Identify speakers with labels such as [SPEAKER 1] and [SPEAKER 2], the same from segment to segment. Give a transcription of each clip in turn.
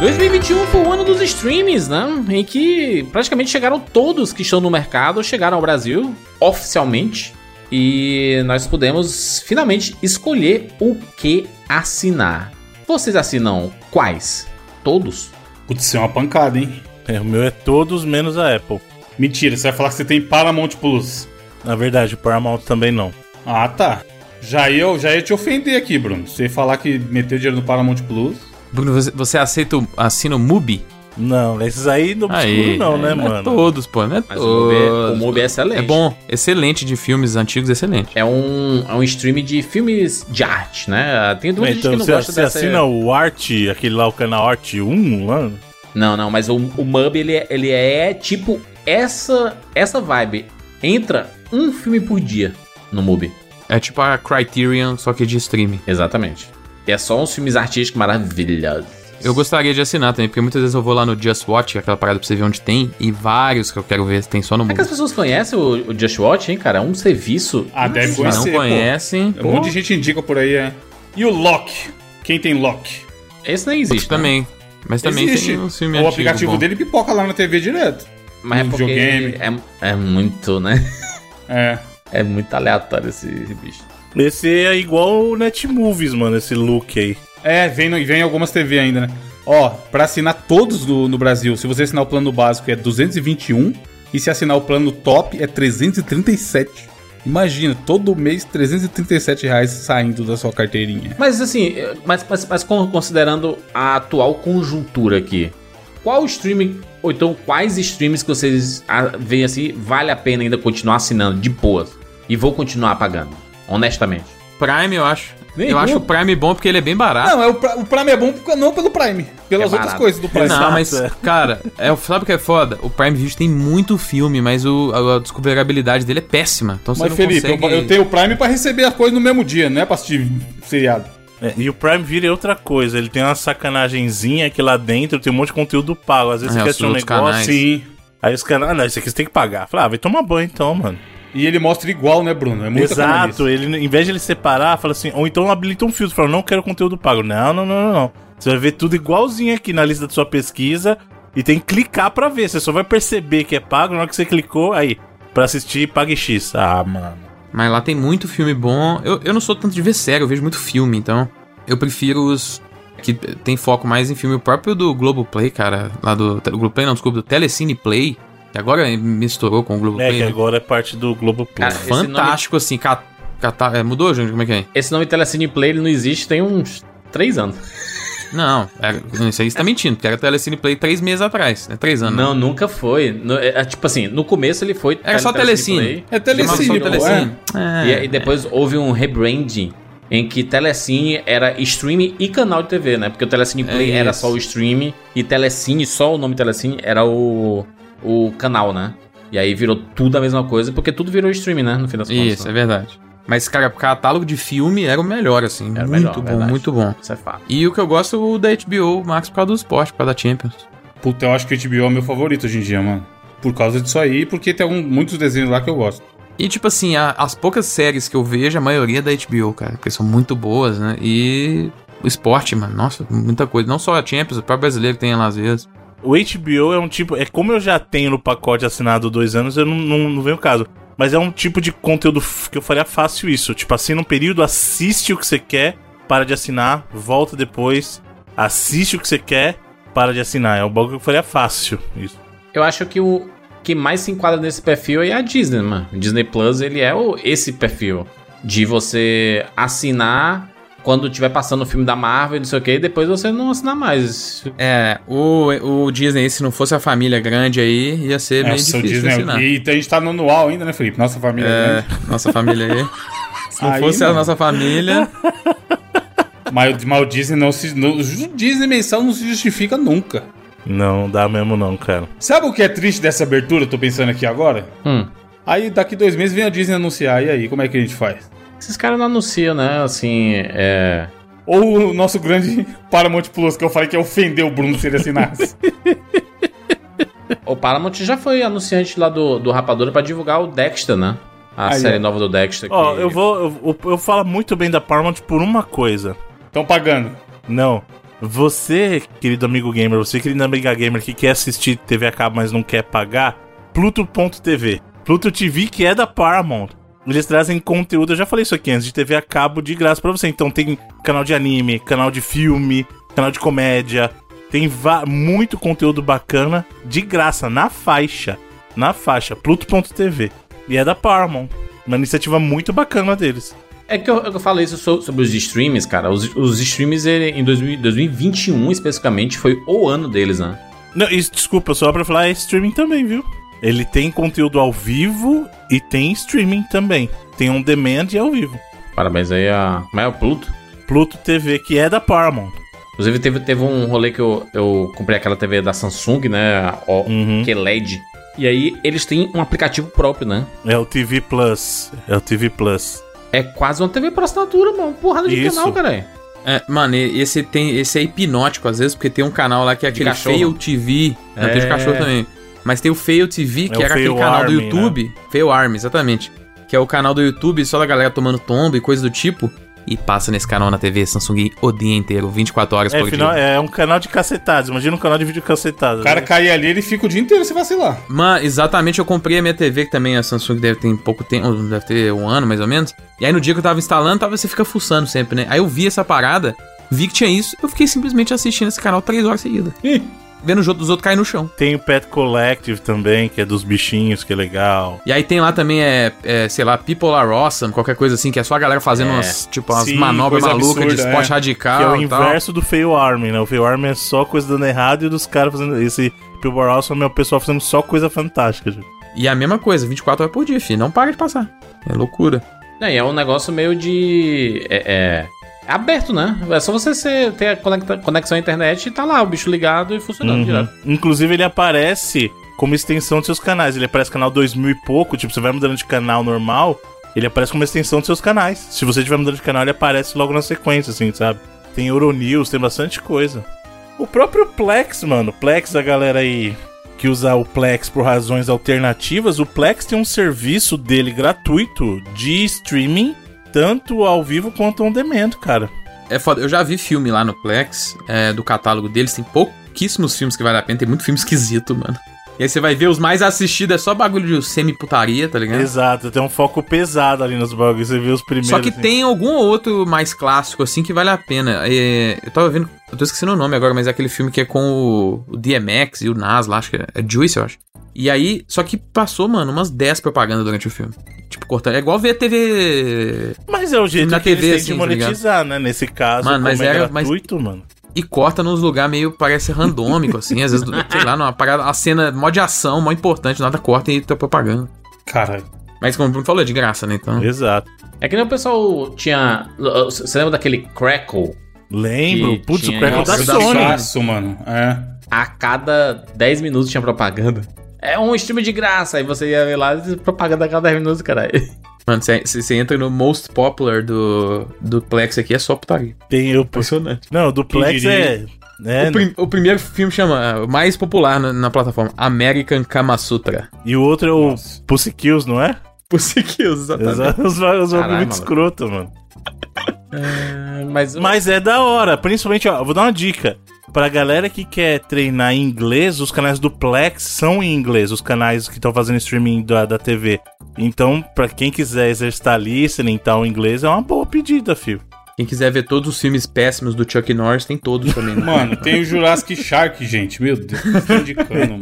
[SPEAKER 1] 2021 foi o ano dos streams, né? Em que praticamente chegaram todos que estão no mercado, chegaram ao Brasil oficialmente. E nós pudemos finalmente escolher o que assinar. Vocês assinam quais? Todos?
[SPEAKER 2] Putz, isso é uma pancada, hein?
[SPEAKER 3] É, o meu é todos menos a Apple.
[SPEAKER 2] Mentira, você vai falar que você tem Paramount Plus.
[SPEAKER 3] Na verdade, o Paramount também não.
[SPEAKER 2] Ah, tá. Já ia, já ia te ofender aqui, Bruno. Você falar que meteu dinheiro no Paramount Plus.
[SPEAKER 4] Bruno, você, você aceita o, assina o Mubi?
[SPEAKER 3] Não, esses aí no obscuro
[SPEAKER 4] Aí,
[SPEAKER 3] não, né,
[SPEAKER 4] é,
[SPEAKER 3] mano?
[SPEAKER 4] É todos, pô, não é
[SPEAKER 1] Mas o Mubi, é-
[SPEAKER 4] todos.
[SPEAKER 1] o Mubi é excelente.
[SPEAKER 4] É bom, excelente de filmes antigos, excelente.
[SPEAKER 1] É um, é um stream de filmes de arte, né? Tem muita gente
[SPEAKER 3] Então,
[SPEAKER 1] que não
[SPEAKER 3] você,
[SPEAKER 1] gosta
[SPEAKER 3] você
[SPEAKER 1] dessa...
[SPEAKER 3] assina o Art, aquele lá, o canal Art 1 lá?
[SPEAKER 1] Não, não, mas o, o Mubi, ele, é- ele é tipo essa, essa vibe. Entra um filme por dia no Mubi.
[SPEAKER 4] É tipo a Criterion, só que de streaming.
[SPEAKER 1] Exatamente. É só uns filmes artísticos maravilhosos.
[SPEAKER 4] Eu gostaria de assinar também, porque muitas vezes eu vou lá no Just Watch, aquela parada pra você ver onde tem, e vários que eu quero ver tem só no
[SPEAKER 1] Como é que as pessoas conhecem o, o Just Watch, hein, cara? É um serviço.
[SPEAKER 2] Ah, deve conhecer.
[SPEAKER 4] não
[SPEAKER 2] pô.
[SPEAKER 4] conhecem,
[SPEAKER 2] Um monte de gente indica por aí, é. E o Lock? Quem tem Lock?
[SPEAKER 1] Esse nem existe. né?
[SPEAKER 4] também. Mas também
[SPEAKER 2] Existe.
[SPEAKER 4] tem um filme
[SPEAKER 2] o
[SPEAKER 4] antigo
[SPEAKER 2] aplicativo
[SPEAKER 4] bom.
[SPEAKER 2] dele pipoca lá na TV direto.
[SPEAKER 1] Mas é
[SPEAKER 2] no videogame.
[SPEAKER 1] é, é muito, né?
[SPEAKER 2] É.
[SPEAKER 1] É muito aleatório esse bicho.
[SPEAKER 3] Esse é igual o Netmovies, mano, esse look aí.
[SPEAKER 2] É, vem, no- vem algumas TV ainda, né? Ó, pra assinar todos do- no Brasil, se você assinar o plano básico é 221 e se assinar o plano top é 337. Imagina, todo mês 337 reais saindo da sua carteirinha.
[SPEAKER 1] Mas assim, mas, mas, mas con- considerando a atual conjuntura aqui, qual streaming, ou então quais streams que vocês ah, veem assim, vale a pena ainda continuar assinando de boas? E vou continuar pagando, honestamente.
[SPEAKER 4] Prime, eu acho.
[SPEAKER 2] Nem
[SPEAKER 4] eu
[SPEAKER 2] bom.
[SPEAKER 4] acho o Prime bom porque ele é bem barato.
[SPEAKER 2] Não, é o, o Prime é bom porque- não pelo Prime, pelas
[SPEAKER 1] É
[SPEAKER 2] outras coisas do Prime.
[SPEAKER 4] Não, mas, cara, é, sabe o que é foda? O Prime Video tem muito filme, mas o, a, a descoberabilidade dele é péssima. Então você
[SPEAKER 2] Mas
[SPEAKER 4] não
[SPEAKER 2] Felipe,
[SPEAKER 4] consegue...
[SPEAKER 2] eu, eu tenho o Prime pra receber as coisas no mesmo dia, não é pra assistir seriado.
[SPEAKER 3] É, e o Prime Video é outra coisa, ele tem uma sacanagemzinha que lá dentro tem um monte de conteúdo pago. Às vezes
[SPEAKER 4] É,
[SPEAKER 3] você quer assistir um negócio,
[SPEAKER 4] canais.
[SPEAKER 2] Sim.
[SPEAKER 3] aí os caras, ah, não, isso aqui você tem que pagar. Fala, ah, vai tomar banho então, mano.
[SPEAKER 2] E ele mostra igual, né, Bruno? É muita
[SPEAKER 3] Exato, ele, em vez de ele separar, fala assim, ou então habilita um filtro, fala, não quero conteúdo pago. Não, não, não, não, não. Você vai ver tudo igualzinho aqui na lista da sua pesquisa e tem que clicar pra ver. Você só vai perceber que é pago na hora que você clicou, aí, pra assistir, pague X. Ah, mano.
[SPEAKER 4] Mas lá tem muito filme bom. Eu, eu não sou tanto de ver série, eu vejo muito filme, então eu prefiro os que tem foco mais em filme. O próprio do Globoplay, cara, lá do, do Globoplay, não, desculpa, do Telecine Play, que agora misturou com o
[SPEAKER 3] É,
[SPEAKER 4] Globoplay.
[SPEAKER 3] que
[SPEAKER 4] né?
[SPEAKER 3] agora é parte do Globoplay.
[SPEAKER 1] Cara, esse
[SPEAKER 4] Fantástico, assim, ca, cata- é, mudou, gente? Como é que é?
[SPEAKER 1] Esse nome Telecine Play ele não existe tem uns 3 anos.
[SPEAKER 4] Não, era, isso aí você tá mentindo, porque era Telecine Play três meses atrás, né? Três anos.
[SPEAKER 1] Não, nunca foi. No- é, é, tipo assim, no começo ele foi.
[SPEAKER 4] Era só Telecine.
[SPEAKER 1] Play,
[SPEAKER 2] É
[SPEAKER 4] Chamava
[SPEAKER 2] Telecine,
[SPEAKER 4] só
[SPEAKER 2] pô,
[SPEAKER 4] Telecine.
[SPEAKER 1] E,
[SPEAKER 4] É,
[SPEAKER 1] aí depois houve um rebranding em que Telecine era streaming e canal de TV, né? Porque o Telecine Play
[SPEAKER 4] É
[SPEAKER 1] era
[SPEAKER 4] isso.
[SPEAKER 1] só o streaming e Telecine, só o nome Telecine, era o, o canal, né? E aí virou tudo a mesma coisa, porque tudo virou streaming, né? No fim das contas.
[SPEAKER 4] Isso,
[SPEAKER 1] né?
[SPEAKER 4] é verdade. Mas, cara, o catálogo de filme era o melhor, assim.
[SPEAKER 1] Era o
[SPEAKER 4] muito
[SPEAKER 1] melhor,
[SPEAKER 4] bom,
[SPEAKER 1] verdade.
[SPEAKER 4] muito bom.
[SPEAKER 1] Isso é fato.
[SPEAKER 4] E o que eu gosto é o da HBO Max por causa do esporte, por causa da Champions.
[SPEAKER 2] Puta, eu acho que o HBO é o meu favorito hoje em dia, mano. Por causa disso aí, porque tem algum, muitos desenhos lá que eu gosto.
[SPEAKER 4] E, tipo assim, a- as poucas séries que eu vejo, a maioria é da HBO, cara, porque são muito boas, né? E o esporte, mano, nossa, muita coisa. Não só a Champions, o próprio brasileiro tem ela às vezes.
[SPEAKER 3] O HBO é um tipo. É como eu já tenho no pacote assinado dois anos, eu não, não, não venho o caso. Mas é um tipo de conteúdo que eu faria fácil isso. Tipo, assina um período, assiste o que você quer, para de assinar, volta depois, assiste o que você quer, para de assinar. É um bagulho que eu faria fácil. Isso.
[SPEAKER 1] Eu acho que o que mais se enquadra nesse perfil é a Disney, mano. Disney Plus, ele é o, esse perfil de você assinar quando tiver passando o filme da Marvel e não sei o que, depois você não assinar mais.
[SPEAKER 4] É, o, o Disney, se não fosse a família grande aí, ia ser meio
[SPEAKER 2] Nossa, o
[SPEAKER 4] difícil
[SPEAKER 2] Disney.
[SPEAKER 4] assinar.
[SPEAKER 2] E a gente tá no anual ainda, né, Felipe? Nossa família é
[SPEAKER 4] É,
[SPEAKER 2] grande.
[SPEAKER 4] nossa família aí. Se não
[SPEAKER 2] Aí,
[SPEAKER 4] fosse a nossa família.
[SPEAKER 2] Mas, mas o Disney não se. não- o Disney mensal não se justifica nunca.
[SPEAKER 3] Não dá mesmo, não, cara.
[SPEAKER 2] Sabe o que é triste dessa abertura? Eu tô pensando aqui agora.
[SPEAKER 1] Hum.
[SPEAKER 2] Aí daqui dois meses vem a Disney anunciar. E aí, como é que a gente faz?
[SPEAKER 1] Esses caras não anunciam, né? Assim, é.
[SPEAKER 2] Ou o nosso grande Paramount Plus, que eu falei que ia ofender o Bruno se ele assinasse.
[SPEAKER 1] O Paramount já foi anunciante lá do, do Rapadura pra divulgar o Dexter, né? A
[SPEAKER 2] Aí,
[SPEAKER 1] série nova do Dexter.
[SPEAKER 3] Ó,
[SPEAKER 1] que-
[SPEAKER 3] eu vou. Eu, eu, eu falo muito bem da Paramount por uma coisa.
[SPEAKER 2] Estão pagando.
[SPEAKER 3] Não. Você, querido amigo gamer, você, querida amiga gamer que quer assistir TV a cabo, mas não quer pagar, Pluto.tv. Pluto TV que é da Paramount. Eles trazem conteúdo, eu já falei isso aqui antes, de TV a cabo de graça pra você. Então tem canal de anime, canal de filme, canal de comédia. Tem muito conteúdo bacana de graça, na faixa. Na faixa, Pluto.tv. E é da Paramount. Uma iniciativa muito bacana deles.
[SPEAKER 1] É que eu, eu falei isso so- sobre os streams, cara. Os, os streams em 2000 2021 especificamente foi o ano deles, né?
[SPEAKER 3] Não, isso, desculpa, só pra falar, é streaming também, viu? Ele tem conteúdo ao vivo e tem streaming também. Tem on demand e ao vivo.
[SPEAKER 1] Parabéns aí a. Como é o Pluto?
[SPEAKER 3] Pluto TV, que é da Paramount.
[SPEAKER 1] Inclusive, teve, teve um rolê que eu, eu comprei aquela TV da Samsung, né? O-
[SPEAKER 3] Uhum.
[SPEAKER 1] QLED. E aí, eles têm um aplicativo próprio, né?
[SPEAKER 3] É o TV Plus. É o TV Plus.
[SPEAKER 1] É quase uma TV por assinatura, mano. Porrada de
[SPEAKER 3] Isso.
[SPEAKER 1] canal, cara.
[SPEAKER 4] É, mano, esse, tem, esse é hipnótico às vezes, porque tem um canal lá que é
[SPEAKER 1] De
[SPEAKER 4] aquele
[SPEAKER 1] cachorro.
[SPEAKER 4] Fail TV. Não, tem de
[SPEAKER 1] É.
[SPEAKER 4] cachorro também. Mas tem o Fail TV, que
[SPEAKER 3] É o
[SPEAKER 4] era aquele canal do
[SPEAKER 3] Army,
[SPEAKER 4] YouTube. Fail Army, exatamente. Que é o canal do YouTube só da galera tomando tombo e coisa do tipo. E passa nesse canal na TV Samsung o dia inteiro, 24 horas
[SPEAKER 3] É,
[SPEAKER 4] por
[SPEAKER 3] final,
[SPEAKER 4] dia.
[SPEAKER 3] é um canal de cacetados. Imagina um canal de vídeo cacetados.
[SPEAKER 2] O cara cair ali, ele fica o dia inteiro se vacilar.
[SPEAKER 4] Mano, exatamente, eu comprei a minha TV, que também a Samsung deve ter pouco tempo, deve ter um ano mais ou menos. E aí no dia que eu tava instalando, tava, você fica fuçando sempre, né? Aí eu vi essa parada, vi que tinha isso, eu fiquei simplesmente assistindo esse canal três horas seguidas. Vendo os outros, os outros cair no chão.
[SPEAKER 3] Tem o Pet Collective também, que é dos bichinhos, que é legal.
[SPEAKER 4] E aí tem lá também, é, é, sei lá, People Are Awesome, qualquer coisa assim, que é só a galera fazendo
[SPEAKER 1] É.
[SPEAKER 4] umas, tipo, umas
[SPEAKER 2] Sim,
[SPEAKER 4] manobras malucas de esporte
[SPEAKER 2] é.
[SPEAKER 4] radical
[SPEAKER 3] que é o
[SPEAKER 4] tal.
[SPEAKER 3] inverso do Fail Army, né? O Fail Army é só coisa dando errado e dos caras fazendo. Esse People Are Awesome é o pessoal fazendo só coisa fantástica, gente.
[SPEAKER 4] E a mesma coisa, 24 horas por dia, filho, não para de passar. É loucura.
[SPEAKER 1] É, e é um negócio meio de. É, é, é aberto, né? É só você ser- ter a conexão à internet e tá lá o bicho ligado e funcionando
[SPEAKER 3] Uhum.
[SPEAKER 1] direto.
[SPEAKER 3] Inclusive, ele aparece como extensão dos seus canais. Ele aparece canal 2000 e pouco, tipo, você vai mudando de canal normal, ele aparece como extensão dos seus canais. Se você estiver mudando de canal, ele aparece logo na sequência, assim, sabe? Tem Euronews, tem bastante coisa. O próprio Plex, mano. Plex, a galera aí que usa o Plex por razões alternativas, o Plex tem um serviço dele gratuito de streaming, tanto ao vivo quanto on demand, cara.
[SPEAKER 4] É foda. Eu já vi filme lá no Plex, é, do catálogo deles. Tem pouquíssimos filmes que vale a pena. Tem muito filme esquisito, mano. E aí você vai ver os mais assistidos, é só bagulho de semi-putaria, tá ligado?
[SPEAKER 3] Exato, tem um foco pesado ali nos bagulhos. Você vê os primeiros.
[SPEAKER 4] Só que
[SPEAKER 3] assim.
[SPEAKER 4] tem algum outro mais clássico, assim, que vale a pena. É, eu tava vendo, eu tô esquecendo o nome agora, mas é aquele filme que é com o, o DMX e o Nas lá, acho que é, é Juice, eu acho. E aí, só que passou, mano, umas 10 propagandas durante o filme. Tipo, cortando. É igual ver a TV
[SPEAKER 3] Mas é o jeito
[SPEAKER 4] Na
[SPEAKER 3] que eles
[SPEAKER 4] TV,
[SPEAKER 3] têm
[SPEAKER 4] assim,
[SPEAKER 3] de
[SPEAKER 4] tá ligado?
[SPEAKER 3] monetizar, né? Nesse caso,
[SPEAKER 4] Mano, mas
[SPEAKER 3] é
[SPEAKER 4] era- mas-
[SPEAKER 3] gratuito, mano.
[SPEAKER 4] E corta nos lugares meio, parece randômico, assim. Às vezes, sei lá, numa parada, a cena mó de ação, mó importante, nada corta e tá propaganda.
[SPEAKER 2] Cara,
[SPEAKER 4] Mas como o Bruno falou, é de graça, né? Então.
[SPEAKER 3] Exato.
[SPEAKER 1] É que nem o pessoal tinha. Você lembra daquele Crackle?
[SPEAKER 3] Lembro. Putz, o Crackle da Sony.
[SPEAKER 2] Fácil, mano. É.
[SPEAKER 1] A cada 10 minutos tinha propaganda. É um stream de graça. Aí você ia ver lá propaganda a cada 10 minutos, caralho.
[SPEAKER 4] Mano, você você entra no most popular do, do Plex aqui, é só putaria.
[SPEAKER 3] Tem o.
[SPEAKER 4] Impressionante.
[SPEAKER 3] Não, o Duplex
[SPEAKER 2] Quem
[SPEAKER 3] é. é
[SPEAKER 4] o, prim- o primeiro filme chama, o mais popular na, na plataforma, American Kama Sutra.
[SPEAKER 3] E o outro é o
[SPEAKER 2] Nossa.
[SPEAKER 3] Pussy Kills, não é?
[SPEAKER 4] Pussy Kills, exatamente.
[SPEAKER 3] Exato. Os jogos
[SPEAKER 1] Caralho,
[SPEAKER 3] muito
[SPEAKER 1] mano.
[SPEAKER 3] escroto, mano.
[SPEAKER 1] Mas,
[SPEAKER 3] Mas é da hora. Principalmente, ó, vou dar uma dica. Pra galera que quer treinar em inglês, os canais do Plex são em inglês, os canais que estão fazendo streaming da, da TV. Então, pra quem quiser exercitar listening e tal, o inglês é uma boa pedida, fio.
[SPEAKER 4] Quem quiser ver todos os filmes péssimos do Chuck Norris, tem todos também. né?
[SPEAKER 2] Mano, tem o Jurassic Shark, gente. Meu Deus, tô indicando, mano.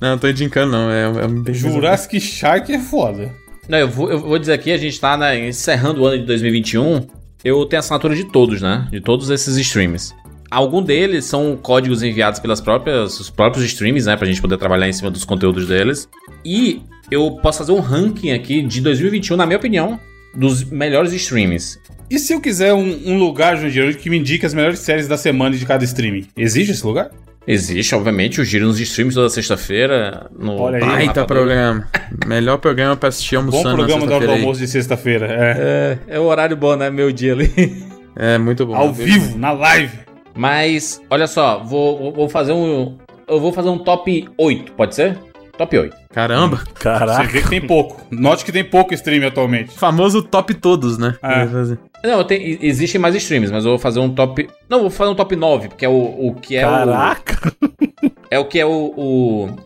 [SPEAKER 4] não, não tô indicando não, é, é bem
[SPEAKER 2] Jurassic Shark é foda.
[SPEAKER 1] Não, eu vou, eu vou dizer aqui, a gente tá né, encerrando o ano de 2021. Eu tenho assinatura de todos, né? De todos esses streams. Algum deles são códigos enviados pelas próprias, os próprios streams, né? Pra gente poder trabalhar em cima dos conteúdos deles. E eu posso fazer um ranking aqui de 2021, na minha opinião, dos melhores streams.
[SPEAKER 2] E se eu quiser um, um lugar, Jundiaí, que me indique as melhores séries da semana de cada streaming? Existe esse lugar?
[SPEAKER 1] Existe, obviamente, o Giro nos streams toda sexta-feira. No
[SPEAKER 2] Olha aí,
[SPEAKER 4] Baita
[SPEAKER 1] Rapadura.
[SPEAKER 4] programa. Melhor programa pra assistir
[SPEAKER 2] Bom
[SPEAKER 4] almoçando
[SPEAKER 2] programa da hora do almoço de sexta-feira. É.
[SPEAKER 1] É, é o horário bom, né? Meu dia ali.
[SPEAKER 4] É, muito bom.
[SPEAKER 2] Ao vivo, na live.
[SPEAKER 1] Mas, olha só, vou, vou- fazer um. Eu vou fazer um top 8, pode ser? Top 8.
[SPEAKER 4] Caramba.
[SPEAKER 2] Você
[SPEAKER 3] Caraca.
[SPEAKER 2] vê que tem pouco. Note que tem pouco stream atualmente.
[SPEAKER 4] Famoso top todos, né?
[SPEAKER 2] É.
[SPEAKER 1] Não, tenho- existem mais streams, mas eu vou fazer um top. Não, vou fazer um top 9, porque é o, o que é
[SPEAKER 3] Caraca!
[SPEAKER 1] o. É o que é o. o-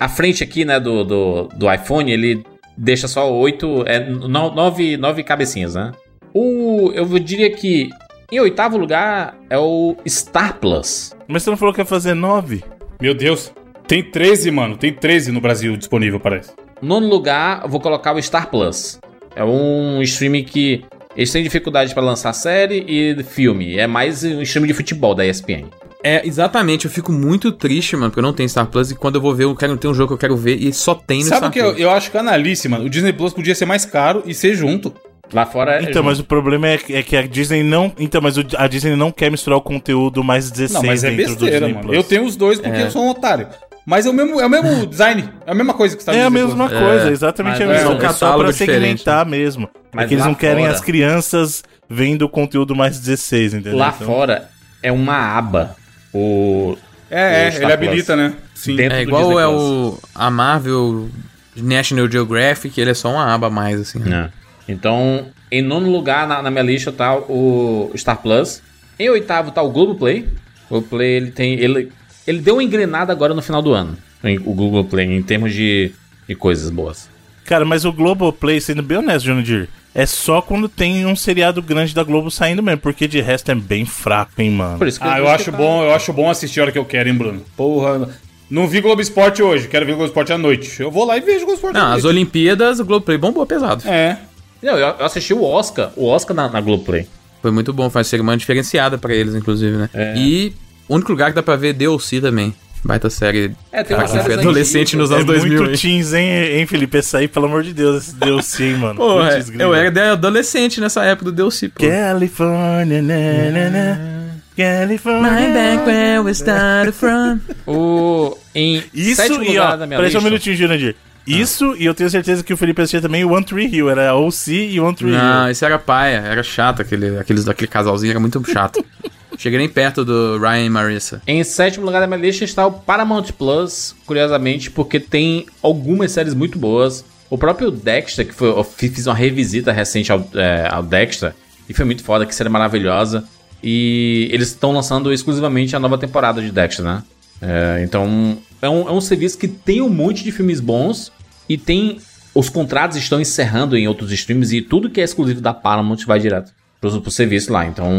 [SPEAKER 1] a frente aqui, né, do, do, do iPhone, ele deixa só oito. É, no- nove, nove cabecinhas, né? O. Eu diria que. Em oitavo lugar é o Star Plus.
[SPEAKER 3] Mas você não falou que ia fazer nove?
[SPEAKER 2] Meu Deus. Tem 13, mano. Tem 13 no Brasil disponível, parece.
[SPEAKER 1] Nono lugar, eu vou colocar o Star Plus. É um streaming que eles têm dificuldade pra lançar série e filme. É mais um streaming de futebol da ESPN.
[SPEAKER 4] É, exatamente, eu fico muito triste, mano, porque eu não tenho Star Plus e quando eu vou ver, eu quero ter um jogo que eu quero ver e só tem no
[SPEAKER 2] Sabe
[SPEAKER 4] Star
[SPEAKER 2] o que eu,
[SPEAKER 4] Plus.
[SPEAKER 2] eu acho canalice, mano? O Disney Plus podia ser mais caro e ser junto.
[SPEAKER 1] Lá fora é.
[SPEAKER 3] Então, mas o problema é, que- é que a Disney não. Então, mas o- a Disney não quer misturar o conteúdo mais 16
[SPEAKER 2] Não, mas é
[SPEAKER 3] dentro do
[SPEAKER 2] besteira,
[SPEAKER 3] Disney
[SPEAKER 2] mano.
[SPEAKER 3] Plus.
[SPEAKER 2] Eu tenho os dois porque eu sou um otário. Mas é o mesmo, é o mesmo design. É a mesma coisa que está no
[SPEAKER 3] É a
[SPEAKER 2] Disney
[SPEAKER 3] mesma
[SPEAKER 2] Plus.
[SPEAKER 3] coisa,
[SPEAKER 4] É,
[SPEAKER 3] exatamente a
[SPEAKER 1] mas
[SPEAKER 3] mesma
[SPEAKER 1] é
[SPEAKER 3] coisa. É só pra segmentar mesmo.
[SPEAKER 1] Mas
[SPEAKER 3] é que eles não querem
[SPEAKER 1] fora-
[SPEAKER 3] as crianças vendo o conteúdo mais 16, entendeu?
[SPEAKER 1] Lá
[SPEAKER 3] Então-
[SPEAKER 1] fora é uma aba. O.
[SPEAKER 2] É, é,
[SPEAKER 1] O Star
[SPEAKER 2] ele
[SPEAKER 1] Plus.
[SPEAKER 2] habilita, né? Sim.
[SPEAKER 1] Dentro
[SPEAKER 4] É
[SPEAKER 1] do
[SPEAKER 4] igual
[SPEAKER 1] Disney
[SPEAKER 4] é o a Marvel National Geographic, ele é só uma aba a mais, assim. né?
[SPEAKER 1] É. Então, em nono lugar na, na minha lista tá o Star Plus. Em oitavo tá o Globoplay. O Globoplay, ele tem. Ele, ele deu uma engrenada agora no final do ano. em- O Google Play, em termos de, de coisas boas.
[SPEAKER 3] Cara, mas o Globoplay, sendo bem honesto, Deere, é só quando tem um seriado grande da Globo saindo mesmo, porque de resto é bem fraco, hein, mano.
[SPEAKER 1] Por isso que
[SPEAKER 2] Ah, eu acho
[SPEAKER 1] que tá-
[SPEAKER 2] bom, eu acho bom assistir a hora que eu quero, hein, Bruno? Porra. Não vi Globo Esporte hoje, quero ver Globo Esporte à noite. Eu vou lá e vejo Globo Esporte à
[SPEAKER 4] Não, as
[SPEAKER 2] noite.
[SPEAKER 4] Olimpíadas, o Globoplay bombou pesado.
[SPEAKER 2] É.
[SPEAKER 1] Não, eu eu assisti o Oscar, o Oscar na, na Globoplay.
[SPEAKER 4] Foi muito bom, faz cerimônia diferenciada pra eles, inclusive, né?
[SPEAKER 1] É.
[SPEAKER 4] E o único lugar que dá pra ver DLC também. Baita série.
[SPEAKER 1] É, tem umas
[SPEAKER 4] quem foi
[SPEAKER 1] séries
[SPEAKER 4] adolescente
[SPEAKER 1] antigas.
[SPEAKER 4] nos anos
[SPEAKER 3] é
[SPEAKER 4] 2000.
[SPEAKER 3] muito
[SPEAKER 4] hein?
[SPEAKER 3] teens, hein, hein, Felipe? Esse aí, pelo amor de Deus, esse DLC, hein, mano.
[SPEAKER 4] Pô, é, eu era adolescente nessa época do DLC, pô.
[SPEAKER 3] California, na, na, na, California.
[SPEAKER 4] where we started from.
[SPEAKER 1] O, em
[SPEAKER 3] Isso
[SPEAKER 1] sétimo
[SPEAKER 3] e,
[SPEAKER 1] lugar
[SPEAKER 3] ó,
[SPEAKER 1] da minha
[SPEAKER 3] peraí só um minutinho, Jurandir. Isso, e eu tenho certeza que o Felipe assistia também o One Tree Hill. Era OC e One Tree
[SPEAKER 4] Não,
[SPEAKER 3] Hill.
[SPEAKER 4] esse era paia, era chato, aquele, aqueles, aquele casalzinho era muito chato. Cheguei nem perto do Ryan e Marissa.
[SPEAKER 1] Em sétimo lugar da minha lista está o Paramount Plus, curiosamente, porque tem algumas séries muito boas. O próprio Dexter, que foi, eu fi- fiz uma revisita recente ao, é, ao Dexter, e foi muito foda, que série maravilhosa. E eles estão lançando exclusivamente a nova temporada de Dexter, né? É, então, é um, é um serviço que tem um monte de filmes bons e tem. Os contratos estão encerrando em outros streams e tudo que é exclusivo da Paramount vai direto pro, pro serviço lá. Então,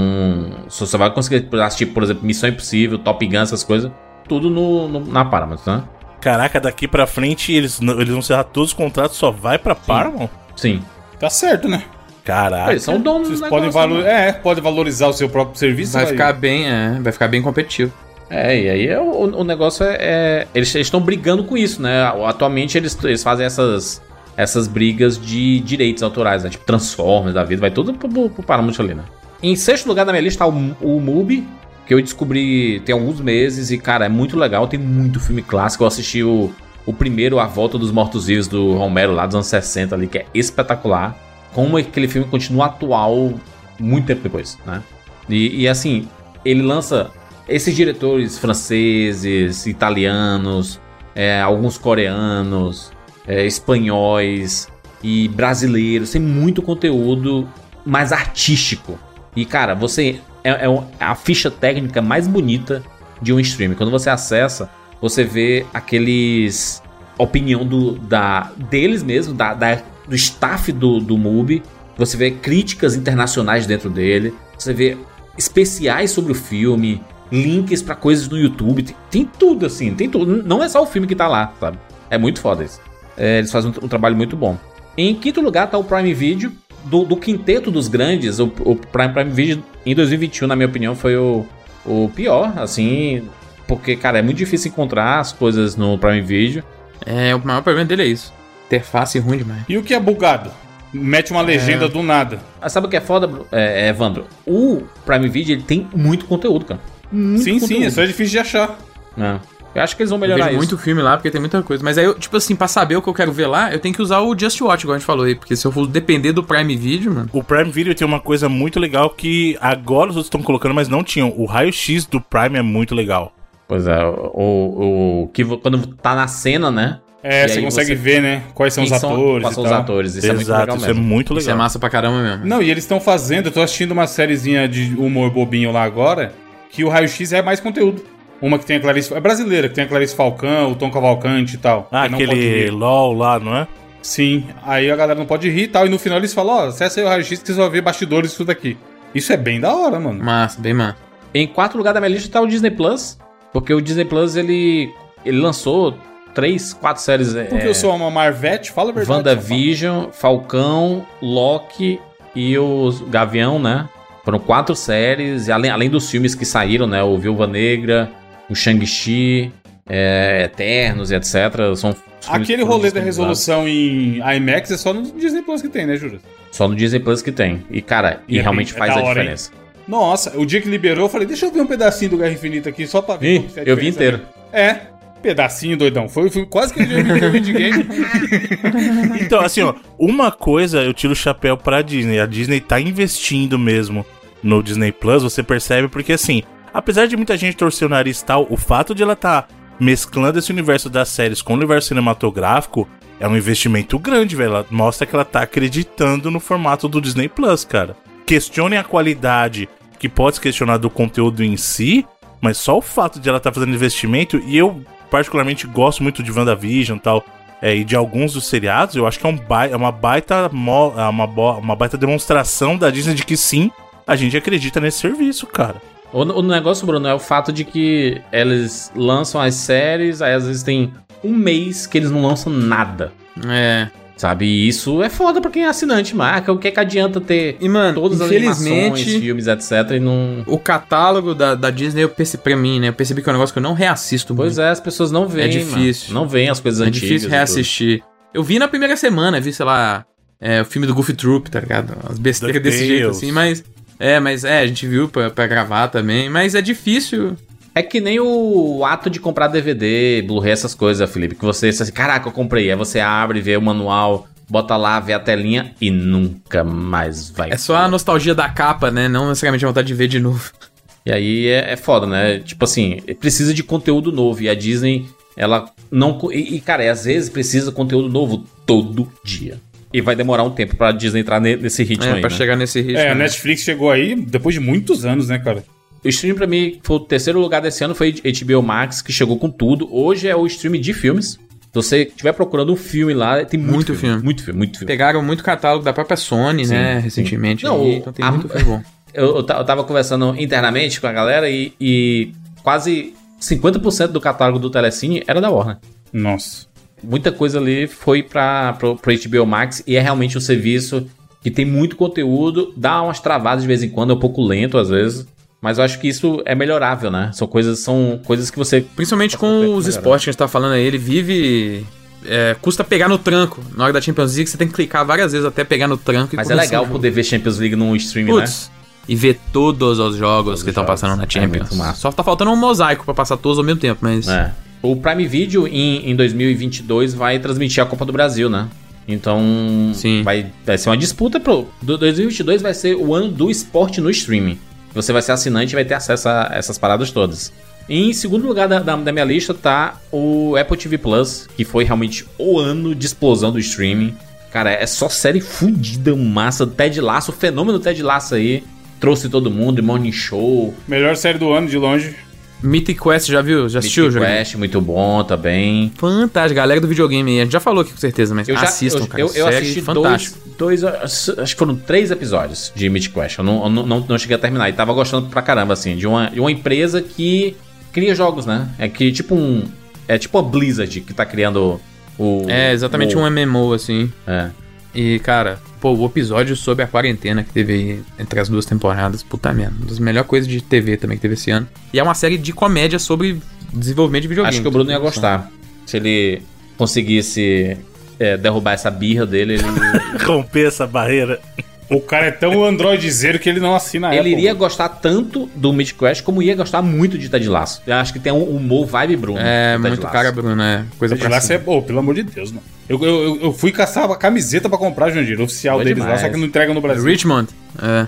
[SPEAKER 1] se você vai conseguir assistir, por exemplo, Missão Impossível, Top Gun, essas coisas, tudo no, no- na Paramount, né?
[SPEAKER 3] Caraca, daqui pra frente eles, não- eles vão encerrar todos os contratos, só vai pra Paramount?
[SPEAKER 1] Sim.
[SPEAKER 2] Tá certo, né?
[SPEAKER 3] Caraca.
[SPEAKER 1] Eles são donos
[SPEAKER 2] Vocês
[SPEAKER 1] do
[SPEAKER 2] podem
[SPEAKER 1] negócio,
[SPEAKER 2] valo...
[SPEAKER 1] né?
[SPEAKER 2] É, pode valorizar o seu próprio serviço.
[SPEAKER 4] Vai ficar bem, é, vai ficar bem competitivo.
[SPEAKER 1] É, e aí é o, o negócio é. é- eles estão brigando com isso, né? Atualmente eles, eles fazem essas, essas brigas de direitos autorais, né? Tipo Transformers da vida, vai tudo pro, pro, Paramount ali, né? Em sexto lugar na minha lista tá o, o Mubi, que eu descobri tem alguns meses e, cara, é muito legal, tem muito filme clássico. Eu assisti o, o primeiro, A Volta dos Mortos-Vivos, do Romero, lá dos anos 60 ali, que é espetacular. Como aquele filme continua atual muito tempo depois, né? E, e, assim, ele lança esses diretores franceses, italianos, é, alguns coreanos, é, espanhóis e brasileiros. Tem muito conteúdo mais artístico. E, cara, você. É, é a ficha técnica mais bonita de um stream. Quando você acessa, você vê aqueles. Opinião do, da, deles mesmo, da, da- do staff do, do MUBI. Você vê críticas internacionais dentro dele. Você vê especiais sobre o filme, links pra coisas no YouTube. Tem, tem tudo assim, tem tudo. Não é só o filme que tá lá, sabe? É muito foda isso. É, eles fazem um, um trabalho muito bom. Em quinto lugar tá o Prime Video. Do, do quinteto dos grandes, o, o Prime, Prime Video em 2021, na minha opinião, foi o, o pior, assim. Porque, cara, é muito difícil encontrar as coisas no Prime Video.
[SPEAKER 4] É, o maior problema dele é isso. Interface ruim demais.
[SPEAKER 2] E o que é bugado? Mete uma legenda do nada.
[SPEAKER 1] Ah, sabe o que é foda, é, é, Evandro? O Prime Video ele tem muito conteúdo, cara. Muito
[SPEAKER 2] sim, sim,
[SPEAKER 1] conteúdo.
[SPEAKER 2] é só difícil de achar.
[SPEAKER 1] É. Eu acho que eles vão
[SPEAKER 4] Eu
[SPEAKER 1] melhorar
[SPEAKER 4] vejo
[SPEAKER 1] isso.
[SPEAKER 4] muito filme lá, porque tem muita coisa. Mas aí, eu, tipo assim, pra saber o que eu quero ver lá, eu tenho que usar o Just Watch, igual a gente falou aí. Porque se eu for depender do Prime Video, mano.
[SPEAKER 3] O Prime Video tem uma coisa muito legal que agora os outros estão colocando, mas não tinham. O raio-x do Prime é muito legal.
[SPEAKER 1] Pois é, o, o que quando tá na cena, né?
[SPEAKER 2] É,
[SPEAKER 1] E
[SPEAKER 2] você consegue
[SPEAKER 1] você-
[SPEAKER 2] ver, né? Quais são os atores.
[SPEAKER 1] Quais
[SPEAKER 2] e
[SPEAKER 1] são os
[SPEAKER 2] tal.
[SPEAKER 1] atores. Isso é muito
[SPEAKER 3] Exato,
[SPEAKER 1] legal
[SPEAKER 3] isso
[SPEAKER 1] mesmo.
[SPEAKER 3] é muito
[SPEAKER 4] Isso é
[SPEAKER 3] legal.
[SPEAKER 4] massa pra caramba mesmo.
[SPEAKER 2] Não, e eles estão fazendo, eu tô assistindo uma sériezinha de humor bobinho lá agora, que o Raio-X é mais conteúdo. Uma que tem a Clarice. É brasileira, que tem a Clarice Falcão, o Tom Cavalcante e tal.
[SPEAKER 3] Ah, aquele. LOL lá, não é?
[SPEAKER 2] Sim, aí a galera não pode rir e tal. E no final eles falam: Ó, acessa aí o Raio-X que você vai ver bastidores disso daqui. Isso é bem da hora, mano.
[SPEAKER 4] Massa, bem massa.
[SPEAKER 1] Em quarto lugar da minha lista tá o Disney Plus. Porque o Disney Plus, ele, ele lançou três, quatro séries.
[SPEAKER 2] Porque
[SPEAKER 1] é,
[SPEAKER 2] eu sou uma Marvete, fala a verdade.
[SPEAKER 1] WandaVision, Falcão, Loki e o Gavião, né? Foram quatro séries, e além, além dos filmes que saíram, né? O Viúva Negra, o Shang-Chi, é, Eternos e etc. São
[SPEAKER 2] Aquele rolê da resolução em IMAX é só no Disney Plus que tem, né, Júlio?
[SPEAKER 1] Só no Disney Plus que tem. E, cara, e,
[SPEAKER 2] E é
[SPEAKER 1] realmente
[SPEAKER 2] é
[SPEAKER 1] faz a
[SPEAKER 2] hora, hein?
[SPEAKER 1] diferença.
[SPEAKER 2] Nossa, o dia que liberou, eu falei, deixa eu ver um pedacinho do Guerra Infinita aqui, só pra ver.
[SPEAKER 1] Ih, eu vi inteiro.
[SPEAKER 2] É, pedacinho, doidão. Foi, foi quase que eu vi inteiro de game.
[SPEAKER 3] Então, assim, ó, uma coisa eu tiro o chapéu pra Disney. A Disney tá investindo mesmo no Disney Plus, você percebe, porque assim, apesar de muita gente torcer o nariz e tal, o fato de ela tá mesclando esse universo das séries com o universo cinematográfico é um investimento grande, velho. Ela mostra que ela tá acreditando no formato do Disney Plus, cara. Questionem a qualidade, que pode se questionar do conteúdo em si, mas só o fato de ela estar fazendo investimento, e eu particularmente gosto muito de WandaVision e tal, é, e de alguns dos seriados, eu acho que é, um bai- é uma, baita mo- é uma, uma baita demonstração da Disney de que sim, a gente acredita nesse serviço, cara.
[SPEAKER 1] O, o negócio, Bruno, é o fato de que eles lançam as séries, aí às vezes tem um mês que eles não lançam nada.
[SPEAKER 4] É.
[SPEAKER 1] Sabe? E isso é foda pra quem é assinante, marca. O que é que adianta ter
[SPEAKER 4] E, mano,
[SPEAKER 1] todas as animações, filmes, etc. e não.
[SPEAKER 4] o catálogo da, da Disney, eu percebi, pra mim, né? Eu percebi que é um negócio que eu não reassisto
[SPEAKER 1] Pois é, as pessoas não veem.
[SPEAKER 4] É difícil.
[SPEAKER 1] mano. Não veem as coisas
[SPEAKER 4] É
[SPEAKER 1] antigas.
[SPEAKER 4] difícil
[SPEAKER 1] e tudo.
[SPEAKER 4] reassistir. Eu vi na primeira semana, vi, sei lá, é, o filme do Goofy Troop, tá ligado? As besteiras desse jeito, assim, mas. É, mas é, a gente viu pra, pra gravar também, mas é difícil.
[SPEAKER 1] É que nem o ato de comprar DVD, Blu-ray, essas coisas, Felipe. Que você assim, caraca, eu comprei. Aí você abre, vê o manual, bota lá, vê a telinha e nunca mais vai.
[SPEAKER 4] É só a nostalgia da capa, né? Não necessariamente a vontade de ver de novo.
[SPEAKER 1] E aí é, é foda, né? Tipo assim, precisa de conteúdo novo. E a Disney, ela não. E, e, cara, às vezes precisa de conteúdo novo todo dia. E vai demorar um tempo pra Disney entrar ne- nesse ritmo
[SPEAKER 4] É,
[SPEAKER 1] aí.
[SPEAKER 4] pra
[SPEAKER 1] né?
[SPEAKER 4] chegar nesse ritmo.
[SPEAKER 2] É, a
[SPEAKER 4] né?
[SPEAKER 2] Netflix chegou aí depois de muitos anos, né, cara?
[SPEAKER 1] O stream pra mim foi o terceiro lugar desse ano, foi HBO Max, que chegou com tudo. Hoje é o stream de filmes. Se você estiver procurando um filme lá, tem muito,
[SPEAKER 4] Muito
[SPEAKER 1] filme,
[SPEAKER 4] filme.
[SPEAKER 1] Muito filme, muito filme.
[SPEAKER 4] Pegaram muito catálogo da própria Sony,
[SPEAKER 1] Sim,
[SPEAKER 4] né?
[SPEAKER 1] sim.
[SPEAKER 4] Recentemente.
[SPEAKER 1] Não,
[SPEAKER 4] aí,
[SPEAKER 1] o-
[SPEAKER 4] então tem
[SPEAKER 1] a-
[SPEAKER 4] muito filme bom.
[SPEAKER 1] Eu, eu tava conversando internamente com a galera e, e quase 50% do catálogo do Telecine era da Warner.
[SPEAKER 2] Nossa.
[SPEAKER 1] Muita coisa ali foi para pro, pro HBO Max e é realmente um serviço que tem muito conteúdo, dá umas travadas de vez em quando, é um pouco lento às vezes, mas eu acho que isso é melhorável, né? São coisas, são coisas que você
[SPEAKER 4] Principalmente com os esportes que a gente tá falando aí, ele vive. é, custa pegar no tranco. Na hora da Champions League, você tem que clicar várias vezes até pegar no tranco e
[SPEAKER 1] Mas é legal poder ver Champions League num streaming, né?
[SPEAKER 4] Putz, e ver todos os jogos
[SPEAKER 1] Todos
[SPEAKER 4] que estão passando na
[SPEAKER 1] É
[SPEAKER 4] Champions.
[SPEAKER 1] massa.
[SPEAKER 4] Só tá faltando um mosaico pra passar todos ao mesmo tempo, mas.
[SPEAKER 1] É. O Prime Video em, em 2022 vai transmitir a Copa do Brasil, né? Então
[SPEAKER 4] Sim.
[SPEAKER 1] Vai, vai ser uma disputa pro. do- 2022 vai ser o ano do esporte no streaming. Você vai ser assinante e vai ter acesso a essas paradas todas. Em segundo lugar da, da, da minha lista tá o Apple TV Plus, que foi realmente o ano de explosão do streaming. Cara, é só série fudida, massa. Ted Lasso, o fenômeno Ted Lasso aí. Trouxe todo mundo, Morning Show,
[SPEAKER 2] Melhor série do ano, de longe.
[SPEAKER 4] Mythic Quest, já viu? Já assistiu,
[SPEAKER 1] Mythic
[SPEAKER 4] Jorge?
[SPEAKER 1] Quest, muito bom também.
[SPEAKER 4] Fantástico, galera do videogame. A gente já falou aqui com certeza, mas
[SPEAKER 1] Eu já
[SPEAKER 4] assistam,
[SPEAKER 1] eu,
[SPEAKER 4] cara.
[SPEAKER 1] eu, eu
[SPEAKER 4] série
[SPEAKER 1] assisti
[SPEAKER 4] fantástico.
[SPEAKER 1] dois, dois, acho que foram três episódios de Mythic Quest. Eu não, eu não, não, não cheguei a terminar. E tava gostando pra caramba, assim, de uma, de uma empresa que cria jogos, né? É que tipo um. É tipo a Blizzard que tá criando o.
[SPEAKER 4] É, exatamente
[SPEAKER 1] o,
[SPEAKER 4] um MMO, assim.
[SPEAKER 1] É.
[SPEAKER 4] E, cara, pô, o episódio sobre a quarentena que teve aí entre as duas temporadas, puta merda, uma das melhores coisas de TV também que teve esse ano. E é uma série de comédia sobre desenvolvimento de videogame.
[SPEAKER 1] Acho que o Bruno ia gostar. Se ele conseguisse é, derrubar essa birra dele, ele,
[SPEAKER 3] Romper essa barreira.
[SPEAKER 2] O cara é tão androidezeiro que ele não assina a
[SPEAKER 1] ele
[SPEAKER 2] Apple.
[SPEAKER 1] iria gostar tanto do Mythic Quest como ia gostar muito de Ted Lasso. Eu acho que tem um humor vibe Bruno.
[SPEAKER 4] É, muito
[SPEAKER 1] Lasso.
[SPEAKER 4] cara, Bruno, é coisa
[SPEAKER 2] Ted
[SPEAKER 4] pra
[SPEAKER 2] Lasso é bom, pelo amor de Deus, mano. Eu, eu, eu- eu fui caçar a camiseta pra comprar, Jandir, oficial
[SPEAKER 1] Boa
[SPEAKER 2] deles lá,
[SPEAKER 1] demais.
[SPEAKER 2] só que não entrega no Brasil.
[SPEAKER 4] Richmond, é.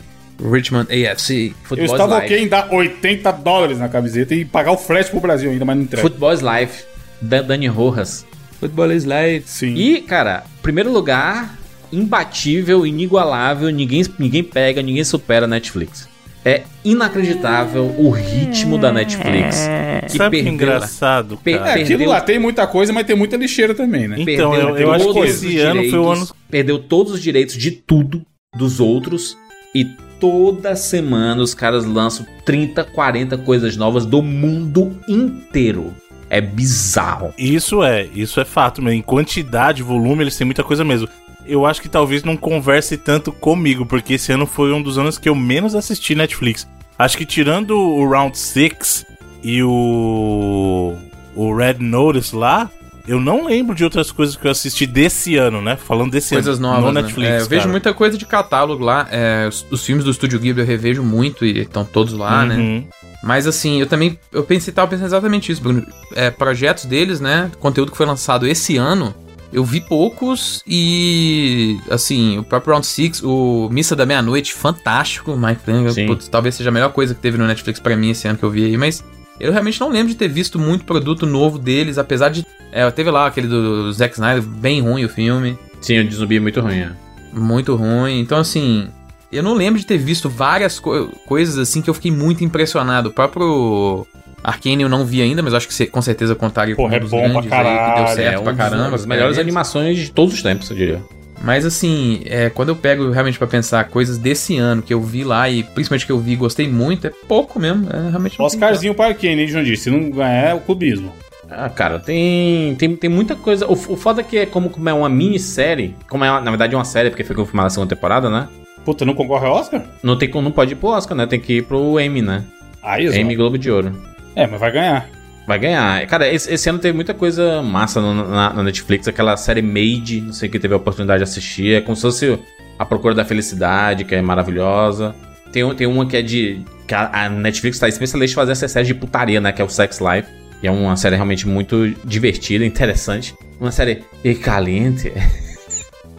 [SPEAKER 4] Richmond AFC.
[SPEAKER 2] Eu
[SPEAKER 1] Football's
[SPEAKER 2] estava
[SPEAKER 1] Life.
[SPEAKER 2] ok em dar 80 dólares na camiseta e pagar o frete pro Brasil ainda, mas não entrega.
[SPEAKER 1] Football's Life, da Dani Rojas.
[SPEAKER 4] Football is life.
[SPEAKER 2] Sim.
[SPEAKER 1] E, cara, primeiro lugar, imbatível, inigualável, ninguém, ninguém pega, ninguém supera a Netflix. É inacreditável o ritmo da Netflix. Que
[SPEAKER 3] Sabe que é
[SPEAKER 1] perdeu-
[SPEAKER 3] engraçado,
[SPEAKER 1] Per-
[SPEAKER 3] cara?
[SPEAKER 2] É, aquilo
[SPEAKER 1] perdeu-
[SPEAKER 2] lá tem muita coisa, mas tem muita lixeira também, né?
[SPEAKER 3] Então,
[SPEAKER 1] perdeu
[SPEAKER 3] eu, eu acho que
[SPEAKER 1] todos
[SPEAKER 3] esse
[SPEAKER 1] os
[SPEAKER 3] ano foi o
[SPEAKER 1] direitos,
[SPEAKER 3] ano.
[SPEAKER 1] Perdeu todos os direitos de tudo dos outros. E toda semana os caras lançam 30, 40 coisas novas do mundo inteiro. É bizarro.
[SPEAKER 3] Isso é, isso é fato, mas em quantidade, volume, eles têm muita coisa mesmo. Eu acho que talvez não converse tanto comigo, porque esse ano foi um dos anos que eu menos assisti Netflix. Acho que tirando o Round 6 e o. o Red Notice lá, eu não lembro de outras coisas que eu assisti desse ano, né? Falando desse
[SPEAKER 4] Coisas
[SPEAKER 3] ano.
[SPEAKER 4] novas,
[SPEAKER 3] no
[SPEAKER 4] né?
[SPEAKER 3] Netflix.
[SPEAKER 4] É, eu vejo muita coisa de catálogo lá. é, os, os filmes do Estúdio Ghibli eu revejo muito e estão todos lá, né?
[SPEAKER 3] Uhum.
[SPEAKER 4] Mas assim, eu também eu pensei, tava pensando exatamente isso, Bruno. É, projetos deles, né? Conteúdo que foi lançado esse ano, eu vi poucos e assim, o próprio Round 6, o Missa da Meia-Noite, fantástico, Mike Flanagan, putz, talvez seja a melhor coisa que teve no Netflix pra mim esse ano que eu vi aí, mas eu realmente não lembro de ter visto muito produto novo deles, apesar de é, teve lá aquele do Zack Snyder, bem ruim o filme.
[SPEAKER 1] Sim, o de zumbi é muito ruim. é.
[SPEAKER 4] Muito ruim. Então, assim, eu não lembro de ter visto várias co- coisas assim que eu fiquei muito impressionado. O próprio Arcane eu não vi ainda, mas acho que você com certeza contaria
[SPEAKER 2] Porra,
[SPEAKER 4] com um
[SPEAKER 2] é
[SPEAKER 4] dos
[SPEAKER 2] bom pra
[SPEAKER 4] grandes aí, que deu
[SPEAKER 2] caralho,
[SPEAKER 4] certo
[SPEAKER 1] é um
[SPEAKER 4] pra caramba.
[SPEAKER 1] uma das melhores
[SPEAKER 4] é,
[SPEAKER 1] animações de todos os tempos, eu diria.
[SPEAKER 4] Mas assim, é, quando eu pego realmente pra pensar coisas desse ano que eu vi lá e principalmente que eu vi e gostei muito, é pouco mesmo. É realmente
[SPEAKER 2] Oscarzinho para quem, né, João disse? Se não ganhar, é o clubismo.
[SPEAKER 1] Ah, cara, tem, tem, tem muita coisa. O, o foda é que é como, como é uma minissérie, como é, na verdade, uma série, porque foi confirmada a segunda temporada, né?
[SPEAKER 2] Puta, não concorre ao Oscar?
[SPEAKER 1] Não, tem, não pode ir pro Oscar, né? Tem que ir pro Emmy, né?
[SPEAKER 2] Aí, exato.
[SPEAKER 1] Emmy Globo de Ouro.
[SPEAKER 2] É, mas vai ganhar.
[SPEAKER 1] Vai ganhar. Cara, esse, esse ano teve muita coisa massa no- na, na Netflix. Aquela série Made, não sei quem teve a oportunidade de assistir. É como se fosse A Procura da Felicidade, que é maravilhosa. Tem, tem uma que é de. Que a, a Netflix tá especialista em fazer essa série de putaria, né? Que é o Sex Life. E é uma série realmente muito divertida, interessante. Uma série e caliente.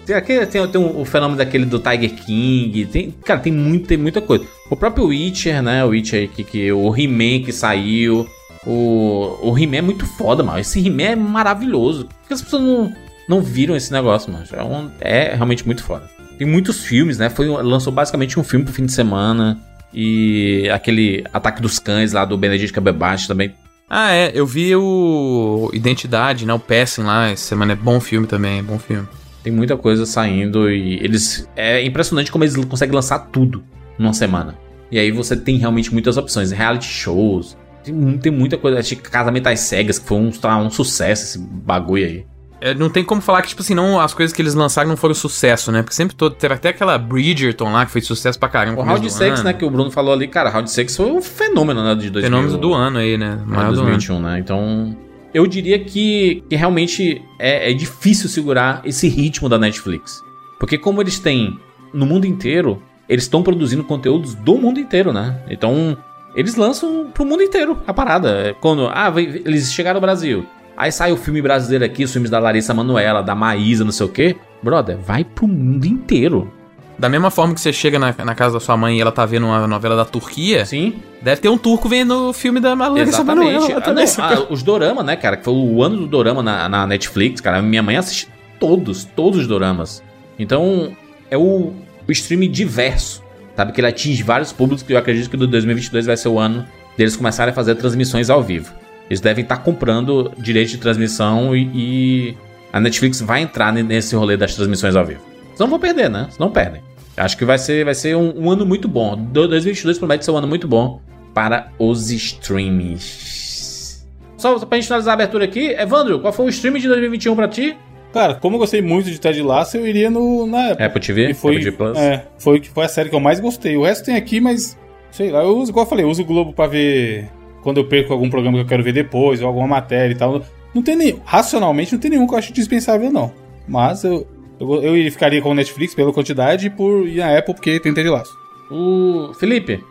[SPEAKER 1] Tem, aquele, tem, tem o fenômeno daquele do Tiger King. Tem, cara, tem, muito, tem muita coisa. O próprio Witcher, né? O Witcher que, que, o He-Man que saiu. O, o He-Man é muito foda, mano. Esse He-Man é maravilhoso. Por que as pessoas não, não viram esse negócio, mano? É, um- é realmente muito foda. Tem muitos filmes, né? Foi, lançou basicamente um filme pro fim de semana. E aquele Ataque dos Cães lá do Benedict Cumberbatch também.
[SPEAKER 4] Ah, é, eu vi o Identidade, né? O Passing lá, essa semana é bom filme também, é bom filme.
[SPEAKER 1] Tem muita coisa saindo e eles. É impressionante como eles conseguem lançar tudo numa semana. E aí você tem realmente muitas opções. Reality shows. Tem, tem muita coisa. Acho que Casamento às Cegas, que foi um, tá, um sucesso esse bagulho aí.
[SPEAKER 4] É, não tem como falar que, tipo assim, não, as coisas que eles lançaram não foram sucesso, né? Porque sempre todo, teve até aquela Bridgerton lá que foi sucesso pra caramba.
[SPEAKER 1] O Round
[SPEAKER 4] do
[SPEAKER 1] 6,
[SPEAKER 4] ano.
[SPEAKER 1] né, que o Bruno falou ali, cara, Round 6 foi um fenômeno, né, de 2000,
[SPEAKER 4] Fenômeno do ano aí, né?
[SPEAKER 1] né,
[SPEAKER 4] Maior do ano.
[SPEAKER 1] 2021, né? Então, eu diria que, que realmente é, é difícil segurar esse ritmo da Netflix. Porque como eles têm no mundo inteiro, eles estão produzindo conteúdos do mundo inteiro, né? Então, eles lançam pro mundo inteiro a parada. É Quando, ah, eles chegaram no Brasil. Aí sai o filme brasileiro aqui, os filmes da Larissa Manoela, da Maísa, não sei o quê. Brother, vai pro mundo inteiro.
[SPEAKER 4] Da mesma forma que você chega na, na casa da sua mãe e ela tá vendo uma novela da Turquia,
[SPEAKER 1] Sim,
[SPEAKER 4] deve ter um turco vendo o filme da Larissa
[SPEAKER 1] Exatamente. Ah,
[SPEAKER 4] também.
[SPEAKER 1] não, ah, os dorama, né, cara? Que foi o ano do dorama na, na Netflix, cara. Minha mãe assiste todos, todos os doramas. Então, é o, o streaming diverso, sabe? Que ele atinge vários públicos que eu acredito que do 2022 vai ser o ano deles começarem a fazer transmissões ao vivo. Eles devem estar comprando direito de transmissão e, e a Netflix vai entrar ne- nesse rolê das transmissões ao vivo. Senão vão perder, né? Senão perdem. Acho que vai ser, vai ser um, um ano muito bom. Do- 2022 promete ser um ano muito bom para os streams. Só, só pra gente finalizar a abertura aqui, Evandro, qual foi o stream de 2021 pra ti?
[SPEAKER 2] Cara, como eu gostei muito de Ted Lasso, eu iria no, na época.
[SPEAKER 1] Apple TV,
[SPEAKER 2] E foi,
[SPEAKER 1] Apple Plus.
[SPEAKER 2] é, foi, foi a série que eu mais gostei. O resto tem aqui, mas sei lá, eu uso, igual eu falei, eu uso o Globo pra ver quando eu perco algum programa que eu quero ver depois, ou alguma matéria e tal. Não tem nem, racionalmente, não tem nenhum que eu acho dispensável, não. Mas eu, eu, eu ficaria com o Netflix pela quantidade e por e a Apple porque tem Ted Lasso.
[SPEAKER 1] O Felipe.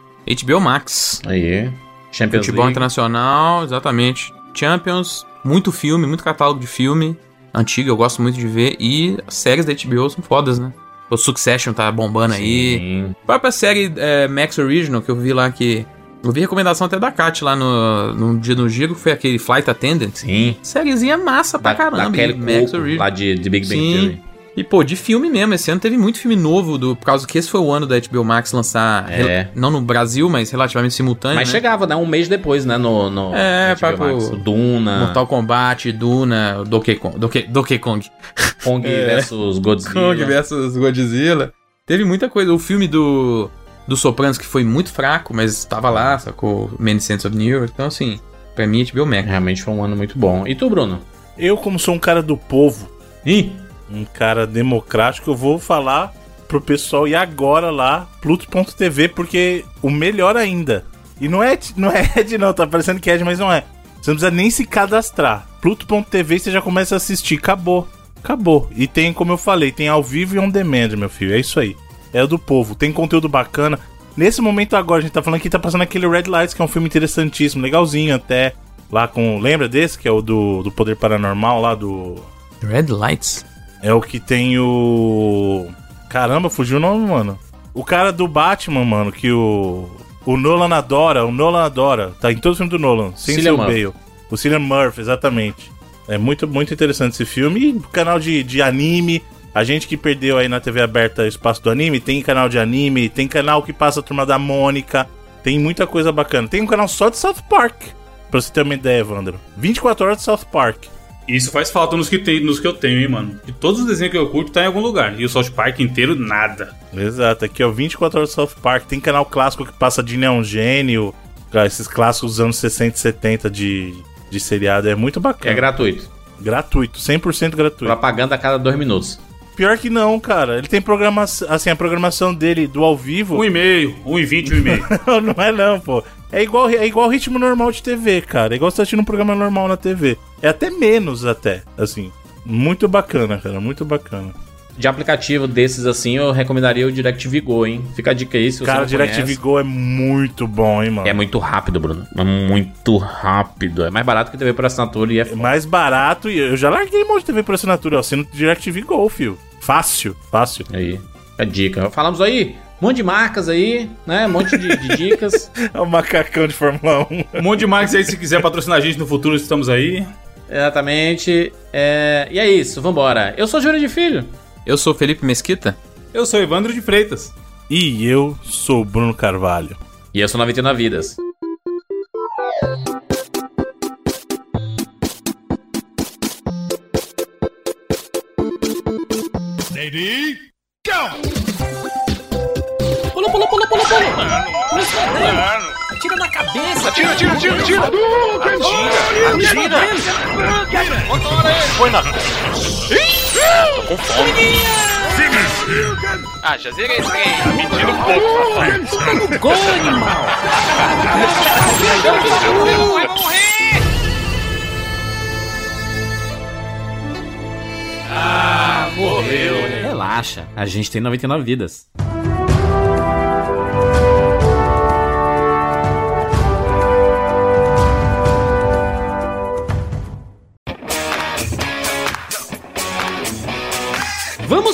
[SPEAKER 4] HBO Max.
[SPEAKER 1] Aí. Champions
[SPEAKER 4] Futebol
[SPEAKER 1] League.
[SPEAKER 4] internacional, exatamente. Champions, muito filme, muito catálogo de filme. Antigo, eu gosto muito de ver. E as séries da HBO são fodas, né? O Succession tá bombando aí.
[SPEAKER 1] Sim.
[SPEAKER 4] A própria série é, Max Original, que eu vi lá que Eu vi recomendação até da Kat lá no, no dia no giro, que foi aquele Flight Attendant.
[SPEAKER 1] Sim.
[SPEAKER 4] Sériezinha massa pra
[SPEAKER 1] Da,
[SPEAKER 4] caramba.
[SPEAKER 1] da Kelly
[SPEAKER 4] e Max Original.
[SPEAKER 1] lá de, de Big Bang
[SPEAKER 4] Sim.
[SPEAKER 1] Theory.
[SPEAKER 4] E, pô, de filme mesmo. Esse ano teve muito filme novo, do, por causa que esse foi o ano da HBO Max lançar.
[SPEAKER 1] É.
[SPEAKER 4] rel- Não no Brasil, mas relativamente simultâneo.
[SPEAKER 1] Mas
[SPEAKER 4] né?
[SPEAKER 1] chegava, né? Um mês depois, né? No, no
[SPEAKER 4] É,
[SPEAKER 1] no HBO
[SPEAKER 4] papo-
[SPEAKER 1] Max. Duna,
[SPEAKER 4] Mortal Kombat, Duna, Donkey Kong. Donkey, Donkey Kong.
[SPEAKER 1] Kong
[SPEAKER 4] É.
[SPEAKER 1] versus Godzilla.
[SPEAKER 4] Kong versus Godzilla. Teve muita coisa. O filme do, do Sopranos, que foi muito fraco, mas tava lá, sacou? Many Sense of New York. Então, assim, pra mim, HBO Max.
[SPEAKER 1] Realmente foi um ano muito bom. E tu, Bruno?
[SPEAKER 3] Eu, como sou um cara do povo,
[SPEAKER 1] Ih,
[SPEAKER 3] um cara democrático, eu vou falar pro pessoal ir agora lá, Pluto.tv, porque o melhor ainda. E não é, não é Ed, não, tá parecendo que é Ed, mas não é. Você não precisa nem se cadastrar. Pluto.tv você já começa a assistir. Acabou. Acabou. E tem, como eu falei, tem ao vivo e on demand, meu filho. É isso aí. É do povo. Tem conteúdo bacana. Nesse momento agora, a gente tá falando que tá passando aquele Red Lights, que é um filme interessantíssimo, legalzinho até. Lá com. Lembra desse? Que é o do, do Poder Paranormal lá do.
[SPEAKER 4] Red Lights.
[SPEAKER 3] É o que tem o. Caramba, fugiu o nome, mano. O cara do Batman, mano, que o. O Nolan adora, o Nolan adora. Tá em todo filme do Nolan, sem ser
[SPEAKER 1] Cillian.
[SPEAKER 3] Bale. O Cillian Murphy, exatamente. É muito, muito interessante esse filme. E canal de, de anime. A gente que perdeu aí na TV aberta o espaço do anime, tem canal de anime, tem canal que passa a turma da Mônica. Tem muita coisa bacana. Tem um canal só de South Park. Pra você ter uma ideia, Evandro. 24 horas de South Park.
[SPEAKER 2] Isso faz falta nos que, tem, nos que eu tenho, hein, mano. E todos os desenhos que eu curto tá em algum lugar. E o South Park inteiro, nada.
[SPEAKER 3] Exato, aqui ó, 24 horas de South Park. Tem canal clássico que passa de Neon Gênio, cara, esses clássicos dos anos 60 e 70 de, de seriado. É muito
[SPEAKER 1] é
[SPEAKER 3] bacana.
[SPEAKER 1] gratuito.
[SPEAKER 3] gratuito, 100% gratuito.
[SPEAKER 1] Propaganda a cada dois minutos.
[SPEAKER 3] Pior que não, cara. Ele tem programação, assim, a programação dele do ao vivo.
[SPEAKER 2] Um e meio, um e vinte, um e meio.
[SPEAKER 3] não é não, pô. É igual, é igual ritmo normal de TV, cara. É igual você tá assistindo um programa normal na TV. É até menos, até, assim. Muito bacana, cara, muito bacana.
[SPEAKER 1] De aplicativo desses assim, eu recomendaria o DirecTV Go, hein? Fica a dica aí, se você
[SPEAKER 3] cara,
[SPEAKER 1] não
[SPEAKER 3] DirecTV. Go é muito bom, hein, mano.
[SPEAKER 1] É muito rápido, Bruno. É muito rápido. É mais barato que TV por assinatura e é
[SPEAKER 3] É mais barato e eu já larguei um monte de TV por assinatura, ó, sendo DirecTV Go, fio. Fácil, fácil.
[SPEAKER 1] Aí, a dica. Falamos aí, um monte de marcas aí, né? Um monte de, de dicas.
[SPEAKER 3] É o macacão de Fórmula 1.
[SPEAKER 2] Um monte de marcas aí, se quiser patrocinar a gente no futuro, estamos aí.
[SPEAKER 1] Exatamente. É, E é isso, vambora. Eu sou Júlio de Filho.
[SPEAKER 4] Eu sou Felipe Mesquita.
[SPEAKER 2] Eu sou Evandro de Freitas.
[SPEAKER 3] E eu sou o Bruno Carvalho.
[SPEAKER 1] E eu sou 99 Vidas.
[SPEAKER 4] Atira, atira, atira, atira. Atira, atira.
[SPEAKER 5] Põe na. Com fome. Ah, já zerei esse trem. Tá mentindo um pouco, rapaz.
[SPEAKER 4] Gol, animal.
[SPEAKER 5] Vai morrer!
[SPEAKER 1] Relaxa, a gente tem 99 vidas.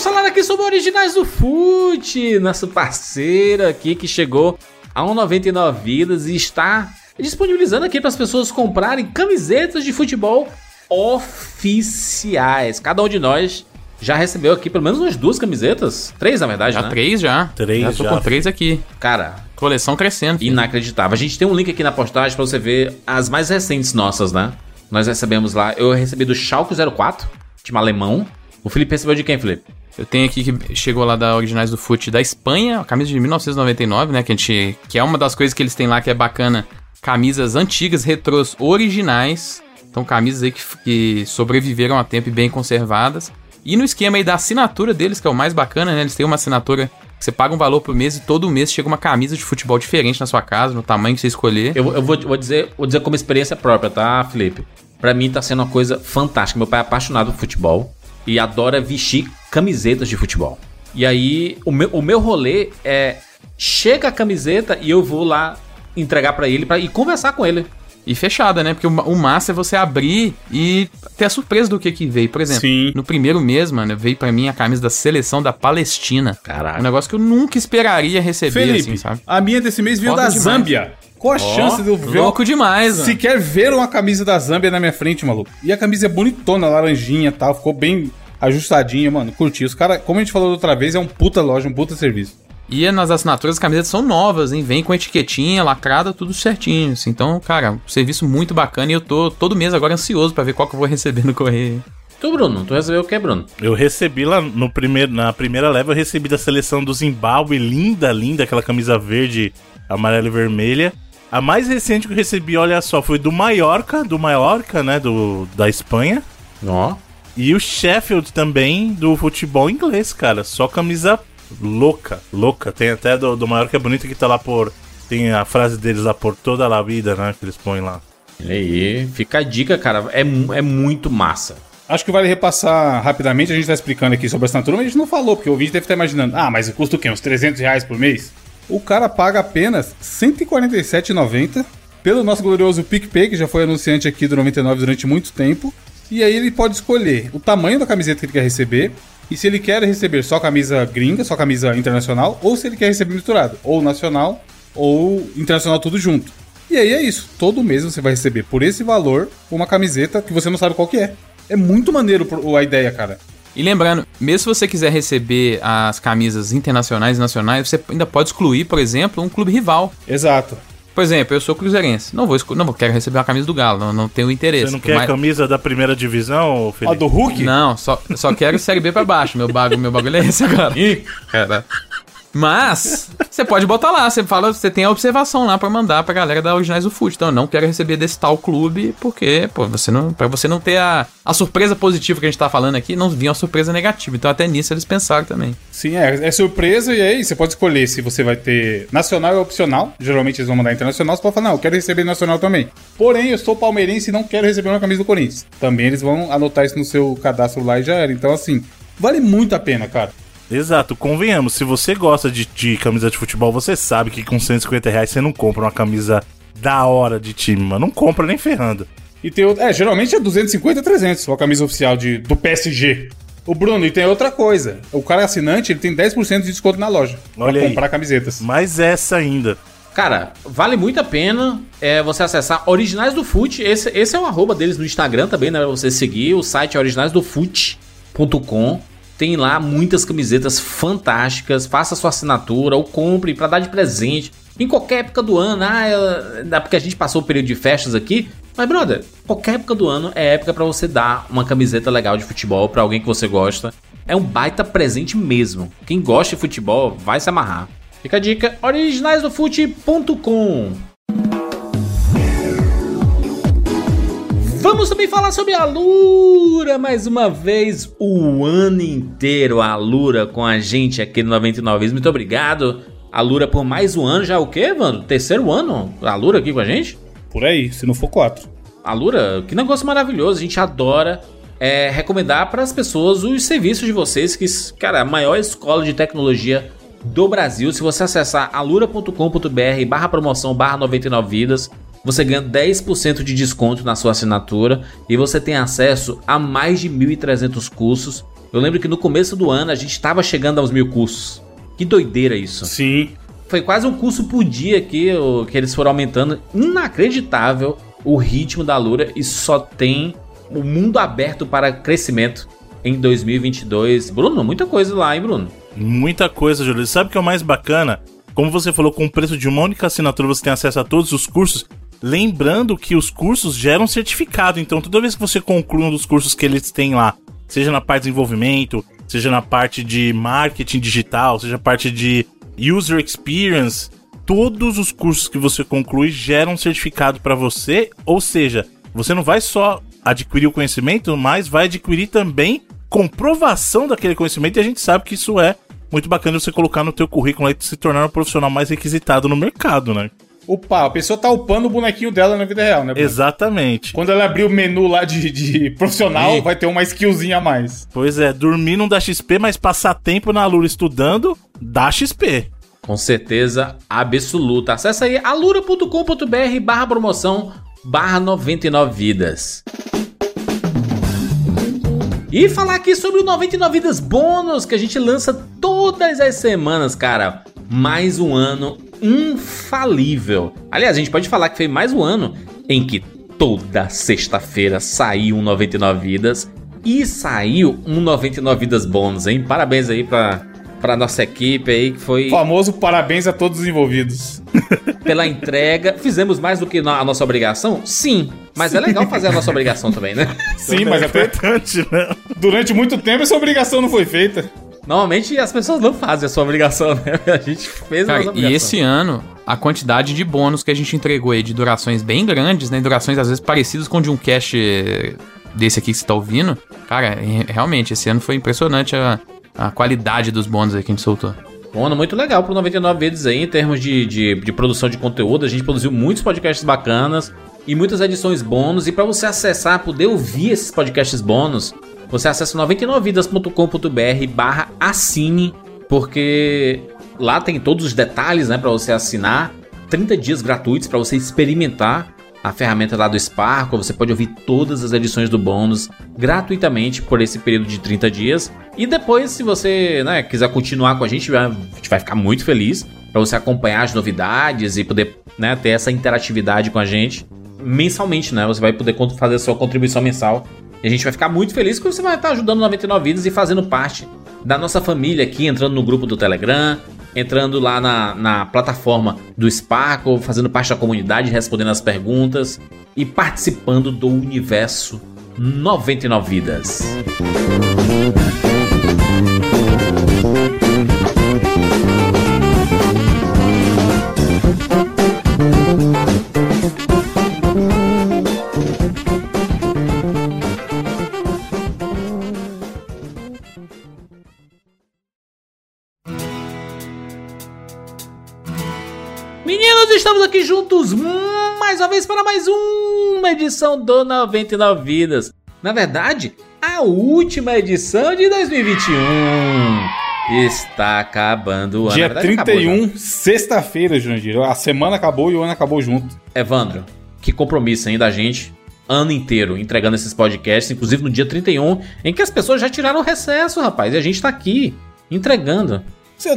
[SPEAKER 1] Vamos falar aqui sobre originais do FUT, nosso parceiro aqui que chegou a 1,99 vidas e está disponibilizando aqui para as pessoas comprarem camisetas de futebol oficiais. Cada um de nós já recebeu aqui pelo menos umas duas camisetas, três na verdade,
[SPEAKER 4] Já
[SPEAKER 1] né?
[SPEAKER 4] três já.
[SPEAKER 3] Três
[SPEAKER 4] já. tô
[SPEAKER 3] já.
[SPEAKER 4] com três aqui.
[SPEAKER 1] Cara,
[SPEAKER 4] Coleção crescendo. filho.
[SPEAKER 1] inacreditável. A gente tem um link aqui na postagem para você ver as mais recentes nossas, né? Nós recebemos lá, eu recebi do Schalke 04, time alemão. O Felipe recebeu de quem, Felipe?
[SPEAKER 4] Eu tenho aqui que chegou lá da Originais do Fute da Espanha, a camisa de 1999, né? Que, a gente, que é uma das coisas que eles têm lá que é bacana. Camisas antigas, retrôs originais. Então, camisas aí que, que sobreviveram a tempo e bem conservadas. E no esquema aí da assinatura deles, que é o mais bacana, né? Eles têm uma assinatura você paga um valor por mês e todo mês chega uma camisa de futebol diferente na sua casa, no tamanho que você escolher.
[SPEAKER 1] Eu, eu vou, vou dizer, vou dizer como experiência própria, tá, Felipe? Pra mim tá sendo uma coisa fantástica. Meu pai é apaixonado por futebol e adora vestir camisetas de futebol. E aí, o meu, o meu rolê é chega a camiseta e eu vou lá entregar pra ele pra, e conversar com ele.
[SPEAKER 4] E fechada, né? Porque o, o massa é você abrir e ter a surpresa do que que veio. Por exemplo,
[SPEAKER 2] Sim.
[SPEAKER 4] no primeiro mês, mano, veio pra mim a camisa da seleção da Palestina.
[SPEAKER 1] Caraca.
[SPEAKER 4] Um negócio que eu nunca esperaria receber,
[SPEAKER 2] Felipe,
[SPEAKER 4] assim, sabe?
[SPEAKER 2] a minha desse mês veio
[SPEAKER 4] Foda
[SPEAKER 2] da
[SPEAKER 4] demais.
[SPEAKER 2] Zâmbia. Qual a chance de eu ver
[SPEAKER 4] Louco demais, mano.
[SPEAKER 2] sequer ver uma camisa da Zâmbia na minha frente, maluco? E a camisa é bonitona, laranjinha e tal, ficou bem ajustadinha, mano. Curti. Os caras, como a gente falou da outra vez, é um puta loja, um puta serviço.
[SPEAKER 4] E nas assinaturas as camisetas são novas, hein? Vem com etiquetinha, lacrada, tudo certinho. assim. Então, cara, um serviço muito bacana e eu tô todo mês agora ansioso pra ver qual que eu vou receber no correio.
[SPEAKER 1] Tu, Bruno, tu recebeu o que, Bruno?
[SPEAKER 3] Eu recebi lá no primeiro, na primeira leva, eu recebi da seleção do Zimbábue, linda, linda, aquela camisa verde, amarela e vermelha. A mais recente que eu recebi, olha só, foi do Mallorca, do Mallorca, né, do, da Espanha.
[SPEAKER 1] Ó.
[SPEAKER 3] E o Sheffield também, do futebol inglês, cara. Só camisa louca, louca. Tem até do, do Mallorca é bonito que tá lá por... Tem a frase deles lá, por toda a vida, né, que eles põem lá.
[SPEAKER 1] E aí, fica a dica, cara. É, é muito massa.
[SPEAKER 2] Acho que vale repassar rapidamente, a gente tá explicando aqui sobre a assinatura, mas a gente não falou, porque o ouvinte deve estar imaginando, ah, mas custa o quê? Uns 300 reais por mês? O cara paga apenas R$ 147,90 pelo nosso glorioso PicPay, que já foi anunciante aqui do 99 durante muito tempo. E aí ele pode escolher o tamanho da camiseta que ele quer receber, e se ele quer receber só camisa gringa, só camisa internacional, ou se ele quer receber misturado, ou nacional, ou internacional tudo junto. E aí é isso, todo mês você vai receber por esse valor uma camiseta que você não sabe qual que é. É muito maneiro a ideia, cara.
[SPEAKER 4] E lembrando, mesmo se você quiser receber as camisas internacionais e nacionais, você ainda pode excluir, por exemplo, um clube rival.
[SPEAKER 2] Exato.
[SPEAKER 4] Por exemplo, eu sou cruzeirense. Não vou exclu- não quero receber uma camisa do Galo, não, não tenho interesse.
[SPEAKER 3] Você não quer
[SPEAKER 4] Mas-
[SPEAKER 3] a camisa da primeira divisão,
[SPEAKER 2] A
[SPEAKER 3] Felipe?
[SPEAKER 2] do Hulk?
[SPEAKER 4] Não, só, só quero Série B pra baixo. Meu bagulho, meu bagulho é esse agora. Ih, cara. Mas, você pode botar lá, você fala, você tem a observação lá pra mandar pra galera da Originais do Foot. Então, eu não quero receber desse tal clube, porque, pô, você não, pra você não ter a, a surpresa positiva que a gente tá falando aqui, não vir uma surpresa negativa. Então, até nisso eles pensaram também.
[SPEAKER 2] Sim, é, é surpresa e aí você pode escolher se você vai ter nacional é opcional. Geralmente eles vão mandar internacional, você pode falar, não, eu quero receber nacional também. Porém, eu sou palmeirense e não quero receber uma camisa do Corinthians. Também eles vão anotar isso no seu cadastro lá e já era. Então, assim, vale muito a pena, cara.
[SPEAKER 3] Exato, convenhamos, se você gosta de, de camisa de futebol, você sabe que com 150 reais você não compra uma camisa da hora de time, mano. Não compra nem ferrando.
[SPEAKER 2] E tem outro, é, geralmente é 250 300 a camisa oficial de, do PSG. O Bruno, e tem outra coisa. O cara assinante, ele tem 10% de desconto na loja.
[SPEAKER 3] Olha
[SPEAKER 2] pra
[SPEAKER 3] aí.
[SPEAKER 2] comprar camisetas.
[SPEAKER 3] Mas essa ainda.
[SPEAKER 1] Cara, vale muito a pena é, você acessar Originais do Foot. Esse, esse é o arroba deles no Instagram também, né? Pra você seguir. O site é originaisdofute.com. Tem lá muitas camisetas fantásticas. Faça sua assinatura ou compre pra dar de presente. Em qualquer época do ano. Ah, é, porque a gente passou o período de festas aqui. Mas, brother, qualquer época do ano é época pra você dar uma camiseta legal de futebol pra alguém que você gosta. É um baita presente mesmo. Quem gosta de futebol vai se amarrar. Fica a dica, originaisdofute.com Vamos também falar sobre a Lura mais uma vez, o ano inteiro a Lura com a gente aqui no 99 Muito obrigado, a Lura por mais um ano, já o quê, mano? Terceiro ano, a Lura aqui com a gente?
[SPEAKER 2] Por aí, se não for quatro.
[SPEAKER 1] A Lura, que negócio maravilhoso, a gente adora é, recomendar para as pessoas os serviços de vocês, que, cara, a maior escola de tecnologia do Brasil. Se você acessar alura.com.br barra promoção barra 99 vidas, você ganha 10% de desconto na sua assinatura e você tem acesso a mais de 1.300 cursos. Eu lembro que no começo do ano a gente estava chegando aos mil cursos. Que doideira isso.
[SPEAKER 2] Sim.
[SPEAKER 1] Foi quase um curso por dia que, que eles foram aumentando. Inacreditável o ritmo da Lura e só tem o mundo aberto para crescimento em 2022. Bruno, muita coisa lá, hein, Bruno?
[SPEAKER 3] Muita coisa, Júlio. Sabe o que é o mais bacana? Como você falou, com o preço de uma única assinatura você tem acesso a todos os cursos. Lembrando que os cursos geram certificado. Então, toda vez que você conclui um dos cursos que eles têm lá, seja na parte de desenvolvimento, seja na parte de marketing digital, seja parte de user experience, todos os cursos que você conclui geram certificado para você. Ou seja, você não vai só adquirir o conhecimento, mas vai adquirir também comprovação daquele conhecimento. E a gente sabe que isso é muito bacana você colocar no teu currículo e se tornar um profissional mais requisitado no mercado, né?
[SPEAKER 2] Opa, a pessoa tá upando o bonequinho dela na vida real, né? Bruno?
[SPEAKER 3] Exatamente.
[SPEAKER 2] Quando ela abrir o menu lá de, de profissional,
[SPEAKER 4] E-
[SPEAKER 2] vai ter uma skillzinha a mais.
[SPEAKER 3] Pois é, dormir não dá XP, mas passar tempo na Lura estudando dá XP.
[SPEAKER 1] Com certeza absoluta. Acesse aí alura.com.br barra promoção barra 99 vidas. E falar aqui sobre o 99 vidas bônus que a gente lança todas as semanas, cara. Mais um ano infalível. Aliás, a gente pode falar que foi mais um ano em que toda sexta-feira saiu um 99 vidas e saiu um 99 vidas bônus, hein? Parabéns aí pra, pra nossa equipe aí que foi
[SPEAKER 2] Famoso parabéns a todos os envolvidos.
[SPEAKER 1] pela entrega. Fizemos mais do que a nossa obrigação? Sim. Mas é legal fazer a nossa obrigação também, né?
[SPEAKER 2] Sim, mas
[SPEAKER 3] é
[SPEAKER 2] até
[SPEAKER 3] importante, né?
[SPEAKER 2] durante muito tempo essa obrigação não foi feita.
[SPEAKER 1] Normalmente as pessoas não fazem a sua obrigação, né? A gente fez a
[SPEAKER 4] Cara,
[SPEAKER 1] nossa
[SPEAKER 4] e
[SPEAKER 1] obrigação.
[SPEAKER 4] esse ano, a quantidade de bônus que a gente entregou aí de durações bem grandes, né? Durações às vezes parecidas com de um cache desse aqui que você tá ouvindo. Cara, re- realmente, esse ano foi impressionante a, a qualidade dos bônus aí que a gente soltou.
[SPEAKER 1] Um ano muito legal pro 99 vezes aí, em termos de, de, de produção de conteúdo. A gente produziu muitos podcasts bacanas e muitas edições bônus. E para você acessar, poder ouvir esses podcasts bônus, você acessa 99vidas.com.br barra assine, porque lá tem todos os detalhes, né, para você assinar. 30 dias gratuitos para você experimentar a ferramenta lá do Sparkle. Você pode ouvir todas as edições do bônus gratuitamente por esse período de 30 dias. E depois, se você né, quiser continuar com a gente, a gente vai ficar muito feliz para você acompanhar as novidades e poder né, ter essa interatividade com a gente mensalmente, né? Você vai poder fazer a sua contribuição mensal. E a gente vai ficar muito feliz que você vai estar ajudando 99 Vidas e fazendo parte da nossa família aqui, entrando no grupo do Telegram, entrando lá na, na plataforma do Sparkle, fazendo parte da comunidade, respondendo as perguntas e participando do universo 99 Vidas. Estamos aqui juntos mais uma vez para mais uma edição do 99 Vidas. Na verdade, a última edição de 2021. Está acabando o ano.
[SPEAKER 2] Dia
[SPEAKER 1] verdade, acabou já.
[SPEAKER 2] 31, sexta-feira, Jurandir. A semana acabou e o ano acabou junto.
[SPEAKER 1] Evandro, que compromisso, hein, da gente. Ano inteiro entregando esses podcasts, inclusive no dia 31, em que as pessoas já tiraram o recesso, rapaz. E a gente tá aqui entregando.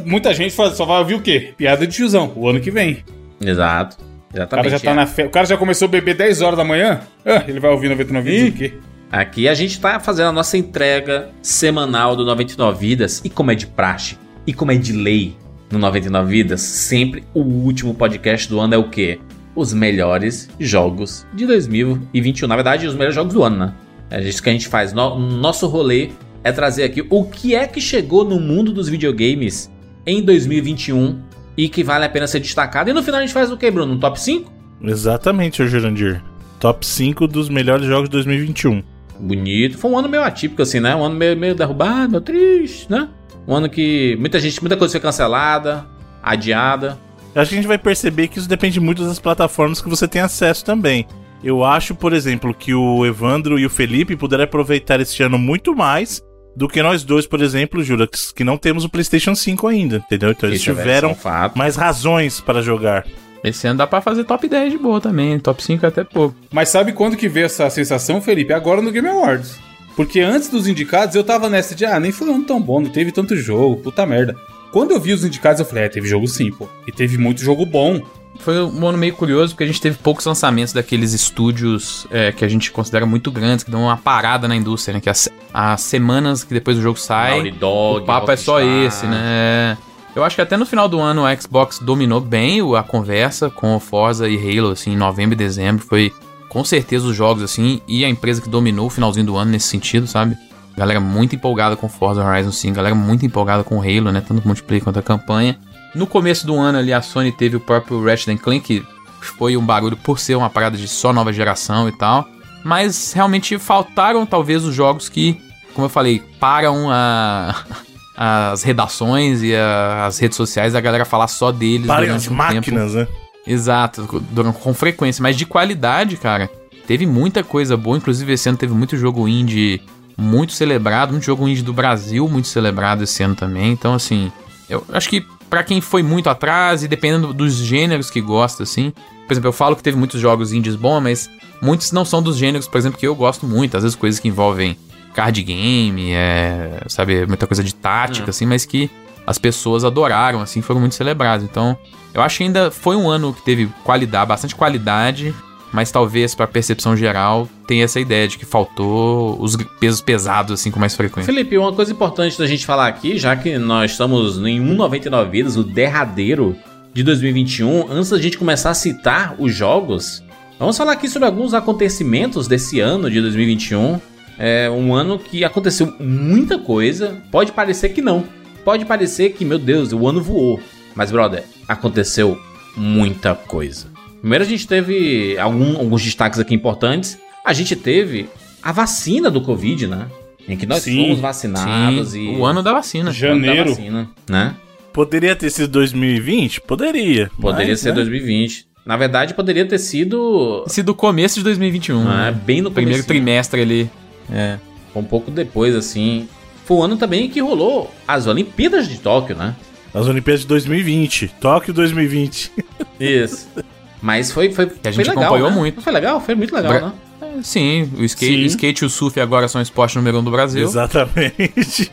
[SPEAKER 2] Muita gente só vai ouvir o quê? Piada de tiozão, o ano que vem.
[SPEAKER 1] Exato.
[SPEAKER 2] O cara
[SPEAKER 1] Exatamente.
[SPEAKER 2] já tá na fe... O cara já começou a beber 10 horas da manhã? Ah, ele vai ouvir 99 vídeos o quê?
[SPEAKER 1] Aqui a gente tá fazendo a nossa entrega semanal do 99 Vidas. E como é de praxe, e como é de lei no 99 Vidas, sempre o último podcast do ano é o quê? Os melhores jogos de 2021. Na verdade, os melhores jogos do ano, né? É isso que a gente faz. No- nosso rolê é trazer aqui o que é que chegou no mundo dos videogames em 2021 e que vale a pena ser destacado. E no final a gente faz o quê, Bruno? Um top 5?
[SPEAKER 3] Exatamente, ô Jurandir. Top 5 dos melhores jogos de 2021.
[SPEAKER 1] Bonito. Foi um ano meio atípico, assim, né? Um ano meio, meio derrubado, meio triste, né? Um ano que muita gente, muita coisa foi cancelada, adiada.
[SPEAKER 3] Eu acho que a gente vai perceber que isso depende muito das plataformas que você tem acesso também. Eu acho, por exemplo, que o Evandro e o Felipe puderam aproveitar este ano muito mais do que nós dois, por exemplo, Jura, que não temos o PlayStation 5 ainda, entendeu? Então eles
[SPEAKER 1] Isso é
[SPEAKER 3] tiveram
[SPEAKER 1] fato.
[SPEAKER 3] mais razões para jogar.
[SPEAKER 4] Esse ano dá pra fazer top 10 de boa também, top 5 é até pouco.
[SPEAKER 2] Mas sabe quando que veio essa sensação, Felipe? Agora no Game Awards. Porque antes dos indicados eu tava nessa de, ah, nem foi um ano tão bom, não teve tanto jogo, puta merda. Quando eu vi os indicados, eu falei, é, teve jogo sim, pô. E teve muito jogo bom.
[SPEAKER 4] Foi um ano meio curioso porque a gente teve poucos lançamentos daqueles estúdios é, que a gente considera muito grandes, que dão uma parada na indústria, né? Que as, as semanas que depois o jogo sai,
[SPEAKER 1] Dog,
[SPEAKER 4] o papo é só esse, né? Eu acho que até no final do ano o Xbox dominou bem a conversa com o Forza e Halo, assim, em novembro e dezembro. Foi com certeza os jogos, assim, e a empresa que dominou o finalzinho do ano nesse sentido, sabe? Galera muito empolgada com Forza Horizon 5, galera muito empolgada com Halo, né? Tanto o multiplayer quanto a campanha. No começo do ano ali, a Sony teve o próprio Ratchet Clank, que foi um barulho por ser uma parada de só nova geração e tal. Mas realmente faltaram talvez os jogos que, como eu falei, param a, as redações e a- as redes sociais da galera falar só deles durante
[SPEAKER 3] as
[SPEAKER 4] um tempo.
[SPEAKER 3] máquinas, né?
[SPEAKER 4] Exato, durante, com frequência, mas de qualidade, cara. Teve muita coisa boa, inclusive esse ano teve muito jogo indie muito celebrado, muito jogo indie do Brasil muito celebrado esse ano também. Então, assim, eu acho que pra quem foi muito atrás e dependendo dos gêneros que gosta, assim. Por exemplo, eu falo que teve muitos jogos indies bons, mas muitos não são dos gêneros, por exemplo, que eu gosto muito. Às vezes coisas que envolvem card game, é, sabe, muita coisa de tática, assim, mas que as pessoas adoraram, assim, foram muito celebrados. Então, eu acho que ainda foi um ano que teve qualidade, bastante qualidade, mas talvez pra percepção geral tenha essa ideia de que faltou os pesos pesados, assim, com mais frequência.
[SPEAKER 1] Felipe, uma coisa importante da gente falar aqui, já que nós estamos em 1,99 vidas, o derradeiro de 2021, antes da gente começar a citar os jogos, vamos falar aqui sobre alguns acontecimentos desse ano de 2021. É um ano que aconteceu muita coisa. Pode parecer que não. Pode parecer que, meu Deus, o ano voou. Mas, brother, aconteceu muita coisa. Primeiro a gente teve algum- alguns destaques aqui importantes. A gente teve a vacina do Covid, né? Em que nós
[SPEAKER 2] Sim,
[SPEAKER 1] fomos vacinados
[SPEAKER 4] Sim,
[SPEAKER 1] e.
[SPEAKER 4] o ano da vacina.
[SPEAKER 1] o ano da
[SPEAKER 2] Janeiro.
[SPEAKER 1] vacina, né?
[SPEAKER 3] Poderia ter sido 2020? Poderia.
[SPEAKER 1] Poderia
[SPEAKER 3] mas,
[SPEAKER 1] ser
[SPEAKER 3] né?
[SPEAKER 1] 2020. Na verdade, poderia ter sido.
[SPEAKER 4] Esse do começo de 2021.
[SPEAKER 1] né,
[SPEAKER 4] né?
[SPEAKER 1] bem no
[SPEAKER 4] Primeiro
[SPEAKER 1] comecinho.
[SPEAKER 4] trimestre ali. É.
[SPEAKER 1] Um pouco depois, assim. Foi o ano também que rolou as Olimpíadas de Tóquio, né?
[SPEAKER 3] As Olimpíadas de 2020. Tóquio 2020.
[SPEAKER 1] Isso. Mas foi, foi,
[SPEAKER 4] a
[SPEAKER 1] foi
[SPEAKER 4] gente
[SPEAKER 1] legal,
[SPEAKER 4] acompanhou
[SPEAKER 1] né?
[SPEAKER 4] muito.
[SPEAKER 1] Foi legal, foi muito legal,
[SPEAKER 4] Bra-
[SPEAKER 1] né?
[SPEAKER 4] É, Sim, o skate,
[SPEAKER 2] Sim.
[SPEAKER 4] o skate e o surf agora são o esporte número um do Brasil.
[SPEAKER 3] Exatamente.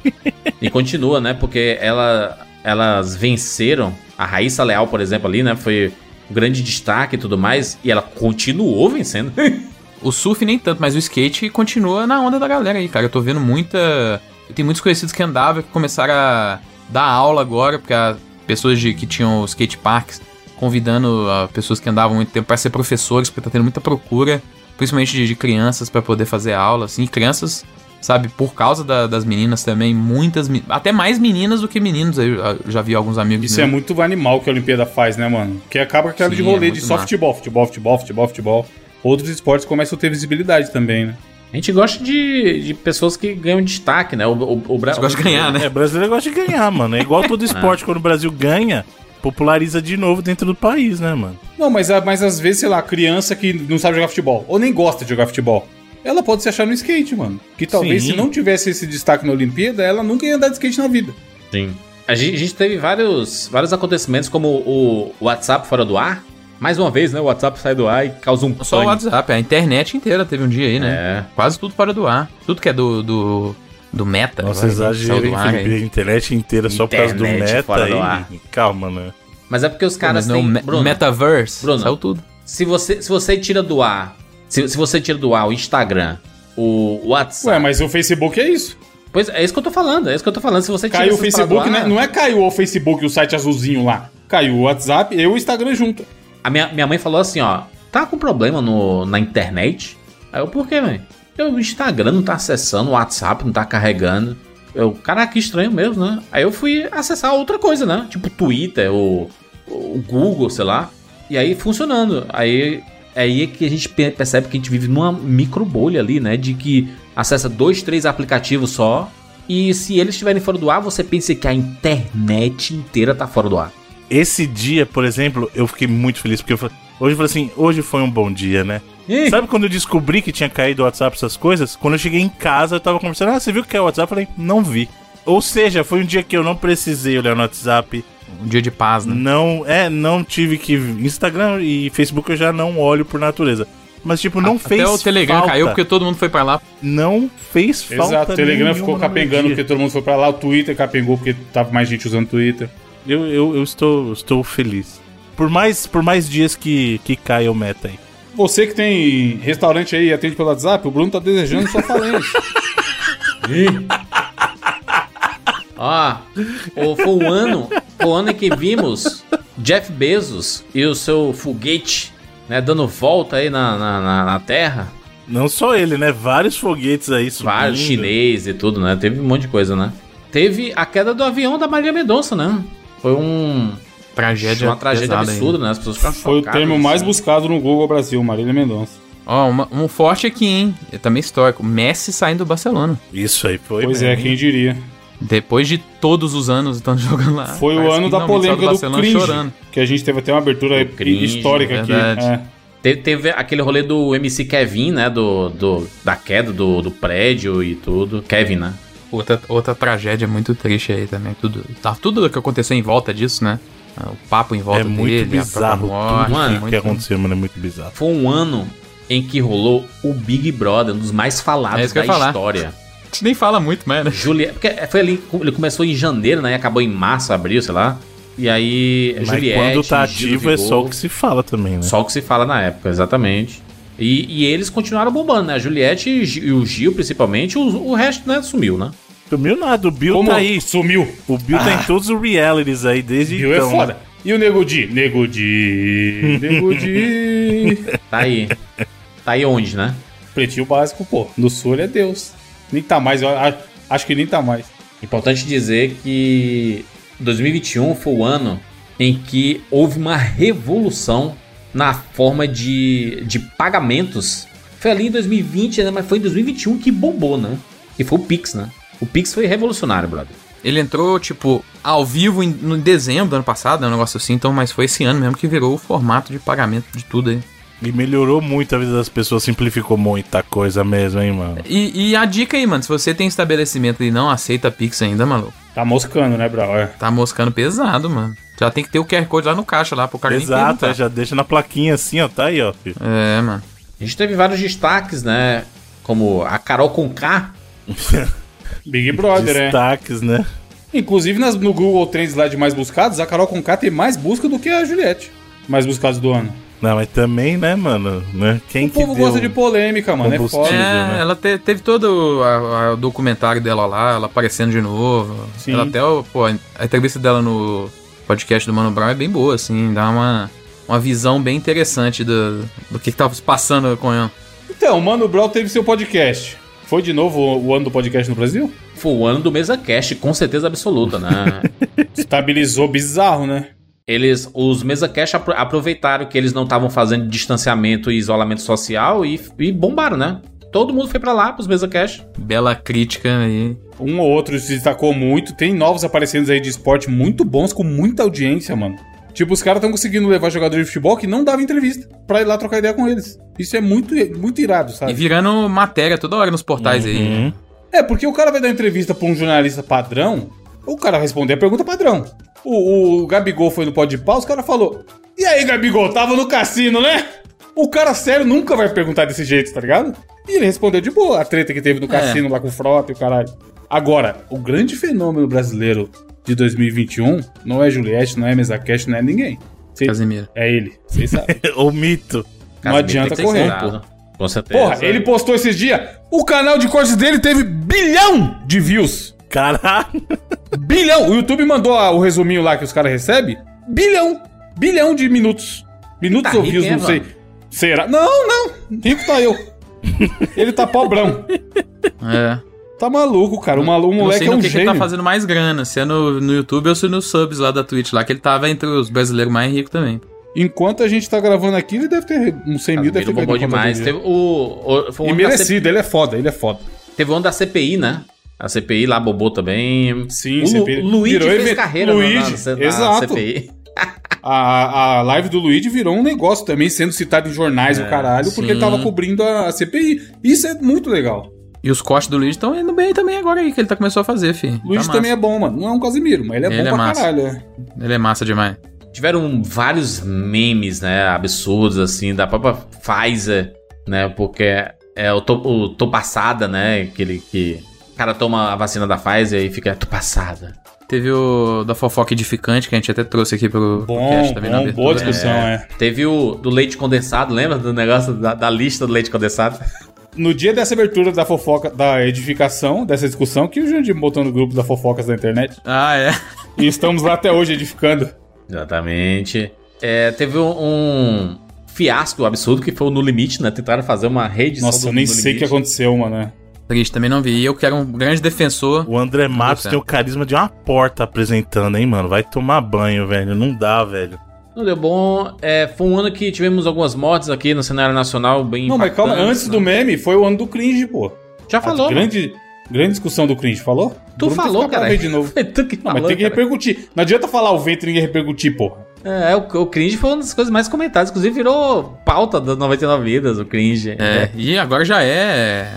[SPEAKER 1] E continua, né? Porque ela, elas venceram. A Raíssa Leal, por exemplo, ali, né? Foi um grande destaque e tudo mais. E ela continuou vencendo.
[SPEAKER 4] O surf nem tanto, mas o skate continua na onda da galera aí, cara. Eu tô vendo muita. Tem muitos conhecidos que andavam que começaram a dar aula agora, porque as pessoas de, que tinham skate parks convidando ah, pessoas que andavam muito tempo para ser professores, porque tá tendo muita procura, principalmente de, de crianças para poder fazer aula, assim. Crianças, sabe, por causa da- das meninas também, muitas. Até mais meninas do que meninos. Eu, eu já vi alguns amigos.
[SPEAKER 2] Isso é
[SPEAKER 4] meus.
[SPEAKER 2] muito animal que a Olimpíada faz, né, mano? Que acaba aquela de
[SPEAKER 4] é
[SPEAKER 2] rolê de
[SPEAKER 4] muito
[SPEAKER 2] só futebol, futebol, futebol, futebol, futebol. Outros esportes começam a ter visibilidade também, né?
[SPEAKER 1] A gente gosta de, de pessoas que ganham destaque, né? O, o, o Bra-
[SPEAKER 4] Você gosta de ganhar, né?
[SPEAKER 3] É, brasileiro gosta de ganhar, mano. É igual todo esporte, quando o Brasil ganha, populariza de novo dentro do país, né, mano?
[SPEAKER 2] Não, mas, a- mas às vezes, sei lá, a criança que não sabe jogar futebol, ou nem gosta de jogar futebol, ela pode se achar no skate, mano. Que talvez
[SPEAKER 3] Sim.
[SPEAKER 2] se não tivesse esse destaque na Olimpíada, ela nunca ia andar de skate na vida.
[SPEAKER 1] Sim. A gente, a gente teve vários, vários acontecimentos, como o WhatsApp fora do ar. Mais uma vez, né? O WhatsApp sai do ar e causa um
[SPEAKER 4] Só o
[SPEAKER 1] pânico.
[SPEAKER 4] WhatsApp, a internet inteira teve um dia aí, né?
[SPEAKER 1] É.
[SPEAKER 4] Quase tudo fora do ar. Tudo que é do, do, do meta.
[SPEAKER 3] Nossa, Felipe?
[SPEAKER 4] aí.
[SPEAKER 3] A internet inteira só por causa do meta
[SPEAKER 1] fora
[SPEAKER 3] aí.
[SPEAKER 1] do ar.
[SPEAKER 3] Calma, né?
[SPEAKER 1] Mas é porque os caras
[SPEAKER 4] não,
[SPEAKER 1] têm...
[SPEAKER 4] me-
[SPEAKER 1] Bruno,
[SPEAKER 4] Metaverse,
[SPEAKER 1] Bruno.
[SPEAKER 4] saiu tudo.
[SPEAKER 1] se, você, se você tira do ar... Se, se você tira do ar o Instagram, o WhatsApp...
[SPEAKER 2] Ué, mas o Facebook é isso.
[SPEAKER 1] Pois é isso que eu tô falando, é isso que eu tô falando. Se você tira
[SPEAKER 2] Caiu o Facebook, né?
[SPEAKER 1] ar-
[SPEAKER 2] Não é caiu o Facebook, o site azulzinho lá. Caiu o WhatsApp e o Instagram junto.
[SPEAKER 1] A minha, minha mãe falou assim, ó... Tá com problema no, na internet? Aí eu, por quê, mãe? Eu, o Instagram não tá acessando, o WhatsApp não tá carregando. Eu, caraca, que estranho mesmo, né? Aí eu fui acessar outra coisa, né? Tipo Twitter, ou o Google, sei lá. E aí funcionando. Aí é aí que a gente pe- percebe que a gente vive numa micro bolha ali, né? De que acessa dois, três aplicativos só. E se eles estiverem fora do ar, você pensa que a internet inteira tá fora do ar.
[SPEAKER 3] Esse dia, por exemplo, eu fiquei muito feliz, porque eu hoje eu falei assim, hoje foi um bom dia, né? Sabe quando eu descobri que tinha caído o WhatsApp, essas coisas? Quando eu cheguei em casa, eu tava conversando, ah, você viu o que é o WhatsApp? Eu falei, não vi. Ou seja, foi um dia que eu não precisei olhar no WhatsApp,
[SPEAKER 4] Um dia de paz, né?
[SPEAKER 3] não, é, não tive que... Instagram e Facebook eu já não olho por natureza. Mas, tipo, não fez
[SPEAKER 4] Até o Telegram
[SPEAKER 3] falta.
[SPEAKER 4] caiu porque todo mundo foi pra lá.
[SPEAKER 3] Não fez falta
[SPEAKER 2] Exato, o Telegram ficou capengando porque todo mundo foi pra lá, o Twitter capengou porque tava mais gente usando Twitter.
[SPEAKER 3] Eu, eu, eu estou, estou feliz. Por mais, por mais dias que, que caia o meta aí.
[SPEAKER 2] Você que tem restaurante aí e atende pelo WhatsApp, o Bruno tá desejando sua falência.
[SPEAKER 1] Ó, o- foi um ano, foi um ano em que vimos Jeff Bezos e o seu foguete, né, dando volta aí na, na, na- na Terra.
[SPEAKER 3] Não só ele, né? Vários foguetes aí subindo.
[SPEAKER 1] Vários chineses e tudo, né? Teve um monte de coisa, né? Teve a queda do avião da Maria Mendonça, né? Foi um,
[SPEAKER 4] Tragédia
[SPEAKER 1] uma tragédia
[SPEAKER 4] pesada
[SPEAKER 1] absurda, né? As pessoas ficaram
[SPEAKER 2] Foi o termo mais
[SPEAKER 1] assim.
[SPEAKER 2] buscado no Google Brasil, Marília Mendonça.
[SPEAKER 4] Ó, uma- um forte aqui, hein? É também histórico. Messi saindo do Barcelona.
[SPEAKER 3] Isso aí foi.
[SPEAKER 2] Pois é, quem diria.
[SPEAKER 4] Depois de todos os anos estando jogando lá.
[SPEAKER 2] Foi o ano da polêmica do
[SPEAKER 4] Barcelona
[SPEAKER 2] cringe,
[SPEAKER 4] chorando.
[SPEAKER 2] que a gente teve até uma abertura
[SPEAKER 1] Do cringe,
[SPEAKER 2] histórica aqui.
[SPEAKER 4] verdade.
[SPEAKER 2] É.
[SPEAKER 1] Teve, teve aquele rolê do MC Kevin, né? Do, do, da queda do, do prédio e tudo. Kevin, né?
[SPEAKER 4] Outra, outra tragédia muito triste aí também. Tudo, tá, tudo que aconteceu em volta disso, né? O papo em volta
[SPEAKER 3] É muito
[SPEAKER 4] dele,
[SPEAKER 3] bizarro
[SPEAKER 4] morte.
[SPEAKER 3] tudo
[SPEAKER 1] mano,
[SPEAKER 3] que-
[SPEAKER 4] muito-
[SPEAKER 3] que aconteceu, mano. É muito bizarro.
[SPEAKER 1] Foi um ano em que rolou o Big Brother, um dos mais falados
[SPEAKER 4] É isso que eu
[SPEAKER 1] da história.
[SPEAKER 4] gente nem fala muito, mas né?
[SPEAKER 1] Juliette. Porque foi ali. Ele começou em janeiro, né? E acabou em março, abril, sei lá. E aí,
[SPEAKER 3] Mas
[SPEAKER 1] Juliette.
[SPEAKER 3] quando tá ativo é só o que se fala também, né?
[SPEAKER 1] Só o que se fala na época, exatamente. E, e eles continuaram bombando, né? A Juliette e e o Gil, principalmente, o, o resto, né, sumiu, né?
[SPEAKER 3] Sumiu nada, o Bill
[SPEAKER 2] Como
[SPEAKER 3] tá aí.
[SPEAKER 2] sumiu?
[SPEAKER 3] O Bill tá em todos os realities aí desde
[SPEAKER 2] Bill
[SPEAKER 3] então.
[SPEAKER 2] é foda. E o Nego Di? Nego Di, Nego Di.
[SPEAKER 1] Tá aí. tá aí onde, né?
[SPEAKER 2] Pretinho básico, pô. No sul ele é Deus. Nem tá mais, eu acho que nem tá mais.
[SPEAKER 1] Importante dizer que 2021 foi o ano em que houve uma revolução na forma de, de pagamentos. Foi ali em 2020, né? Mas foi em 2021 que bombou, né? E foi o Pix, né? O Pix foi revolucionário, brother.
[SPEAKER 4] Ele entrou, tipo, ao vivo em, no dezembro do ano passado, né? Um negócio assim, então, mas foi esse ano mesmo que virou o formato de pagamento de tudo aí.
[SPEAKER 3] E melhorou muito a vida das pessoas, simplificou muita coisa mesmo, hein, mano.
[SPEAKER 4] E, e a dica aí, mano, se você tem estabelecimento e não aceita Pix ainda, maluco,
[SPEAKER 2] Tá moscando, né, Brau? É.
[SPEAKER 4] tá moscando pesado, mano. Já tem que ter o QR Code lá no caixa lá pro cara
[SPEAKER 3] Exato, é, já deixa na plaquinha assim, ó, tá aí, ó. filho.
[SPEAKER 4] É, mano.
[SPEAKER 1] A gente teve vários destaques, né? Como a Carol Conká.
[SPEAKER 2] Big Brother, é.
[SPEAKER 3] Destaques, né?
[SPEAKER 2] Inclusive nas- no Google Trends lá de mais buscados, a Carol Conká tem mais busca do que a Juliette. Mais buscados do ano.
[SPEAKER 3] Não, mas também, né, mano? Né? Quem
[SPEAKER 2] O
[SPEAKER 3] que
[SPEAKER 2] povo gosta de polêmica, mano. É foda.
[SPEAKER 4] É,
[SPEAKER 3] né?
[SPEAKER 4] ela te- teve todo o documentário dela lá, ela aparecendo de novo.
[SPEAKER 2] Sim.
[SPEAKER 4] Ela até, o- pô, a entrevista dela no podcast do Mano Brown é bem boa, assim, dá uma, uma visão bem interessante do, do que, que tava se passando com ela.
[SPEAKER 2] Então, o Mano Brown teve seu podcast. Foi de novo o, o ano do podcast no Brasil?
[SPEAKER 1] Foi o ano do Mesa Cast, com certeza absoluta, né?
[SPEAKER 2] Estabilizou bizarro, né?
[SPEAKER 1] eles, os Mesa Cast apro- aproveitaram que eles não estavam fazendo distanciamento e isolamento social e, e bombaram, né? Todo mundo foi pra lá, pros Mesa Cast.
[SPEAKER 4] Bela crítica aí.
[SPEAKER 2] Um ou outro se destacou muito. Tem novos aparecendo aí de esporte muito bons, com muita audiência, mano. Tipo, os caras estão conseguindo levar jogadores de futebol que não davam entrevista pra ir lá trocar ideia com eles. Isso é muito, muito irado,
[SPEAKER 4] E
[SPEAKER 2] sabe?
[SPEAKER 4] virando matéria toda hora nos portais aí.
[SPEAKER 3] Uhum.
[SPEAKER 2] É, porque o cara vai dar entrevista pra um jornalista padrão, o cara vai responder a pergunta padrão. O, o Gabigol foi no pó de pau, os caras falou: E aí, Gabigol, tava no cassino, né? O cara sério nunca vai perguntar desse jeito, tá ligado? E ele respondeu de boa a treta que teve no cassino lá com o Frota e o caralho. Agora, o grande fenômeno brasileiro de 2021 não é Juliette, não é Mesacash, não é ninguém. Cê-
[SPEAKER 4] Casemiro.
[SPEAKER 2] É ele, vocês sabem.
[SPEAKER 3] o mito.
[SPEAKER 2] Não
[SPEAKER 1] Casimiro
[SPEAKER 2] adianta correr,
[SPEAKER 1] cuidado. Com certeza.
[SPEAKER 2] Porra, ele postou esses dias, o canal de cortes dele teve bilhão de views.
[SPEAKER 3] Caralho.
[SPEAKER 2] Bilhão! O YouTube mandou o resuminho lá que os caras recebem. Bilhão! Bilhão de minutos. Minutos
[SPEAKER 1] Tá
[SPEAKER 2] ou views, não sei. Será? Não, não. Rico tá eu. Ele tá pobrão.
[SPEAKER 4] É.
[SPEAKER 2] Tá maluco, cara. O maluco, o moleque é
[SPEAKER 4] no
[SPEAKER 2] um
[SPEAKER 4] que, que ele
[SPEAKER 2] gênio.
[SPEAKER 4] tá fazendo mais grana, se é no, no YouTube ou se é nos subs lá da Twitch lá, que ele tava entre os brasileiros mais ricos também.
[SPEAKER 2] Enquanto a gente tá gravando aqui, ele deve ter uns 100 mil, deve ter
[SPEAKER 1] bombou demais. Teve o, o, foi o
[SPEAKER 2] E merecido, ele é foda, ele é foda.
[SPEAKER 1] Teve o ano da CPI, né? A CPI lá bobou também.
[SPEAKER 2] Sim,
[SPEAKER 1] o Lu,
[SPEAKER 2] CPI.
[SPEAKER 1] Luigi
[SPEAKER 2] Virou
[SPEAKER 1] fez carreira
[SPEAKER 2] Luigi,
[SPEAKER 1] na, na, na
[SPEAKER 2] exato.
[SPEAKER 1] CPI.
[SPEAKER 2] A, a live do Luigi virou um negócio também, sendo citado em jornais
[SPEAKER 1] É,
[SPEAKER 2] o caralho, porque
[SPEAKER 4] sim.
[SPEAKER 2] ele tava cobrindo a, a CPI. Isso é muito legal.
[SPEAKER 4] E os cortes do Luigi estão indo bem também agora aí, que ele tá começou a fazer, fi.
[SPEAKER 2] Luigi
[SPEAKER 4] tá
[SPEAKER 2] também é bom, mano. Não é um Casimiro, mas ele é
[SPEAKER 4] Ele
[SPEAKER 2] bom
[SPEAKER 4] é
[SPEAKER 2] pra
[SPEAKER 4] massa.
[SPEAKER 2] caralho. é.
[SPEAKER 4] Ele é massa demais.
[SPEAKER 1] Tiveram vários memes, né? Absurdos, assim, da própria Pfizer, né? Porque é o, to, o tô passada, né? Aquele que. O cara toma a vacina da Pfizer e fica tô passada.
[SPEAKER 4] Teve o da fofoca edificante, que a gente até trouxe aqui pro
[SPEAKER 2] Bom,
[SPEAKER 4] cast também na
[SPEAKER 2] bom,
[SPEAKER 4] abertura.
[SPEAKER 2] boa discussão, é.
[SPEAKER 1] Teve o do leite condensado, lembra do negócio da, da lista do leite condensado?
[SPEAKER 2] No dia dessa abertura da fofoca, da edificação, dessa discussão, que o Jandir botou no grupo da fofocas da internet.
[SPEAKER 4] Ah, é.
[SPEAKER 2] E estamos lá até hoje edificando.
[SPEAKER 1] Exatamente. É, teve um, um fiasco absurdo que foi o No Limite, né? Tentaram fazer uma rede
[SPEAKER 2] Nossa, eu nem sei o que aconteceu, mano. né?
[SPEAKER 4] Triste, também não vi. E eu que era um grande defensor.
[SPEAKER 3] O André Matos tem o carisma de uma porta apresentando, hein, mano? Vai tomar banho, velho. Não dá, velho.
[SPEAKER 1] Não deu bom. É, foi um ano que tivemos algumas mortes aqui no cenário nacional bem
[SPEAKER 2] Não, mas calma, antes
[SPEAKER 1] né?
[SPEAKER 2] do meme foi o ano do cringe, pô.
[SPEAKER 1] Já falou.
[SPEAKER 2] A grande, grande discussão do cringe, falou?
[SPEAKER 1] Tu
[SPEAKER 2] Bruno
[SPEAKER 1] falou, cara.
[SPEAKER 2] de novo.
[SPEAKER 1] Tu que
[SPEAKER 2] Não,
[SPEAKER 1] falou,
[SPEAKER 2] mas tem que
[SPEAKER 1] cara.
[SPEAKER 2] repercutir. Não adianta falar o vento e ninguém repercutir, porra.
[SPEAKER 1] É, o, o cringe foi uma das coisas mais comentadas. Inclusive virou pauta das 99 vidas, o cringe.
[SPEAKER 4] É, e agora já é.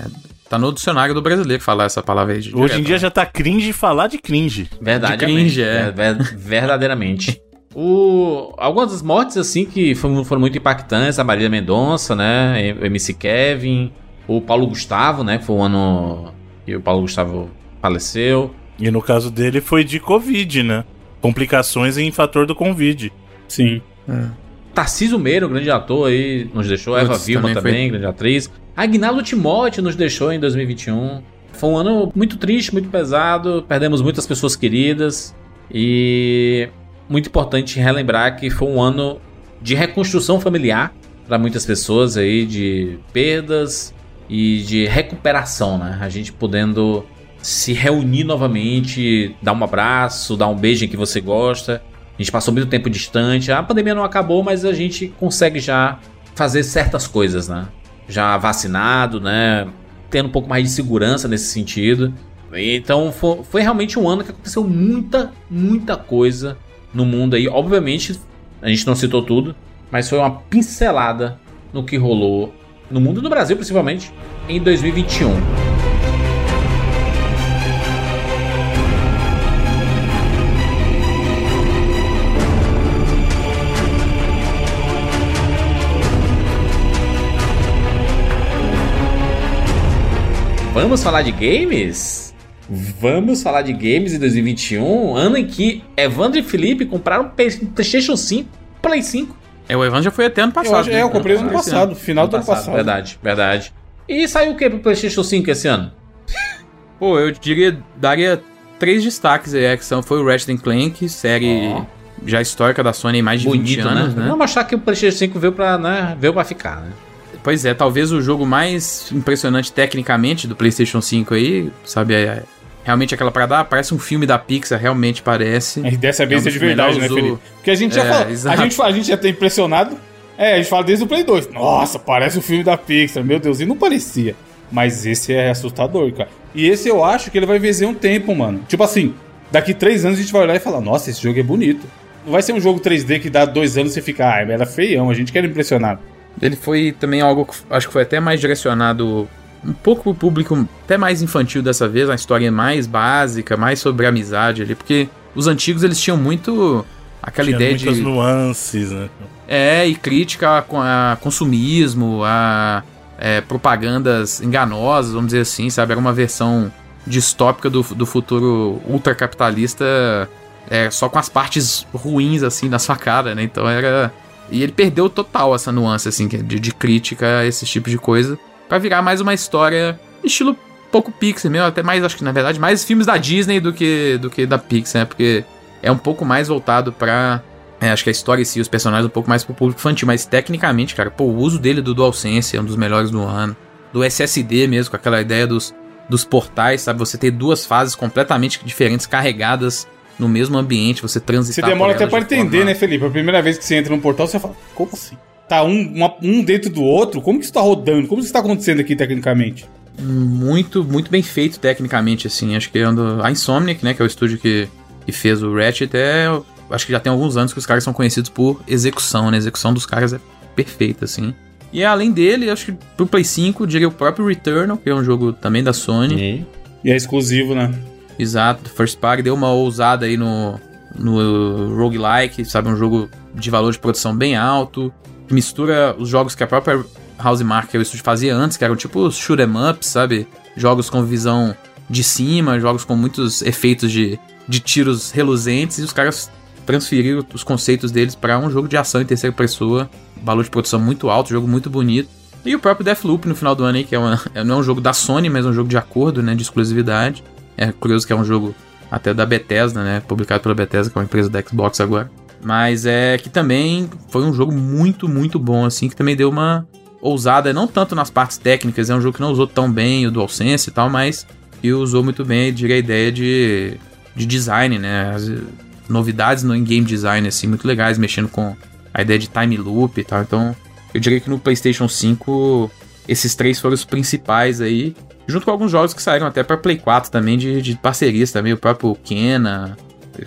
[SPEAKER 4] Tá no dicionário do brasileiro falar essa palavra aí. de
[SPEAKER 3] Hoje em dia
[SPEAKER 4] né?
[SPEAKER 3] já tá cringe falar de cringe.
[SPEAKER 1] Verdade,
[SPEAKER 4] De cringe, é.
[SPEAKER 1] ver- verdadeiramente. O, algumas das mortes, assim, que foram, foram muito impactantes, a Marília Mendonça, né? O MC Kevin, o Paulo Gustavo, né? Que foi um ano e o Paulo Gustavo faleceu.
[SPEAKER 3] E no caso dele foi de Covid, né? Complicações em fator do Covid.
[SPEAKER 2] Sim.
[SPEAKER 1] Tarcísio Meira, um grande ator aí, nos deixou.
[SPEAKER 4] Putz,
[SPEAKER 1] Eva Vilma
[SPEAKER 4] também
[SPEAKER 1] também,
[SPEAKER 4] foi-
[SPEAKER 1] grande atriz. Agnaldo Timóteo nos deixou em 2021. Foi um ano muito triste, muito pesado. Perdemos muitas pessoas queridas. E muito importante relembrar que foi um ano de reconstrução familiar para muitas pessoas aí, de perdas e de recuperação, né? A gente podendo se reunir novamente, dar um abraço, dar um beijo em que você gosta. A gente passou muito tempo distante. A pandemia não acabou, mas a gente consegue já fazer certas coisas, né? Já vacinado, né? Tendo um pouco mais de segurança nesse sentido. Então foi, foi realmente um ano que aconteceu muita, muita coisa no mundo aí. Obviamente, a gente não citou tudo, mas foi uma pincelada no que rolou no mundo e no Brasil, principalmente, em 2021. Vamos falar de games? Vamos falar de games em 2021, ano em que Evandro e Felipe compraram um PlayStation 5, Play 5.
[SPEAKER 4] É, o Evan já foi até ano
[SPEAKER 2] Eu,
[SPEAKER 4] passado.
[SPEAKER 2] acho, é, eu comprei no ano
[SPEAKER 4] Esse
[SPEAKER 2] passado, final do ano passado.
[SPEAKER 1] Verdade, verdade. E saiu o que pro PlayStation 5 esse ano?
[SPEAKER 4] Pô, eu diria, daria três destaques aí, que são, foi o Ratchet Clank, série já histórica da Sony há mais de 20
[SPEAKER 1] Bonito,
[SPEAKER 4] anos,
[SPEAKER 1] né?
[SPEAKER 4] né?
[SPEAKER 1] Vamos mostrar que o PlayStation 5 veio pra, né, veio pra ficar, né?
[SPEAKER 4] Pois é, talvez o jogo mais impressionante tecnicamente do PlayStation 5 aí, sabe? É, realmente aquela parada, ah, parece um filme da Pixar, realmente parece.
[SPEAKER 2] E dessa
[SPEAKER 4] É
[SPEAKER 2] vez
[SPEAKER 4] um
[SPEAKER 2] é de verdade, né, Felipe? Porque a gente já
[SPEAKER 4] É,
[SPEAKER 2] fala, a gente, a gente já tá impressionado. É, a gente fala desde o Play 2. Nossa, parece o filme da Pixar, meu Deus, e não parecia. Mas esse é assustador, cara. E esse eu acho que ele vai vencer um tempo, mano. Tipo assim, daqui três anos a gente vai olhar e falar, nossa, esse jogo é bonito. Não vai ser um jogo 3D que dá dois anos e você fica, ah, era feião, a gente quer impressionar.
[SPEAKER 4] Ele foi também algo que acho que foi até mais direcionado um pouco pro público até mais infantil dessa vez, uma história mais básica, mais sobre amizade ali, porque os antigos eles tinham muito aquela
[SPEAKER 3] Tinha
[SPEAKER 4] ideia
[SPEAKER 3] muitas
[SPEAKER 4] de
[SPEAKER 3] nuances, né?
[SPEAKER 4] é e crítica a, a consumismo, a é, propagandas enganosas, vamos dizer assim, sabe? Era uma versão distópica do, do futuro ultracapitalista é, só com as partes ruins, assim, na sua cara, né? Então era. E ele perdeu total essa nuance, assim, é de, de crítica a esse tipo de coisa, pra virar mais uma história estilo pouco Pixar mesmo, até mais, acho que na verdade, mais filmes da Disney do que, do que da Pixar, né? Porque é um pouco mais voltado pra. é, acho que a história em si, os personagens, um pouco mais pro público infantil, mas tecnicamente, cara, pô, o uso dele do DualSense é um dos melhores do ano. Do SSD mesmo, com aquela ideia dos, dos portais, sabe? Você ter duas fases completamente diferentes carregadas no mesmo ambiente, você
[SPEAKER 2] Você
[SPEAKER 4] transitar.
[SPEAKER 2] demora
[SPEAKER 4] por
[SPEAKER 2] até
[SPEAKER 4] de
[SPEAKER 2] entender,
[SPEAKER 4] forma-
[SPEAKER 2] né, Felipe? A primeira vez que você entra num portal, você fala, como assim? Tá um, uma- um dentro do outro? Como que isso tá rodando? Como que isso tá acontecendo aqui tecnicamente?
[SPEAKER 4] muito, muito bem feito tecnicamente, assim. Acho que é um do- a Insomniac, né, que é o estúdio que, que fez o Ratchet, é, acho que já tem alguns anos que os caras são conhecidos por execução, né? A execução dos caras é perfeita, assim. E além dele, acho que pro Play 5, diria o próprio Returnal, que é um jogo também da Sony.
[SPEAKER 2] E é exclusivo, né?
[SPEAKER 4] Exato, First Party deu uma ousada aí no, no roguelike, sabe? Um jogo de valor de produção bem alto, que mistura os jogos que a própria Housemarque, que é o estúdio, fazia antes, que eram tipo shoot 'em ups, sabe? Jogos com visão de cima, jogos com muitos efeitos de, de tiros reluzentes, e os caras transferiram os conceitos deles para um jogo de ação em terceira pessoa, valor de produção muito alto, jogo muito bonito. E o próprio Deathloop no final do ano aí, que é uma, não é um jogo da Sony, mas é um jogo de acordo, né, de exclusividade. É curioso que é um jogo até da Bethesda, né, publicado pela Bethesda, que é uma empresa da Xbox agora. Mas é que também foi um jogo muito, muito bom, assim, que também deu uma ousada, não tanto nas partes técnicas, é um jogo que não usou tão bem o DualSense e tal, mas que usou muito bem, diria a ideia de, de design, né, as novidades no in-game design, assim, muito legais, mexendo com a ideia de time loop e tal, então eu diria que no PlayStation 5 esses três foram os principais aí, junto com alguns jogos que saíram até para Play 4 também, de, de parcerias também, o próprio Kena,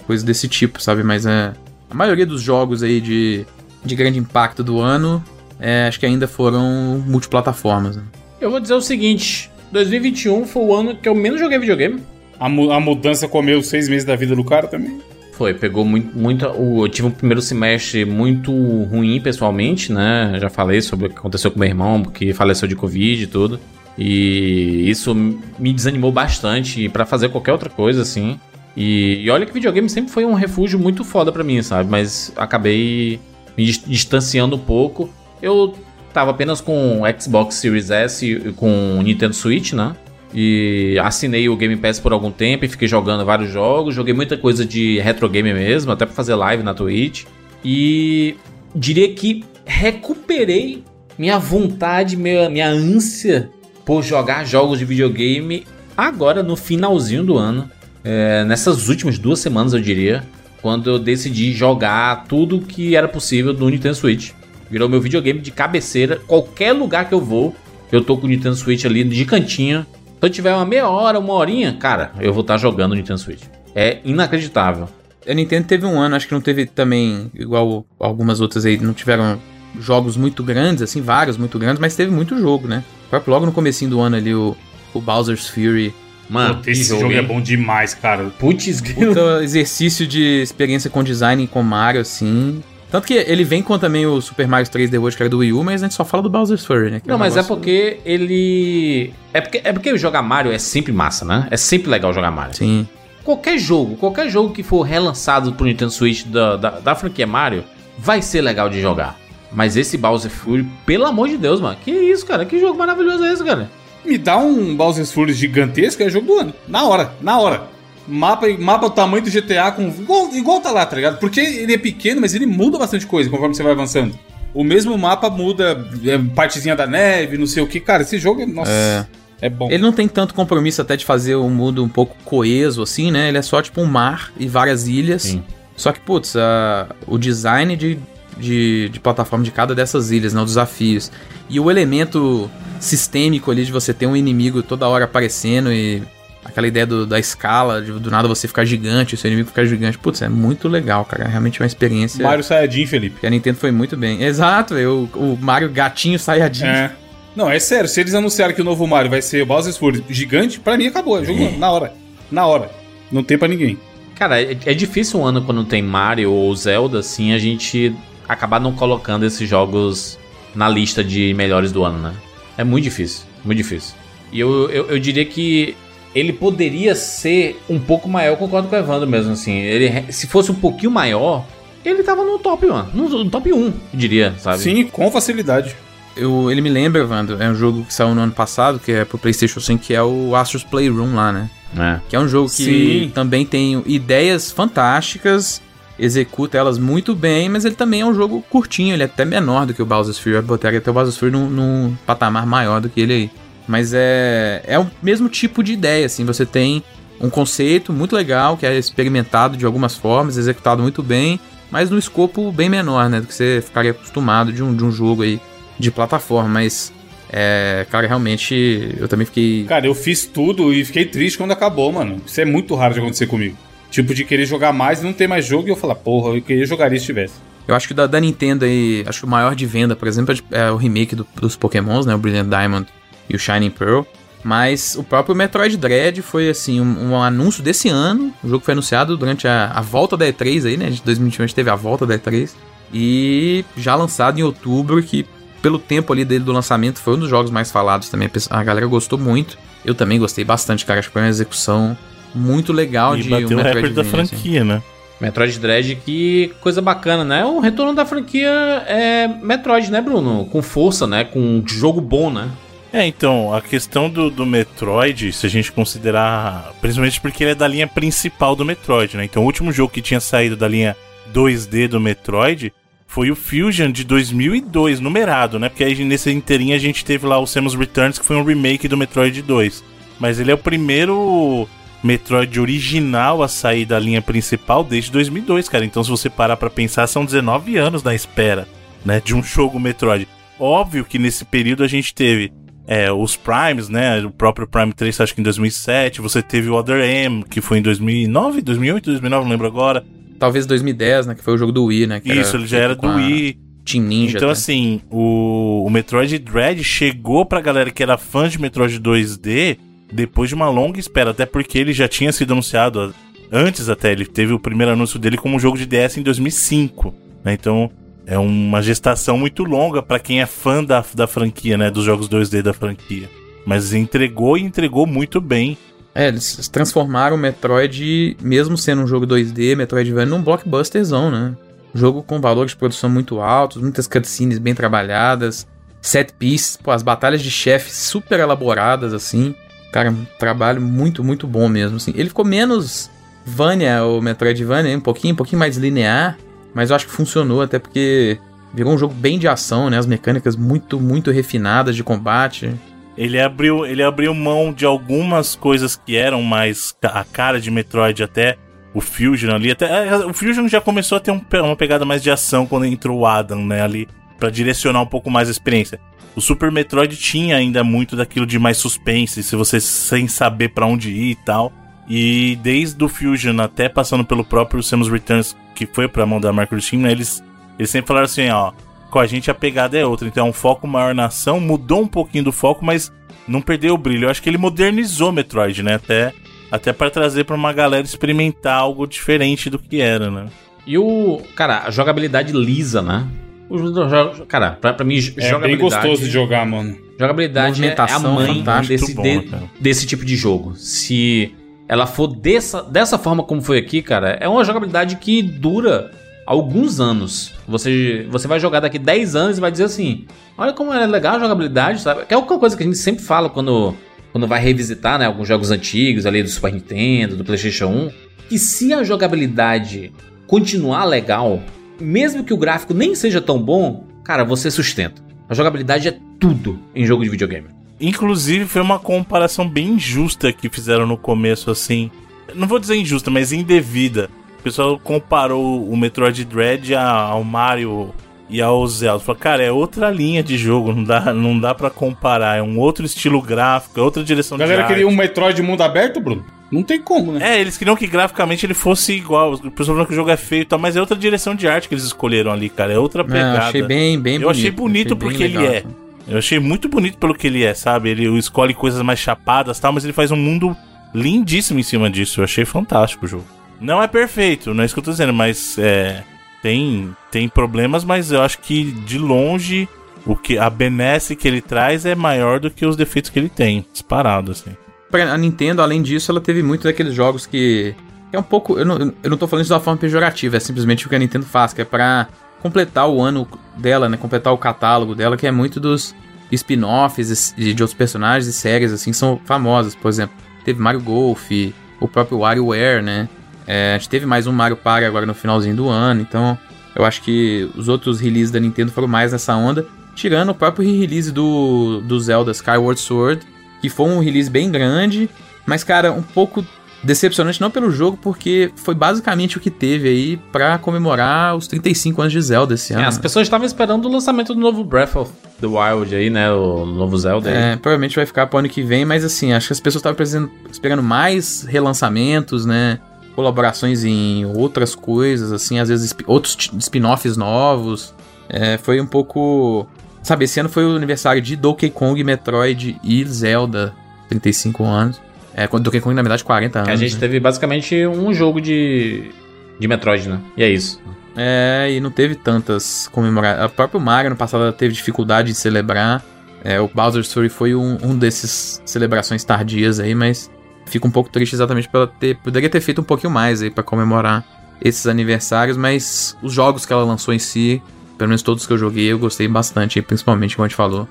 [SPEAKER 4] coisas desse tipo, sabe? Mas é, a maioria dos jogos aí de, de grande impacto do ano, é, acho que ainda foram multiplataformas. Né?
[SPEAKER 1] Eu vou dizer o seguinte: 2021 foi o ano que eu menos joguei videogame.
[SPEAKER 2] A, mu- a mudança comeu seis meses da vida do cara também.
[SPEAKER 1] Foi, pegou muito, muita. O, eu tive um primeiro semestre muito ruim pessoalmente, né? Já falei sobre o que aconteceu com meu irmão, que faleceu de Covid e tudo. E isso me desanimou bastante para fazer qualquer outra coisa, assim. E, e, olha que videogame sempre foi um refúgio muito foda pra mim, sabe? Mas acabei me distanciando um pouco. Eu tava apenas com Xbox Series S e com Nintendo Switch, né? E assinei o Game Pass por algum tempo e fiquei jogando vários jogos. Joguei muita coisa de retro game mesmo, até pra fazer live na Twitch. E diria que recuperei minha vontade, minha, minha ânsia por jogar jogos de videogame agora no finalzinho do ano. É, nessas últimas duas semanas, eu diria. Quando eu decidi jogar tudo que era possível no Nintendo Switch. Virou meu videogame de cabeceira. Qualquer lugar que eu vou, eu tô com o Nintendo Switch ali de cantinho se eu tiver uma meia hora, uma horinha, cara, eu vou estar tá jogando o Nintendo Switch. É inacreditável.
[SPEAKER 4] A Nintendo teve um ano, acho que não teve também, igual algumas outras aí, não tiveram jogos muito grandes, assim, vários muito grandes, mas teve muito jogo, né? Logo no comecinho do ano ali, o, o Bowser's Fury.
[SPEAKER 2] Mano, Puta, esse jogo, jogo é bom demais, cara.
[SPEAKER 4] Putz, Puta exercício de experiência com design com Mario, assim. Tanto que ele vem com também o Super Mario 3D World, que era do Wii U, mas a gente só fala do Bowser's Fury, né?
[SPEAKER 1] Não, é um mas é porque ele. É porque, é porque jogar Mario é sempre massa, né? É sempre legal jogar Mario.
[SPEAKER 4] Sim.
[SPEAKER 1] Qualquer jogo, qualquer jogo que for relançado pro Nintendo Switch da, da, da franquia Mario, vai ser legal de jogar. Mas esse Bowser Fury, pelo amor de Deus, mano. Que isso, cara? Que jogo maravilhoso é esse, cara?
[SPEAKER 2] Me dá um Bowser Fury gigantesco, é jogo do ano. Na hora, na hora. Mapa, mapa o tamanho do GTA com. Igual, igual tá lá, tá ligado? Porque ele é pequeno, mas ele muda bastante coisa conforme você vai avançando. O mesmo mapa muda é, partezinha da neve, não sei o que. Cara, esse jogo é. Nossa. É. É bom.
[SPEAKER 4] Ele não tem tanto compromisso até de fazer o mundo um pouco coeso, assim, né? Ele é só tipo um mar e várias ilhas. Sim. Só que, putz, a, o design de, de, de, plataforma de cada dessas ilhas, né? Os desafios. E o elemento sistêmico ali de você ter um inimigo toda hora aparecendo e aquela ideia do, da escala, de, do nada você ficar gigante, o seu inimigo ficar gigante. Putz, é muito legal, cara. É realmente uma experiência.
[SPEAKER 2] Mario Saiyajin, Felipe.
[SPEAKER 4] Que a Nintendo foi muito bem. Exato, eu, o Mario Gatinho Saiyajin.
[SPEAKER 2] É. Não, é sério, se eles anunciarem que o novo Mario vai ser o Bowser's Fury gigante, pra mim acabou. É jogo é. na hora. Na hora. Não tem pra ninguém.
[SPEAKER 1] Cara, é, é difícil um ano quando tem Mario ou Zelda, assim, a gente acabar não colocando esses jogos na lista de melhores do ano, né? É muito difícil, muito difícil. E eu, eu, eu diria que ele poderia ser um pouco maior, eu concordo com o Evandro mesmo, assim. Ele, se fosse um pouquinho maior, ele tava no top, mano. No, top 1, diria, sabe?
[SPEAKER 2] Sim, com facilidade.
[SPEAKER 4] Eu, ele me lembra, Evandro, é um jogo que saiu no ano passado, que é pro PlayStation 5, que é o Astro's Playroom lá, né? É. Que é um jogo que Sim. também tem ideias fantásticas, executa elas muito bem, mas ele também é um jogo curtinho, ele é até menor do que o Bowser's Fury. Eu botaria até o Bowser's Fury num, num patamar maior do que ele aí. Mas é, é o mesmo tipo de ideia, assim. Você tem um conceito muito legal, que é experimentado de algumas formas, executado muito bem, mas no escopo bem menor, né? Do que você ficaria acostumado de um, de um jogo aí de plataforma. Mas, é, cara, realmente eu também fiquei.
[SPEAKER 2] Cara, eu fiz tudo e fiquei triste quando acabou, mano. Isso é muito raro de acontecer comigo. Tipo, de querer jogar mais e não ter mais jogo e eu falar, porra, eu queria jogar isso se tivesse.
[SPEAKER 4] Eu acho que da, da Nintendo aí, acho que o maior de venda, por exemplo, é o remake do, dos Pokémons, né? O Brilliant Diamond e o Shining Pearl. Mas o próprio Metroid Dread foi assim um, um, anúncio desse ano. O jogo foi anunciado durante a, a volta da E3 aí, né? De 2021 a gente teve a volta da E3. E já lançado em outubro, que pelo tempo ali dele do lançamento foi um dos jogos mais falados também. A galera gostou muito. Eu também gostei bastante, cara. Acho que foi uma execução muito legal
[SPEAKER 3] e de bateu um o recorde da assim. franquia, assim. né?
[SPEAKER 1] Metroid Dread, que coisa bacana, né? O retorno da franquia é Metroid, né, Bruno? Com força, né? Com um jogo bom, né?
[SPEAKER 3] É, então, a questão do, do Metroid, se a gente considerar. Principalmente porque ele é da linha principal do Metroid, né? Então, o último jogo que tinha saído da linha 2D do Metroid foi o Fusion de 2002, numerado, né? Porque aí nesse inteirinho a gente teve lá o Samus Returns, que foi um remake do Metroid 2. Mas ele é o primeiro Metroid original a sair da linha principal desde 2002, cara. Então, se você parar pra pensar, são 19 anos na espera, né? De um jogo Metroid. Óbvio que nesse período a gente teve é, os Primes, né? O próprio Prime 3, acho que em 2007. Você teve o Other M, que foi em 2009, 2008, 2009, não lembro agora.
[SPEAKER 4] Talvez 2010, né? Que foi o jogo do Wii, né?
[SPEAKER 3] Isso, ele já era do Wii.
[SPEAKER 4] Team Ninja.
[SPEAKER 3] Então, até. assim, o, o Metroid Dread chegou pra galera que era fã de Metroid 2D depois de uma longa espera, até porque ele já tinha sido anunciado antes até. Ele teve o primeiro anúncio dele como um jogo de DS em 2005, né? Então, é uma gestação muito longa para quem é fã da, da franquia, né? Dos jogos 2D da franquia. Mas entregou e entregou muito bem.
[SPEAKER 4] É, eles transformaram o Metroid, mesmo sendo um jogo 2D, Metroidvania, num blockbusterzão, né? Jogo com valores de produção muito altos, muitas cutscenes bem trabalhadas, set pieces, pô, as batalhas de chefe super elaboradas, assim. Cara, um trabalho muito, muito bom mesmo, assim. Ele ficou menos Vania, o Metroidvania, um pouquinho, um pouquinho mais linear, mas eu acho que funcionou, até porque virou um jogo bem de ação, né? As mecânicas muito, muito refinadas de combate.
[SPEAKER 3] Ele abriu, ele abriu mão de algumas coisas que eram mais a cara de Metroid até o Fusion ali, até é, o Fusion já começou a ter um uma pegada mais de ação quando entrou o Adam, né, ali Pra direcionar um pouco mais a experiência. O Super Metroid tinha ainda muito daquilo de mais suspense, se você sem saber pra onde ir e tal. E desde o Fusion até passando pelo próprio Samus Returns, que foi pra mão da Microsoft, né, eles eles sempre falaram assim, ó, com a gente a pegada é outra. Então é um foco maior na ação, mudou um pouquinho do foco, mas não perdeu o brilho. Eu acho que ele modernizou Metroid, né? Até, até para trazer pra uma galera experimentar algo diferente do que era, né?
[SPEAKER 1] E o. Cara, a jogabilidade lisa, né? O jo- Cara, pra, pra mim,
[SPEAKER 2] É
[SPEAKER 1] jogabilidade.
[SPEAKER 2] bem gostoso de jogar, mano.
[SPEAKER 1] Jogabilidade é a mãe desse,
[SPEAKER 3] bom,
[SPEAKER 1] de- desse tipo de jogo. Se ela for dessa, dessa forma como foi aqui, cara, é uma jogabilidade que dura alguns anos. Você, você vai jogar daqui 10 anos e vai dizer assim: olha como é legal a jogabilidade, sabe? Que é uma coisa que a gente sempre fala quando, quando vai revisitar né, alguns jogos antigos ali do Super Nintendo, do PlayStation 1. Que se a jogabilidade continuar legal, mesmo que o gráfico nem seja tão bom, cara, você sustenta. A jogabilidade é tudo em jogo de videogame.
[SPEAKER 3] Inclusive, foi uma comparação bem injusta que fizeram no começo, assim. Não vou dizer injusta, mas indevida. O pessoal comparou o Metroid Dread ao Mario e ao Zelda. Falou, cara, é outra linha de jogo, não dá, não dá pra comparar. É um outro estilo gráfico, é outra direção
[SPEAKER 2] A galera
[SPEAKER 3] de
[SPEAKER 2] queria um Metroid mundo aberto, Bruno? Não tem como, né?
[SPEAKER 3] É, eles queriam que graficamente ele fosse igual. O pessoal falando que o jogo é feio e tal, mas é outra direção de arte que eles escolheram ali, cara. É outra
[SPEAKER 4] Não,
[SPEAKER 3] pegada.
[SPEAKER 4] achei bem, bem
[SPEAKER 3] Eu
[SPEAKER 4] bonito.
[SPEAKER 3] achei bonito
[SPEAKER 4] achei bem
[SPEAKER 3] porque ele é.
[SPEAKER 4] assim.
[SPEAKER 3] Eu achei muito bonito pelo que ele é, sabe? Ele escolhe coisas mais chapadas e tal, mas ele faz um mundo lindíssimo em cima disso. Eu achei fantástico o jogo. Não é perfeito, não é isso que eu tô dizendo, mas é. Tem, tem problemas, mas eu acho que de longe o que a benesse que ele traz é maior do que os defeitos que ele tem. Disparado, assim.
[SPEAKER 4] A Nintendo, além disso, ela teve muito daqueles jogos que. é um pouco. Eu não, eu não tô falando isso de uma forma pejorativa, é simplesmente o que a Nintendo faz, que é pra completar o ano dela, né? Completar o catálogo dela, que é muito dos spin-offs e- de outros personagens e séries, assim, são famosas. Por exemplo, teve Mario Golf, o próprio WarioWare, né? É, a gente teve mais um Mario Party agora no finalzinho do ano, então eu acho que os outros releases da Nintendo foram mais nessa onda, tirando o próprio release do, do Zelda Skyward Sword, que foi um release bem grande, mas cara, um pouco decepcionante não pelo jogo, porque foi basicamente o que teve aí pra comemorar os 35 anos de Zelda esse
[SPEAKER 1] É,
[SPEAKER 4] ano.
[SPEAKER 1] as pessoas estavam esperando o lançamento do novo Breath of the Wild aí, né? O novo Zelda aí.
[SPEAKER 4] É, provavelmente vai ficar pro ano que vem, mas assim, acho que as pessoas estavam esperando mais relançamentos, né? Colaborações em outras coisas, assim, às vezes outros spin-offs novos. É, foi um pouco. Sabe, esse ano foi o aniversário de Donkey Kong, Metroid e Zelda, 35 anos. É, Donkey Kong, na verdade, 40 anos.
[SPEAKER 1] a gente
[SPEAKER 4] né?
[SPEAKER 1] teve basicamente um jogo de, de Metroid, né? E é isso.
[SPEAKER 4] É, e não teve tantas comemorações. O próprio Mario no passado teve dificuldade de celebrar. É, o Bowser's Fury foi um, um desses celebrações tardias aí, mas fico um pouco triste exatamente pela ter. Poderia ter feito um pouquinho mais aí pra comemorar esses aniversários, mas os jogos que ela lançou em si, pelo menos todos que eu joguei, eu gostei bastante, principalmente, como a gente falou,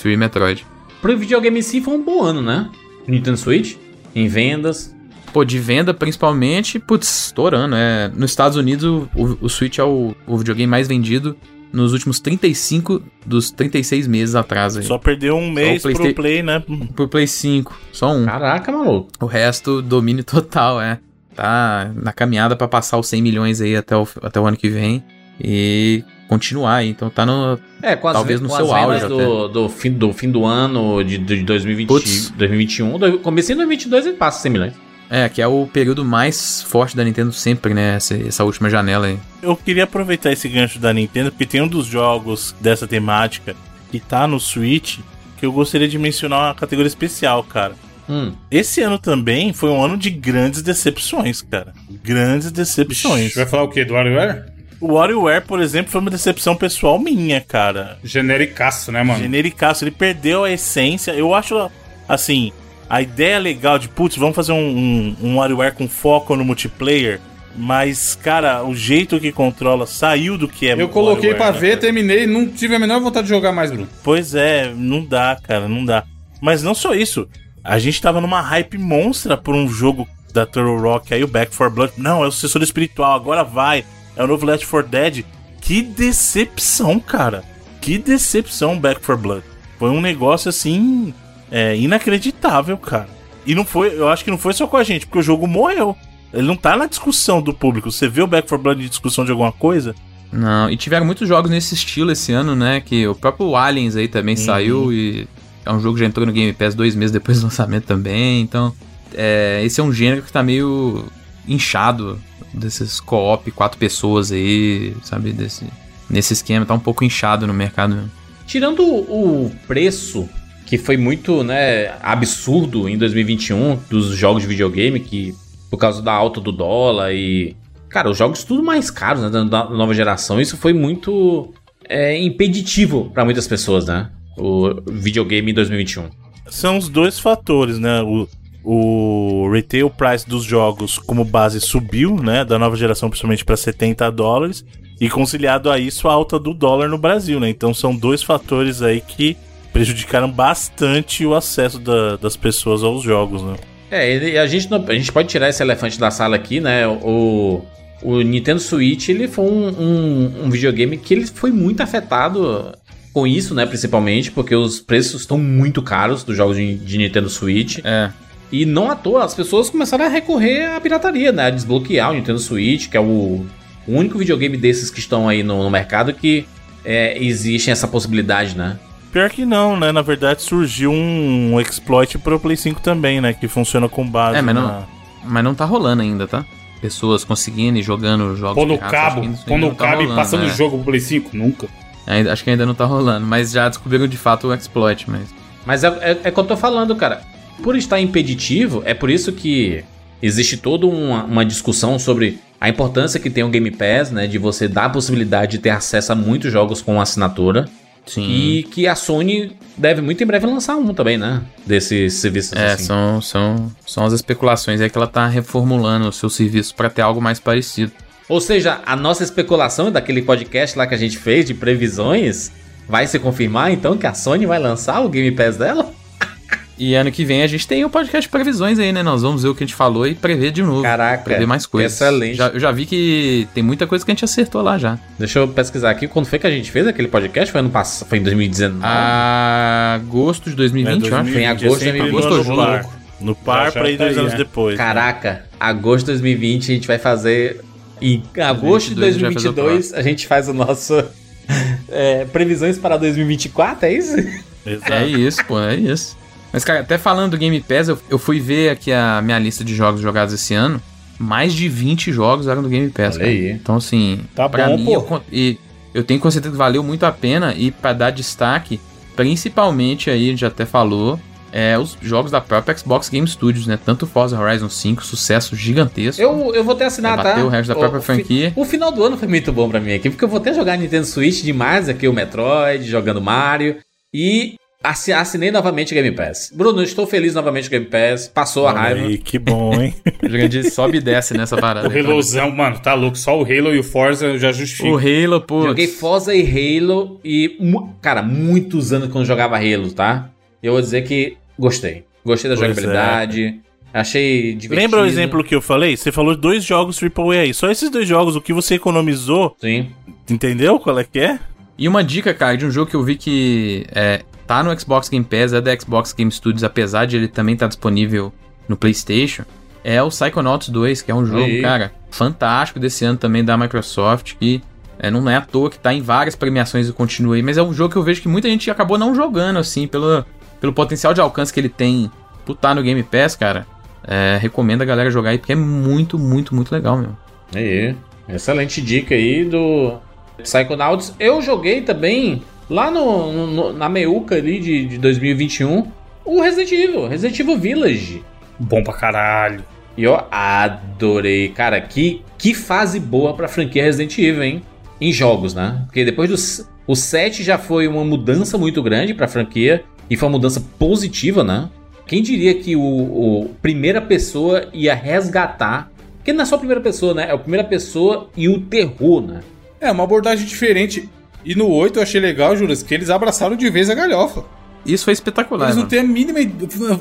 [SPEAKER 4] Fury e Metroid.
[SPEAKER 1] Pro videogame em si foi um bom ano, né? Nintendo Switch, em vendas.
[SPEAKER 4] Pô, de venda principalmente, putz, estourando. É, nos Estados Unidos, o, o Switch é o, o videogame mais vendido nos últimos 35 dos 36 meses atrás aí.
[SPEAKER 3] Só perdeu um mês pro
[SPEAKER 4] Playsta-
[SPEAKER 3] Play, né?
[SPEAKER 4] Por Play 5, só um.
[SPEAKER 1] Caraca, maluco.
[SPEAKER 4] O resto, domínio total, é. Tá na caminhada pra passar os 100 milhões aí até o, até o ano que vem. E continuar aí. Então tá no.
[SPEAKER 1] É, com as,
[SPEAKER 4] Talvez
[SPEAKER 1] ve-
[SPEAKER 4] no
[SPEAKER 1] com
[SPEAKER 4] seu auge
[SPEAKER 1] do, do, fim, do fim do ano de, de 2020,
[SPEAKER 4] Putz.
[SPEAKER 1] 2021. Do, comecei em 2022 ele passa 100 milhões.
[SPEAKER 4] É, que é o período mais forte da Nintendo sempre, né? Essa, essa última janela aí.
[SPEAKER 3] Eu queria aproveitar esse gancho da Nintendo, porque tem um dos jogos dessa temática que tá no Switch, que eu gostaria de mencionar uma categoria especial, cara.
[SPEAKER 1] Hum.
[SPEAKER 3] Esse ano também foi um ano de grandes decepções, cara. Grandes decepções.
[SPEAKER 2] Vai falar o quê? Do WarioWare?
[SPEAKER 3] O WarioWare, por exemplo, foi uma decepção pessoal minha, cara.
[SPEAKER 2] Genericaço, né, mano?
[SPEAKER 3] Genericaço, ele perdeu a essência. Eu acho, assim, a ideia legal de, putz, vamos fazer um, um, um WarioWare com foco no multiplayer. Mas, cara, o jeito que controla saiu do que é
[SPEAKER 2] Eu coloquei pra
[SPEAKER 3] né,
[SPEAKER 2] ver,
[SPEAKER 3] cara?
[SPEAKER 2] terminei, não tive a menor vontade de jogar mais, Bruno.
[SPEAKER 3] Pois é, não dá, cara, não dá. Mas não só isso. A gente tava numa hype monstra por um jogo da Turtle Rock, aí o Back 4 Blood. Não, é o sucessor espiritual, agora vai. É o novo Left 4 Dead. Que decepção, cara. Que decepção Back 4 Blood. Foi um negócio assim. É, inacreditável, cara. E não foi, eu acho que não foi só com a gente, porque o jogo morreu. Ele não tá na discussão do público. Você vê o Back 4 Blood em discussão de alguma coisa?
[SPEAKER 4] Não, e tiveram muitos jogos nesse estilo esse ano, né? Que o próprio Aliens aí também saiu e é um jogo que já entrou no Game Pass dois meses depois do lançamento também. Então, é, esse é um gênero que tá meio inchado desses co-op, quatro pessoas aí, sabe? Desse, nesse esquema, tá um pouco inchado no mercado mesmo.
[SPEAKER 1] Tirando o preço, que foi muito né, absurdo em 2021 dos jogos de videogame, que por causa da alta do dólar e. Cara, os jogos tudo mais caros né, da, nova geração, isso foi muito é, impeditivo pra muitas pessoas, né? O videogame em 2021.
[SPEAKER 3] São os dois fatores, né? O, o retail price dos jogos como base subiu, né? Da nova geração, principalmente para 70 dólares. E conciliado a isso, a alta do dólar no Brasil, né? Então são dois fatores aí que prejudicaram bastante o acesso da- das pessoas aos jogos, né?
[SPEAKER 1] É, ele- a gente, não- a gente pode tirar esse elefante da sala aqui, né? O, o Nintendo Switch ele foi um, um- um videogame que ele foi muito afetado com isso, né? Principalmente porque os preços estão muito caros dos jogos de, de Nintendo Switch.
[SPEAKER 4] É.
[SPEAKER 1] E não à toa, as pessoas começaram a recorrer à pirataria, né? A desbloquear o Nintendo Switch, que é o, o único videogame desses que estão aí no, no mercado que é, existe essa possibilidade, né?
[SPEAKER 3] Pior que não, né? Na verdade surgiu um exploit pro Play 5 também, né? Que funciona com base
[SPEAKER 4] É, mas não-
[SPEAKER 3] na...
[SPEAKER 4] Mas não tá rolando ainda, tá? Pessoas conseguindo e jogando jogos
[SPEAKER 2] Pô no
[SPEAKER 4] piratas, acho
[SPEAKER 2] cabo, no
[SPEAKER 4] não tá
[SPEAKER 2] cabo e passando o
[SPEAKER 4] é.
[SPEAKER 2] jogo pro Play 5? Nunca.
[SPEAKER 4] Ainda- acho que ainda não tá rolando, mas já descobriram de fato o exploit, mas...
[SPEAKER 1] Mas é, é, é o que eu tô falando, cara. Por estar impeditivo, é por isso que existe toda uma, uma discussão sobre a importância que tem o Game Pass, né? De você dar a possibilidade de ter acesso a muitos jogos com assinatura.
[SPEAKER 4] Sim.
[SPEAKER 1] E que a Sony deve muito em breve lançar um também, né? Desses serviços
[SPEAKER 4] É,
[SPEAKER 1] assim.
[SPEAKER 4] são, são, são as especulações. É que ela tá reformulando o seu serviço pra ter algo mais parecido.
[SPEAKER 1] Ou seja, a nossa especulação daquele podcast lá que a gente fez de previsões vai se confirmar então que a Sony vai lançar o Game Pass dela?
[SPEAKER 4] E ano que vem a gente tem o podcast de previsões aí, né? Nós vamos ver o que a gente falou e prever de novo.
[SPEAKER 1] Caraca,
[SPEAKER 4] Prever mais coisas.
[SPEAKER 1] excelente.
[SPEAKER 4] Já, eu já vi que tem muita coisa que a gente acertou lá já.
[SPEAKER 1] Deixa eu pesquisar aqui. Quando foi que a gente fez aquele podcast? Foi ano passado? Foi em 2019?
[SPEAKER 4] Agosto de 2020, eu acho.
[SPEAKER 1] Foi em agosto de
[SPEAKER 3] é sempre
[SPEAKER 1] 2020.
[SPEAKER 3] no
[SPEAKER 4] Agosto
[SPEAKER 3] par.
[SPEAKER 4] julho.
[SPEAKER 3] No par pra ir
[SPEAKER 2] tá
[SPEAKER 3] dois
[SPEAKER 2] aí,
[SPEAKER 3] anos
[SPEAKER 2] né?
[SPEAKER 3] depois.
[SPEAKER 1] Caraca, agosto de 2020 a gente vai fazer. Em agosto de
[SPEAKER 4] 2022 a gente vai fazer o
[SPEAKER 1] 2022 a gente faz o nosso. é, previsões para 2024, é isso?
[SPEAKER 3] Exato.
[SPEAKER 4] É isso, pô, é isso. Mas, cara, até falando do Game Pass, eu, eu fui ver aqui a minha lista de jogos jogados esse ano. Mais de 20 jogos eram do Game Pass,
[SPEAKER 1] Olha
[SPEAKER 4] cara.
[SPEAKER 1] aí.
[SPEAKER 4] Então, assim,
[SPEAKER 2] Tá
[SPEAKER 4] pra
[SPEAKER 2] bom,
[SPEAKER 4] mim,
[SPEAKER 2] pô.
[SPEAKER 4] eu, e eu tenho com certeza que valeu muito a pena. E pra dar destaque, principalmente aí, a gente já até falou, é os jogos da própria Xbox Game Studios, né? Tanto Forza Horizon 5, sucesso gigantesco.
[SPEAKER 1] Eu, eu vou ter assinar,
[SPEAKER 4] É,
[SPEAKER 1] tá?
[SPEAKER 4] o resto da própria
[SPEAKER 1] fi-
[SPEAKER 4] franquia.
[SPEAKER 1] O final do ano foi muito bom pra mim aqui, porque eu vou ter jogar Nintendo Switch demais aqui, o Metroid, jogando Mario. E assinei novamente o Game Pass. Bruno, eu estou feliz novamente com o Game Pass. Passou a
[SPEAKER 3] Olha
[SPEAKER 1] raiva.
[SPEAKER 3] aí, que bom, hein?
[SPEAKER 4] O grande sobe e desce nessa parada.
[SPEAKER 2] O Halozão, mano, tá louco. Só o Halo e o Forza já justifica.
[SPEAKER 4] O Halo, pô.
[SPEAKER 1] Joguei Forza e Halo e, cara, muitos anos que eu não jogava Halo, tá? E eu vou dizer que gostei. Gostei da
[SPEAKER 3] Pois
[SPEAKER 1] jogabilidade. Achei divertido.
[SPEAKER 3] Lembra o exemplo que eu falei? Você falou dois jogos AAA aí. Só esses dois jogos, o que você economizou,
[SPEAKER 1] Sim.
[SPEAKER 3] entendeu qual é que é?
[SPEAKER 4] E uma dica, cara, de um jogo que eu vi que é, tá no Xbox Game Pass, é da Xbox Game Studios, apesar de ele também estar disponível no PlayStation, é o Psychonauts 2, que é um jogo, cara, fantástico desse ano também da Microsoft, que é, não é à toa que tá em várias premiações e continua aí, mas é um jogo que eu vejo que muita gente acabou não jogando, assim, pelo, pelo potencial de alcance que ele tem por estar no Game Pass, cara. É, recomendo a galera jogar aí, porque é muito, muito, muito legal, meu.
[SPEAKER 1] Aí. Excelente dica aí do Psychonauts. Eu joguei também lá no, no- na meiuca ali de, de 2021 o Resident Evil, Resident Evil Village.
[SPEAKER 2] Bom pra caralho.
[SPEAKER 1] E eu adorei. Cara, que, que fase boa pra franquia Resident Evil, hein? Em jogos, né? Porque depois do. O 7 já foi uma mudança muito grande pra franquia. E foi uma mudança positiva, né? Quem diria que o, o primeira pessoa ia resgatar. Porque não é só a primeira pessoa, né? É a primeira pessoa e o terror, né?
[SPEAKER 2] É, uma abordagem diferente. E no 8 eu achei legal, Juras, que eles abraçaram de vez a galhofa.
[SPEAKER 4] Isso foi espetacular.
[SPEAKER 2] Eles não
[SPEAKER 4] mano.
[SPEAKER 2] têm a mínima.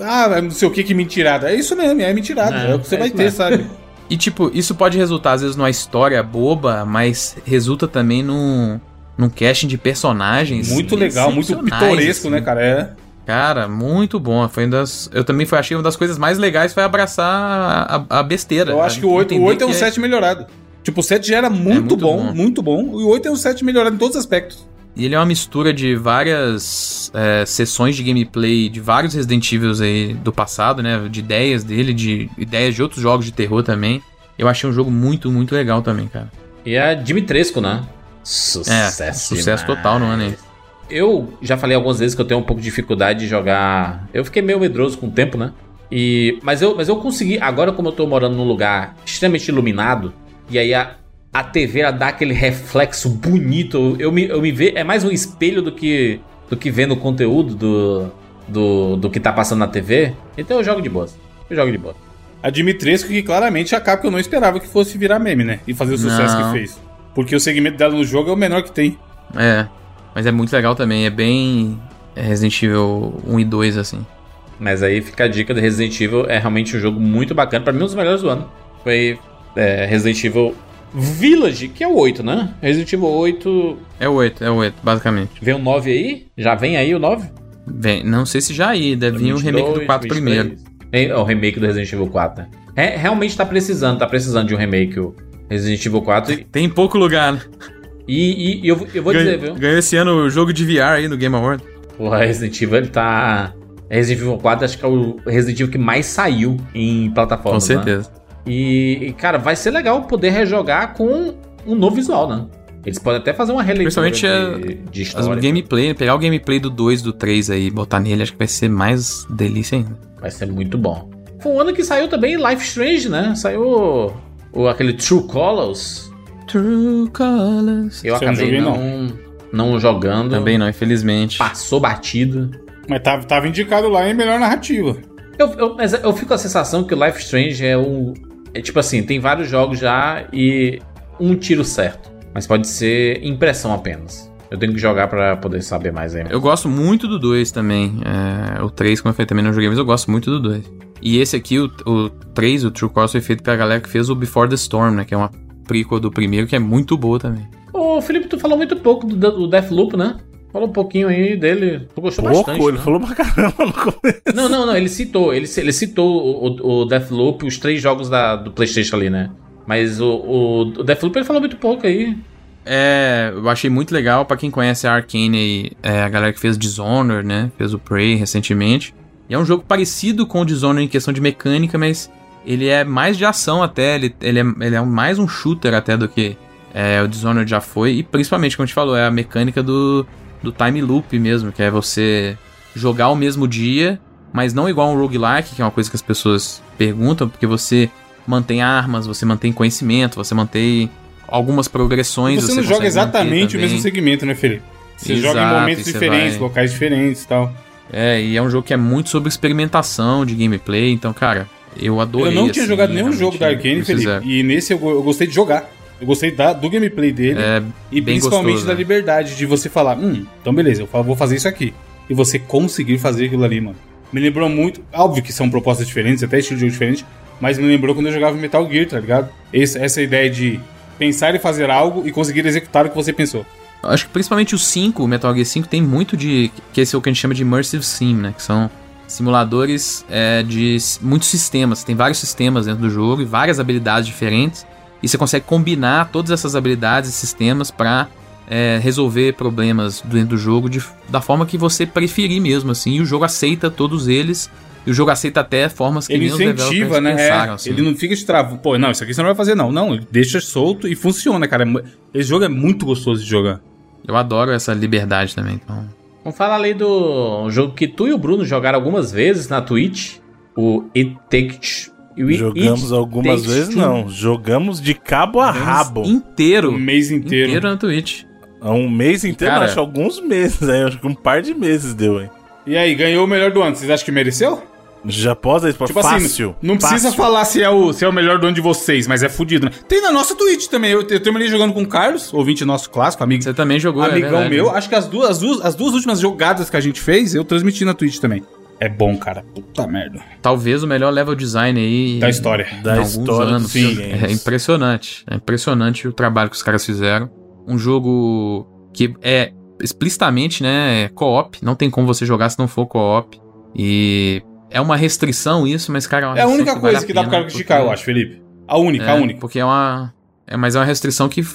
[SPEAKER 2] Ah, não sei o que que mentirada. É isso mesmo, é mentirada.
[SPEAKER 1] É,
[SPEAKER 2] É, o que você
[SPEAKER 1] é
[SPEAKER 2] vai ter,
[SPEAKER 1] mesmo.
[SPEAKER 2] sabe?
[SPEAKER 4] E tipo, isso pode resultar às vezes numa história boba, mas resulta também num, num casting de personagens.
[SPEAKER 2] Muito legal, muito pitoresco,
[SPEAKER 4] assim.
[SPEAKER 2] né, cara? É.
[SPEAKER 4] Cara, muito bom. Foi uma das. Eu também foi, achei uma das coisas mais legais foi abraçar a, a besteira.
[SPEAKER 2] Eu acho que o 8, o
[SPEAKER 4] Entender
[SPEAKER 2] 8 é um
[SPEAKER 4] que
[SPEAKER 2] 7 melhorado. Tipo, o 7 já era muito,
[SPEAKER 4] muito
[SPEAKER 2] bom,
[SPEAKER 4] bom.
[SPEAKER 2] muito bom. E o 8 é um 7 melhorado em todos os aspectos.
[SPEAKER 4] E ele é uma mistura de várias é, sessões de gameplay de vários Resident Evil aí do passado, né? De ideias dele, de ideias de outros jogos de terror também. Eu achei um jogo muito, muito legal também, cara.
[SPEAKER 1] E a Dimitrescu, né?
[SPEAKER 4] É,
[SPEAKER 1] Sucesso.
[SPEAKER 4] sucesso
[SPEAKER 1] demais.
[SPEAKER 4] total no ano aí.
[SPEAKER 1] Eu já falei algumas vezes que eu tenho um pouco de dificuldade de jogar. Eu fiquei meio medroso com o tempo, né? E, mas, eu, mas eu consegui. Agora, como eu tô morando num lugar extremamente iluminado, e aí a, a TV ela dá aquele reflexo bonito. Eu me, eu me ve, É mais um espelho do que, do que vendo o conteúdo do, do, do que tá passando na TV. Então eu jogo de boas. Eu jogo de boa.
[SPEAKER 2] A Dimitrescu, que claramente a Capcom não esperava que fosse virar meme, né? E fazer o sucesso
[SPEAKER 4] Não.
[SPEAKER 2] que fez. Porque o segmento dela no jogo é o menor que tem.
[SPEAKER 4] É, mas é muito legal também. É bem é Resident Evil 1 e 2, assim.
[SPEAKER 1] Mas aí fica a dica do Resident Evil. É realmente um jogo muito bacana. Pra mim, um dos melhores do ano. Foi é, Resident Evil Village, que é o 8, né? Resident Evil 8.
[SPEAKER 4] É o 8, é o 8, basicamente.
[SPEAKER 1] Vem o 9 aí? Já vem aí o 9?
[SPEAKER 4] Vem, não sei se já aí, deve vir o remake do 4 primeiro.
[SPEAKER 1] É o remake do Resident Evil 4, né? É, realmente tá precisando, tá precisando de um remake o Resident Evil 4. E,
[SPEAKER 4] Tem pouco lugar, né?
[SPEAKER 1] e, e eu, eu vou dizer, viu?
[SPEAKER 4] Ganhou esse ano o jogo de VR aí no Game Award.
[SPEAKER 1] Porra, Resident Evil ele tá. Resident Evil 4 acho que é o Resident Evil que mais saiu em
[SPEAKER 4] Com
[SPEAKER 1] plataformas. né? E, e, cara, vai ser legal poder rejogar com um novo visual, né? Eles podem até fazer uma releitura
[SPEAKER 4] Principalmente
[SPEAKER 1] de, de
[SPEAKER 4] As
[SPEAKER 1] história.
[SPEAKER 4] gameplay, pegar o gameplay do 2, do 3 aí e botar nele, acho que vai ser mais delícia ainda.
[SPEAKER 1] Vai ser muito bom. Foi um ano que saiu também Life Strange, né? Saiu o, o- aquele True Colors.
[SPEAKER 4] True Colors.
[SPEAKER 1] Eu
[SPEAKER 2] não
[SPEAKER 1] acabei
[SPEAKER 2] joguei,
[SPEAKER 1] não, não jogando.
[SPEAKER 4] Também não, infelizmente.
[SPEAKER 1] Passou batido.
[SPEAKER 2] Mas tava, tava indicado lá em melhor narrativa.
[SPEAKER 1] Eu, eu- mas eu fico com a sensação que o Life Strange é um. É tipo assim, tem vários jogos já e um tiro certo. Mas pode ser impressão apenas. Eu tenho que jogar pra poder saber mais aí.
[SPEAKER 4] Eu gosto muito do 2 também. É, o 3, como eu falei, também não joguei, mas eu gosto muito do 2. E esse aqui, o, o 3, o True Colors, foi feito pela galera que fez o Before the Storm, né? Que é uma prequel do primeiro, que é muito boa também.
[SPEAKER 1] Ô, Felipe, tu falou muito pouco do, do Deathloop, né? Falou um pouquinho aí dele. Tu gostou
[SPEAKER 3] Pouco,
[SPEAKER 1] bastante.
[SPEAKER 3] ele
[SPEAKER 1] né?
[SPEAKER 3] falou pra caramba no começo.
[SPEAKER 1] Não, não, não. Ele citou. Ele, ele citou o, o Deathloop, os três jogos da, do PlayStation ali, né? Mas o, o, o Deathloop ele falou muito pouco aí.
[SPEAKER 4] É, eu achei muito legal pra quem conhece a Arkane aí, é, a galera que fez Dishonored, né? Fez o Prey recentemente. E é um jogo parecido com o Dishonored em questão de mecânica, mas ele é mais de ação até, ele, ele, é, ele é mais um shooter até do que é, o Dishonored já foi. E principalmente, como a gente falou, é a mecânica do, do time loop mesmo, que é você jogar o mesmo dia, mas não igual um roguelike, que é uma coisa que as pessoas perguntam, porque você mantém armas, você mantém conhecimento, você mantém algumas progressões.
[SPEAKER 2] você não
[SPEAKER 4] consegue
[SPEAKER 2] joga exatamente o mesmo segmento, né, Felipe? Você
[SPEAKER 4] Exato,
[SPEAKER 2] joga em momentos
[SPEAKER 4] você
[SPEAKER 2] diferentes,
[SPEAKER 4] vai-
[SPEAKER 2] locais diferentes e tal.
[SPEAKER 4] É, e é um jogo que é muito sobre experimentação de gameplay, então, cara, eu adorei.
[SPEAKER 2] eu não tinha
[SPEAKER 4] assim,
[SPEAKER 2] jogado nenhum jogo da Arkane, Felipe. E nesse eu, eu gostei de jogar. Eu gostei da- do gameplay dele.
[SPEAKER 4] É,
[SPEAKER 2] e principalmente
[SPEAKER 4] gostoso,
[SPEAKER 2] da
[SPEAKER 4] né?
[SPEAKER 2] liberdade de você falar, hum, então beleza, eu vou fazer isso aqui. E você conseguir fazer aquilo ali, mano. Me lembrou muito, óbvio que são propostas diferentes, até estilo de jogo diferente, mas me lembrou quando eu jogava Metal Gear, tá ligado? Esse- essa ideia de pensar e fazer algo e conseguir executar o que você pensou.
[SPEAKER 4] Acho que principalmente o 5, o Metal Gear 5, tem muito de. que esse é o que a gente chama de Immersive Sim, né? Que são simuladores é, de muitos sistemas. Tem vários sistemas dentro do jogo e várias habilidades diferentes. E você consegue combinar todas essas habilidades e sistemas pra é, resolver problemas dentro do jogo de- da forma que você preferir mesmo, assim. E o jogo aceita todos eles. E o jogo aceita até formas que
[SPEAKER 2] Ele
[SPEAKER 4] nem
[SPEAKER 2] incentiva, né? É,
[SPEAKER 4] pensaram, assim.
[SPEAKER 2] Ele não fica de travo. Pô, não, isso aqui você não vai fazer, não. Não, ele deixa solto e funciona, cara. É Esse jogo é muito gostoso de jogar.
[SPEAKER 4] Eu adoro essa liberdade também, então...
[SPEAKER 1] Vamos falar ali do jogo que tu e o Bruno jogaram algumas vezes na Twitch. O It Takes, We
[SPEAKER 3] Jogamos algumas vezes,
[SPEAKER 1] Two.
[SPEAKER 3] não. Jogamos de cabo a rabo.
[SPEAKER 4] Inteiro.
[SPEAKER 2] O mês inteiro.
[SPEAKER 4] Inteiro na Twitch.
[SPEAKER 3] Um mês inteiro,
[SPEAKER 4] Cara-
[SPEAKER 3] acho que alguns meses, né? Acho que um par de meses deu, hein?
[SPEAKER 2] E aí, ganhou o melhor do ano. Vocês acham que mereceu?
[SPEAKER 3] Já após a Sport
[SPEAKER 2] Tipo
[SPEAKER 3] fácil.
[SPEAKER 2] assim, não precisa
[SPEAKER 3] fácil.
[SPEAKER 2] falar se é, o, se é o melhor do ano de vocês, mas é fudido, né? Tem na nossa Twitch também. Eu, eu terminei jogando com o Carlos, ouvinte nosso clássico, amigo,
[SPEAKER 4] Você também jogou, é
[SPEAKER 2] amigão
[SPEAKER 4] verdade.
[SPEAKER 2] meu. Acho que as duas, as, duas, as duas últimas jogadas que a gente fez, eu transmiti na Twitch também. É bom, cara. Puta merda.
[SPEAKER 4] Talvez o melhor level design aí.
[SPEAKER 2] Da história.
[SPEAKER 3] Da história
[SPEAKER 4] anos.
[SPEAKER 3] dos
[SPEAKER 2] sim.
[SPEAKER 3] games.
[SPEAKER 4] É impressionante. É impressionante o trabalho que os caras fizeram. Um jogo que é explicitamente, né, é co-op. Não tem como você jogar se não for co-op. E é uma restrição isso, mas, cara... uma
[SPEAKER 2] É a única
[SPEAKER 4] vale
[SPEAKER 2] coisa que dá pro cara
[SPEAKER 4] pena,
[SPEAKER 2] criticar,
[SPEAKER 4] porque-
[SPEAKER 2] eu acho, Felipe. A única,
[SPEAKER 4] é,
[SPEAKER 2] a única.
[SPEAKER 4] Porque é uma... É, mas é uma restrição que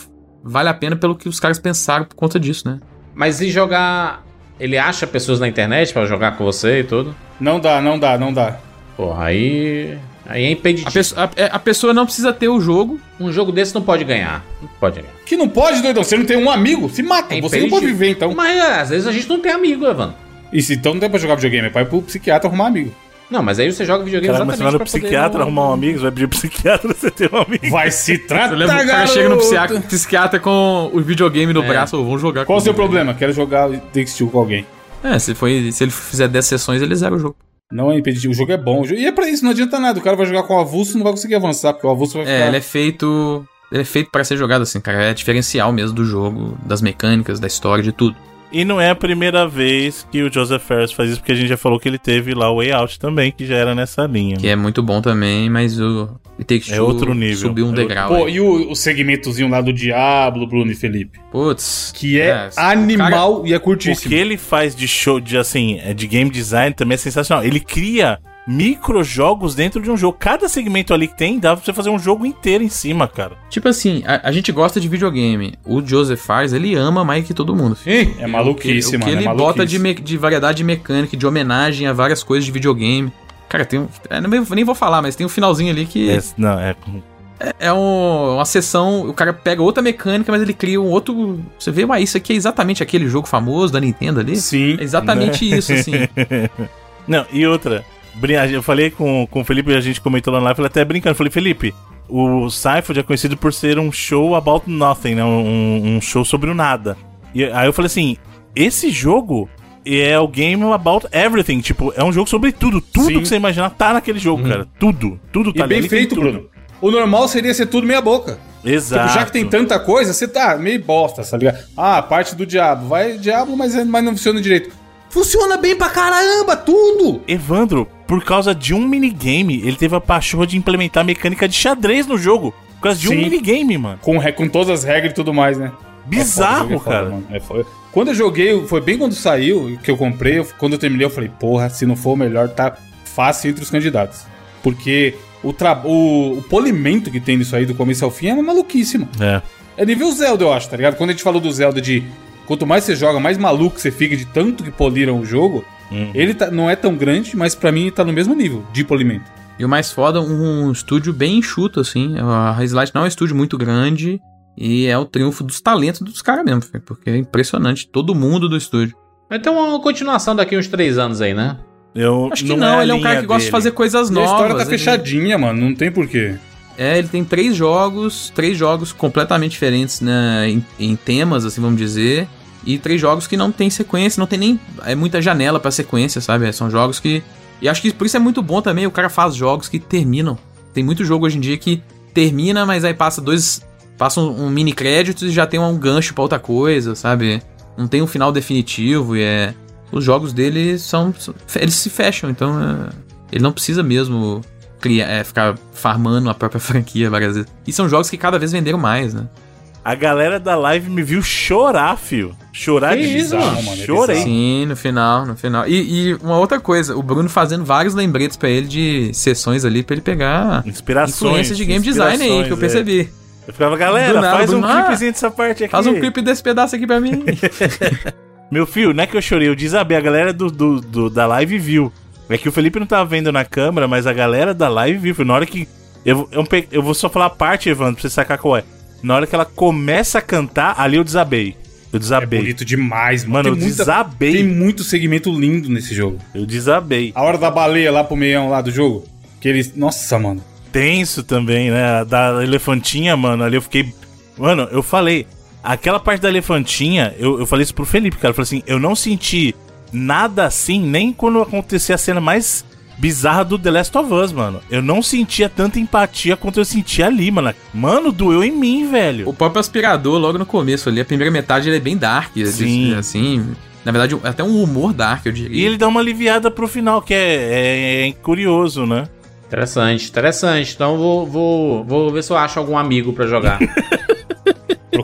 [SPEAKER 4] vale a pena pelo que os caras pensaram por conta disso, né?
[SPEAKER 1] Mas e jogar. Ele acha pessoas na internet pra jogar com você e tudo?
[SPEAKER 2] Não dá, não dá, não dá.
[SPEAKER 1] Porra, aí. Aí é impeditivo.
[SPEAKER 4] A, pessoa- a- é, a pessoa não precisa ter o jogo.
[SPEAKER 1] Um jogo desse não pode ganhar. Não pode ganhar.
[SPEAKER 2] Que não pode, doidão. Você não tem um amigo, se mata.
[SPEAKER 1] É
[SPEAKER 2] você não pode viver, então.
[SPEAKER 1] Mas é, às vezes a gente não tem amigo, Evandro.
[SPEAKER 2] E se então não tem pra jogar videogame, é pra ir pro psiquiatra arrumar amigo.
[SPEAKER 1] Não, mas aí você joga videogame
[SPEAKER 3] Cara, mas você vai
[SPEAKER 1] exatamente
[SPEAKER 3] no psiquiatra
[SPEAKER 1] poder...
[SPEAKER 3] arrumar um amigo, você vai pedir pro psiquiatra você ter um amigo.
[SPEAKER 2] Vai se tratar,
[SPEAKER 4] Você lembra que o cara chega no psiquiatra, psiquiatra com o videogame no
[SPEAKER 1] É.
[SPEAKER 4] braço, ou vão jogar
[SPEAKER 2] Qual o seu problema? Quero jogar Takes Two com alguém.
[SPEAKER 4] É, se, foi, se ele fizer 10 sessões, ele zera o jogo.
[SPEAKER 2] Não é impeditivo. O jogo é bom. E é pra isso, não adianta nada. O cara vai jogar com o avulso não vai conseguir avançar, porque o avulso vai ficar.
[SPEAKER 4] É, ele é feito. Ele é feito pra ser jogado assim, cara. É diferencial mesmo do jogo, das mecânicas, da história, de tudo.
[SPEAKER 3] E não é a primeira vez que o Joseph Ferris faz isso, porque a gente já falou que ele teve lá o Way Out também, que já era nessa linha.
[SPEAKER 4] Que é muito bom também, mas o It Takes
[SPEAKER 3] É outro nível.
[SPEAKER 4] subiu um
[SPEAKER 3] É outro-
[SPEAKER 4] degrau.
[SPEAKER 2] Pô,
[SPEAKER 4] aí.
[SPEAKER 2] e o, o segmentozinho lá do Diablo, Bruno e Felipe?
[SPEAKER 4] Putz.
[SPEAKER 2] Que é,
[SPEAKER 4] o cara-
[SPEAKER 2] animal e é
[SPEAKER 3] O
[SPEAKER 2] curtíssimo.
[SPEAKER 3] que ele faz de show, de assim, é, de game design também é sensacional. Ele cria microjogos dentro de um jogo. Cada segmento ali que tem, dá pra você fazer um jogo inteiro em cima, cara.
[SPEAKER 4] Tipo assim, a, a gente gosta de videogame. O Joseph Fares, ele ama mais que todo mundo. filho.
[SPEAKER 2] É maluquice,
[SPEAKER 4] o que,
[SPEAKER 2] mano.
[SPEAKER 4] O que
[SPEAKER 2] é
[SPEAKER 4] ele bota
[SPEAKER 2] maluquice.
[SPEAKER 4] de, me- de variedade de mecânica, de homenagem a várias coisas de videogame. Cara, tem um. é, nem vou falar, mas tem um finalzinho ali que.
[SPEAKER 3] É, não, é.
[SPEAKER 4] É um- uma sessão, o cara pega outra mecânica, mas ele cria um outro. Você vê, mas isso aqui é exatamente aquele jogo famoso da Nintendo ali?
[SPEAKER 2] Sim.
[SPEAKER 4] É exatamente isso, assim.
[SPEAKER 3] Não, e outra. Eu falei com, com o Felipe, a gente comentou lá na live, eu até brincando. Falei, Felipe, o Cypher é conhecido por ser um show about nothing, né? Um, um show sobre o nada. E aí eu falei assim: esse jogo é o game about everything. Tipo, é um jogo sobre tudo. Tudo
[SPEAKER 2] Sim.
[SPEAKER 3] que você imaginar tá naquele jogo, cara. Tudo. Tudo
[SPEAKER 2] E
[SPEAKER 3] tá ali.
[SPEAKER 2] bem feito. Bruno. O normal seria ser tudo meia boca.
[SPEAKER 3] Exato.
[SPEAKER 2] Tipo, já que tem tanta coisa, você tá meio bosta, tá ligado? Ah, parte do diabo. Vai diabo, mas, é- mas não funciona direito. Funciona bem pra caramba, tudo!
[SPEAKER 3] Evandro, por causa de um minigame, ele teve a paixão de implementar mecânica de xadrez no jogo. Por causa de um
[SPEAKER 2] Sim.
[SPEAKER 3] minigame, mano.
[SPEAKER 2] Com, com todas as regras e tudo mais, né?
[SPEAKER 3] Bizarro,
[SPEAKER 2] É foda, é foda,
[SPEAKER 3] cara.
[SPEAKER 2] mano. É foda. Quando eu joguei, foi bem quando saiu, que eu comprei, eu- quando eu terminei, eu falei, porra, se não for o melhor, tá fácil entre os candidatos. Porque o, o, o polimento que tem nisso aí, do começo ao fim, é uma maluquice, mano.
[SPEAKER 3] É.
[SPEAKER 2] É nível Zelda, eu acho, tá ligado? Quando a gente falou do Zelda de quanto mais você joga, mais maluco você fica de tanto que poliram o jogo,
[SPEAKER 3] Hum.
[SPEAKER 2] ele tá- não é tão grande, mas pra mim tá no mesmo nível de polimento.
[SPEAKER 4] E o mais foda, um estúdio bem enxuto, assim. A Highlight não é um estúdio muito grande. E é o triunfo dos talentos dos caras mesmo, filho, porque é impressionante. Todo mundo do estúdio.
[SPEAKER 1] Vai ter uma continuação daqui uns três anos aí, né?
[SPEAKER 3] Eu,
[SPEAKER 4] Acho que não,
[SPEAKER 3] a
[SPEAKER 4] ele é um cara que gosta de
[SPEAKER 3] dele.
[SPEAKER 4] fazer coisas
[SPEAKER 2] E a
[SPEAKER 4] novas.
[SPEAKER 2] história tá
[SPEAKER 4] ele-
[SPEAKER 2] fechadinha, mano, não tem porquê.
[SPEAKER 4] É, ele tem três jogos, três jogos completamente diferentes né, em, em temas, assim, vamos dizer. E três jogos que não tem sequência, não tem nem é muita janela pra sequência, sabe? São jogos que. E acho que por isso é muito bom também, o cara faz jogos que terminam. Tem muito jogo hoje em dia que termina, mas aí passa dois. Passa um, um mini crédito e já tem um gancho pra outra coisa, sabe? Não tem um final definitivo e é. Os jogos dele são. são- eles se fecham, então. é, ele não precisa mesmo criar, é, ficar farmando a própria franquia várias vezes. E são jogos que cada vez venderam mais, né?
[SPEAKER 3] A galera da live me viu chorar, fio. Chorar
[SPEAKER 1] Que
[SPEAKER 3] de
[SPEAKER 1] isso,
[SPEAKER 3] bizarro,
[SPEAKER 2] mano,
[SPEAKER 3] Chorei.
[SPEAKER 4] Sim, no final, no final. E, e uma outra coisa, o Bruno fazendo vários lembretes pra ele de sessões ali pra ele pegar
[SPEAKER 3] Inspirações.
[SPEAKER 4] influência de game design aí, que eu percebi.
[SPEAKER 3] é. Eu ficava, galera,
[SPEAKER 4] nada,
[SPEAKER 3] faz um
[SPEAKER 4] Bruno, ah,
[SPEAKER 3] clipezinho dessa parte aqui.
[SPEAKER 4] Faz um clipe desse pedaço aqui pra mim.
[SPEAKER 3] Meu filho, não é que eu chorei, eu desabei. A galera do, do, do- da live viu. É que o Felipe não tava vendo na câmera, mas a galera da live viu. Na hora que. Eu, vou- eu, eu vou só falar a parte, Evandro, pra você sacar qual é. Na hora que ela começa a cantar, ali eu desabei. Eu
[SPEAKER 2] É
[SPEAKER 3] desabei.
[SPEAKER 2] bonito demais, mano.
[SPEAKER 3] Mano, eu
[SPEAKER 2] muita-
[SPEAKER 3] desabei.
[SPEAKER 2] tem muito segmento lindo nesse jogo.
[SPEAKER 3] Eu desabei.
[SPEAKER 2] A hora da baleia lá pro meião lá do jogo. Que eles. Nossa, mano.
[SPEAKER 3] tenso também, né? Da elefantinha, mano, ali eu fiquei. Mano, eu falei. Aquela parte da elefantinha, eu, eu falei isso pro Felipe, cara. Eu falei assim: eu não senti nada assim, nem quando acontecia a cena mais bizarra do The Last of Us, mano. Eu não sentia tanta empatia quanto eu sentia ali, mano. Mano, doeu em mim, velho.
[SPEAKER 4] O próprio aspirador, logo no começo ali, a primeira metade ele é bem dark,
[SPEAKER 3] Sim.
[SPEAKER 4] assim. Na verdade, até um humor dark, eu diria.
[SPEAKER 3] E ele dá uma aliviada pro final, que é, é- é curioso, né?
[SPEAKER 1] Interessante, interessante. Então vou, vou, vou ver se eu acho algum amigo pra jogar.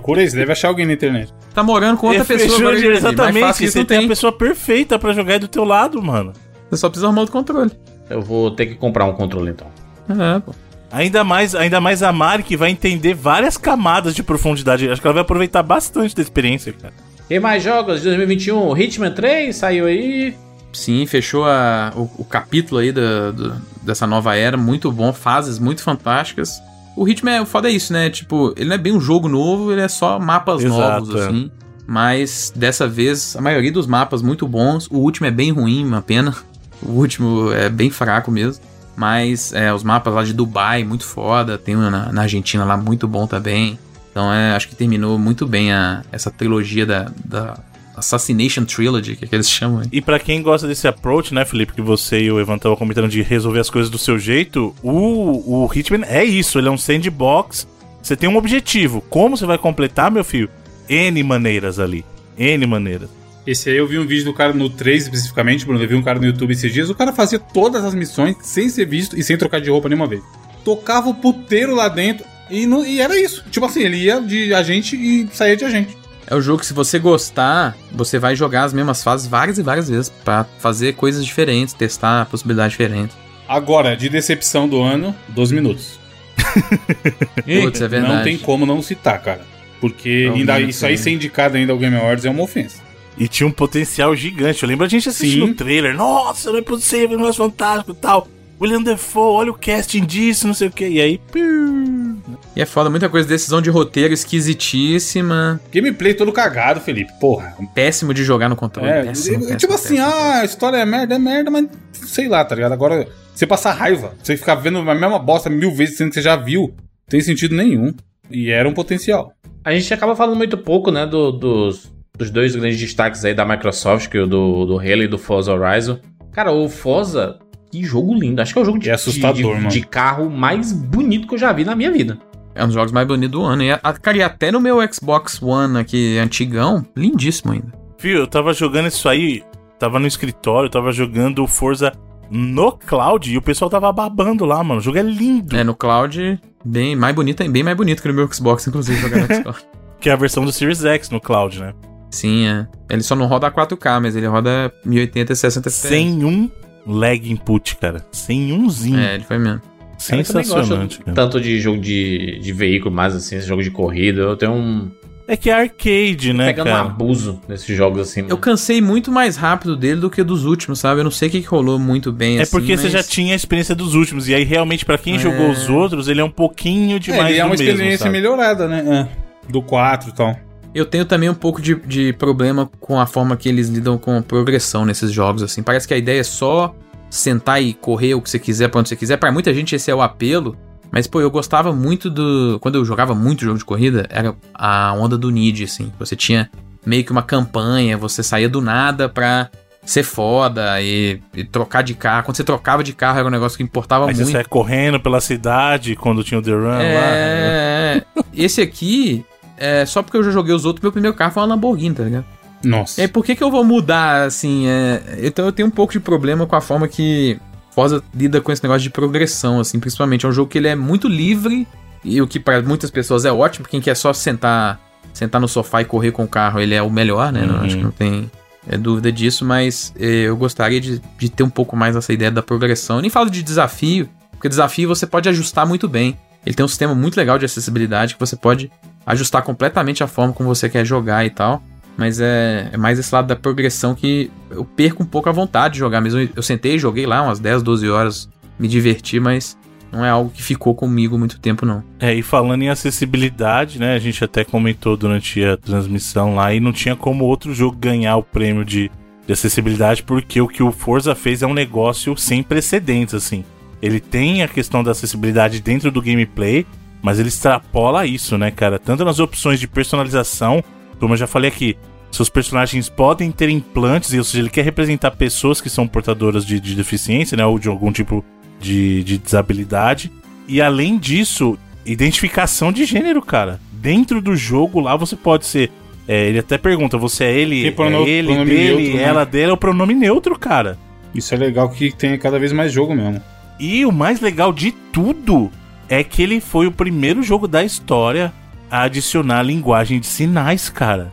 [SPEAKER 2] Procura isso, deve achar alguém na internet.
[SPEAKER 4] Tá morando com outra
[SPEAKER 3] É,
[SPEAKER 4] pessoa
[SPEAKER 3] fechou,
[SPEAKER 4] agora.
[SPEAKER 3] Exatamente,
[SPEAKER 4] Mais fácil que
[SPEAKER 3] você tem a pessoa perfeita pra jogar aí do teu lado, mano.
[SPEAKER 4] Você só precisa arrumar o controle.
[SPEAKER 1] eu vou ter que comprar um controle então.
[SPEAKER 4] É, pô.
[SPEAKER 3] Ainda mais, ainda mais a Mari que vai entender várias camadas de profundidade. Acho que ela vai aproveitar bastante da experiência, cara.
[SPEAKER 1] Quem mais jogos de 2021? Hitman 3 saiu aí.
[SPEAKER 4] Sim, fechou a- o, o capítulo aí da, do- dessa nova era, muito bom, fases muito fantásticas. O Hitman, é, o foda é isso, né? Tipo, ele não é bem um jogo novo, ele é só mapas
[SPEAKER 3] Exato,
[SPEAKER 4] novos,
[SPEAKER 3] é.
[SPEAKER 4] assim. Mas dessa vez, a maioria dos mapas muito bons. O último é bem ruim, uma pena. O último é bem fraco mesmo. Mas é, os mapas lá de Dubai, muito foda. Tem um na, na Argentina lá, muito bom também. Então é, acho que terminou muito bem a, essa trilogia da, da Assassination Trilogy, que, é que eles chamam.
[SPEAKER 3] E pra quem gosta desse approach, né, Felipe, que você e o Evan estavam comentando de resolver as coisas do seu jeito, o, o Hitman é isso, ele é um sandbox. Você tem um objetivo. Como você vai completar, meu filho? N maneiras ali. N maneiras.
[SPEAKER 2] Esse aí eu vi um vídeo do cara no 3 especificamente, Bruno. Eu vi um cara no YouTube esses dias. O cara fazia todas as missões sem ser visto e sem trocar de roupa nenhuma vez. Tocava o puteiro lá dentro e, não- e era isso. Tipo assim, ele ia de agente e saía de agente.
[SPEAKER 4] É o jogo que se você gostar, você vai jogar as mesmas fases várias e várias vezes pra fazer coisas diferentes, testar possibilidades diferentes.
[SPEAKER 2] Agora, de decepção do ano, 12 minutos.
[SPEAKER 4] Putz, é verdade.
[SPEAKER 2] Não tem como não citar, cara. Porque
[SPEAKER 4] Não,
[SPEAKER 2] ainda,
[SPEAKER 4] não
[SPEAKER 2] isso aí ser indicado ainda ao Game Awards é uma ofensa.
[SPEAKER 3] E tinha um potencial gigante. Eu lembro a gente assistindo o trailer. Nossa, não é possível, não é fantástico e tal. William Defoe, olha o casting disso, não sei o que. E aí, piu.
[SPEAKER 4] E é foda, muita coisa, decisão de roteiro esquisitíssima,
[SPEAKER 2] Gameplay todo cagado, Felipe. Porra.
[SPEAKER 4] péssimo de jogar no controle.
[SPEAKER 2] É,
[SPEAKER 4] péssimo, péssimo,
[SPEAKER 2] tipo assim,
[SPEAKER 4] péssimo.
[SPEAKER 2] ah, a história é merda, é merda, mas sei lá, tá ligado? Agora, você passar raiva, você ficar vendo a mesma bosta mil vezes sendo que você já viu, não tem sentido nenhum. E era um potencial.
[SPEAKER 1] A gente acaba falando muito pouco, né, do- dos, dos dois grandes destaques aí da Microsoft, que é o do, do Halo e do Forza Horizon. Cara, o Forza, que jogo lindo. Acho que é o jogo de,
[SPEAKER 2] É assustador,
[SPEAKER 1] de, de- carro mais bonito que eu já vi na minha vida.
[SPEAKER 4] É um dos jogos mais bonitos do ano. E, a- cara, e até no meu Xbox One aqui, antigão, lindíssimo ainda.
[SPEAKER 3] Fio, eu tava jogando isso aí, tava no escritório, tava jogando o Forza no cloud e o pessoal tava babando lá, mano. O jogo é lindo.
[SPEAKER 4] É, no cloud, bem mais bonito, bem mais bonito que no meu Xbox, inclusive, jogar no Xbox.
[SPEAKER 3] Que é a versão do Series X no cloud, né?
[SPEAKER 4] Sim, é. Ele só não roda a 4K, mas ele roda 1080 e 60 FPS.
[SPEAKER 3] Sem um lag input, cara. Sem umzinho.
[SPEAKER 4] É, ele foi mesmo.
[SPEAKER 3] Sensacionante, cara.
[SPEAKER 1] tanto de jogo de, de veículo, mais assim, jogo de corrida. Eu tenho um.
[SPEAKER 3] É que é arcade, né,
[SPEAKER 1] pegando um
[SPEAKER 3] cara?
[SPEAKER 1] abuso nesses jogos assim.
[SPEAKER 4] Eu cansei muito mais rápido dele do que dos últimos, sabe? Eu não sei o que, que rolou muito bem
[SPEAKER 3] É
[SPEAKER 4] assim,
[SPEAKER 3] porque você
[SPEAKER 4] mas-
[SPEAKER 3] já tinha a experiência dos últimos. E aí, realmente, pra quem
[SPEAKER 4] É.
[SPEAKER 3] jogou os outros, ele é um pouquinho demais
[SPEAKER 2] é, ele é
[SPEAKER 3] do
[SPEAKER 2] uma
[SPEAKER 3] mesmo,
[SPEAKER 2] experiência
[SPEAKER 3] sabe?
[SPEAKER 2] melhorada, né? É. Do 4 e tal.
[SPEAKER 4] Eu tenho também um pouco de, de problema com a forma que eles lidam com progressão nesses jogos, assim. Parece que a ideia é só sentar e correr o que você quiser pra onde você quiser. Pra muita gente esse é o apelo. Mas, pô, eu gostava muito do... Quando eu jogava muito jogo de corrida, era a onda do Need, assim. Você tinha meio que uma campanha, você saía do nada pra ser foda e, e trocar de carro. Quando você trocava de carro era um negócio que importava
[SPEAKER 3] Aí você
[SPEAKER 4] muito.
[SPEAKER 3] sai correndo pela cidade quando tinha o The Run lá.
[SPEAKER 4] É, esse aqui, é, só porque eu já joguei os outros, meu primeiro carro foi uma Lamborghini, tá ligado?
[SPEAKER 2] Nossa.
[SPEAKER 4] E aí, por que que eu vou mudar, assim, é, então eu tenho um pouco de problema com a forma que Forza lida com esse negócio de progressão, assim, principalmente, é um jogo que ele é muito livre, e o que para muitas pessoas é ótimo, quem quer só sentar, sentar no sofá e correr com o carro, ele é o melhor, né, Não-
[SPEAKER 3] Uhum.
[SPEAKER 4] acho que não tem é, dúvida disso, mas é, eu gostaria de, de ter um pouco mais essa ideia da progressão, eu nem falo de desafio, porque desafio você pode ajustar muito bem, ele tem um sistema muito legal de acessibilidade que você pode ajustar completamente a forma como você quer jogar e tal. Mas é, é mais esse lado da progressão que eu perco um pouco a vontade de jogar mesmo. Eu, sentei e joguei lá umas 10, 12 horas, me diverti, mas não é algo que ficou comigo muito tempo, não.
[SPEAKER 3] É, e falando em acessibilidade, né? A gente até comentou durante a transmissão lá e não tinha como outro jogo ganhar o prêmio de, de acessibilidade, porque o que o Forza fez é um negócio sem precedentes, assim. Ele tem a questão da acessibilidade dentro do gameplay, mas ele extrapola isso, né, cara? Tanto nas opções de personalização, como eu já falei aqui, seus personagens podem ter implantes, ou seja, ele quer representar pessoas que são portadoras de, de deficiência, né, ou de algum tipo de, de desabilidade. E além disso, identificação de gênero, cara. Dentro do jogo lá você pode ser. é, ele até pergunta: você é ele,
[SPEAKER 2] Tem prono-
[SPEAKER 3] é ele, dele,
[SPEAKER 2] neutro, né?
[SPEAKER 3] ela, dele, é o pronome neutro, cara.
[SPEAKER 2] Isso é legal que tenha cada vez mais jogo mesmo.
[SPEAKER 3] E o mais legal de tudo é que ele foi o primeiro jogo da história a adicionar linguagem de sinais, cara.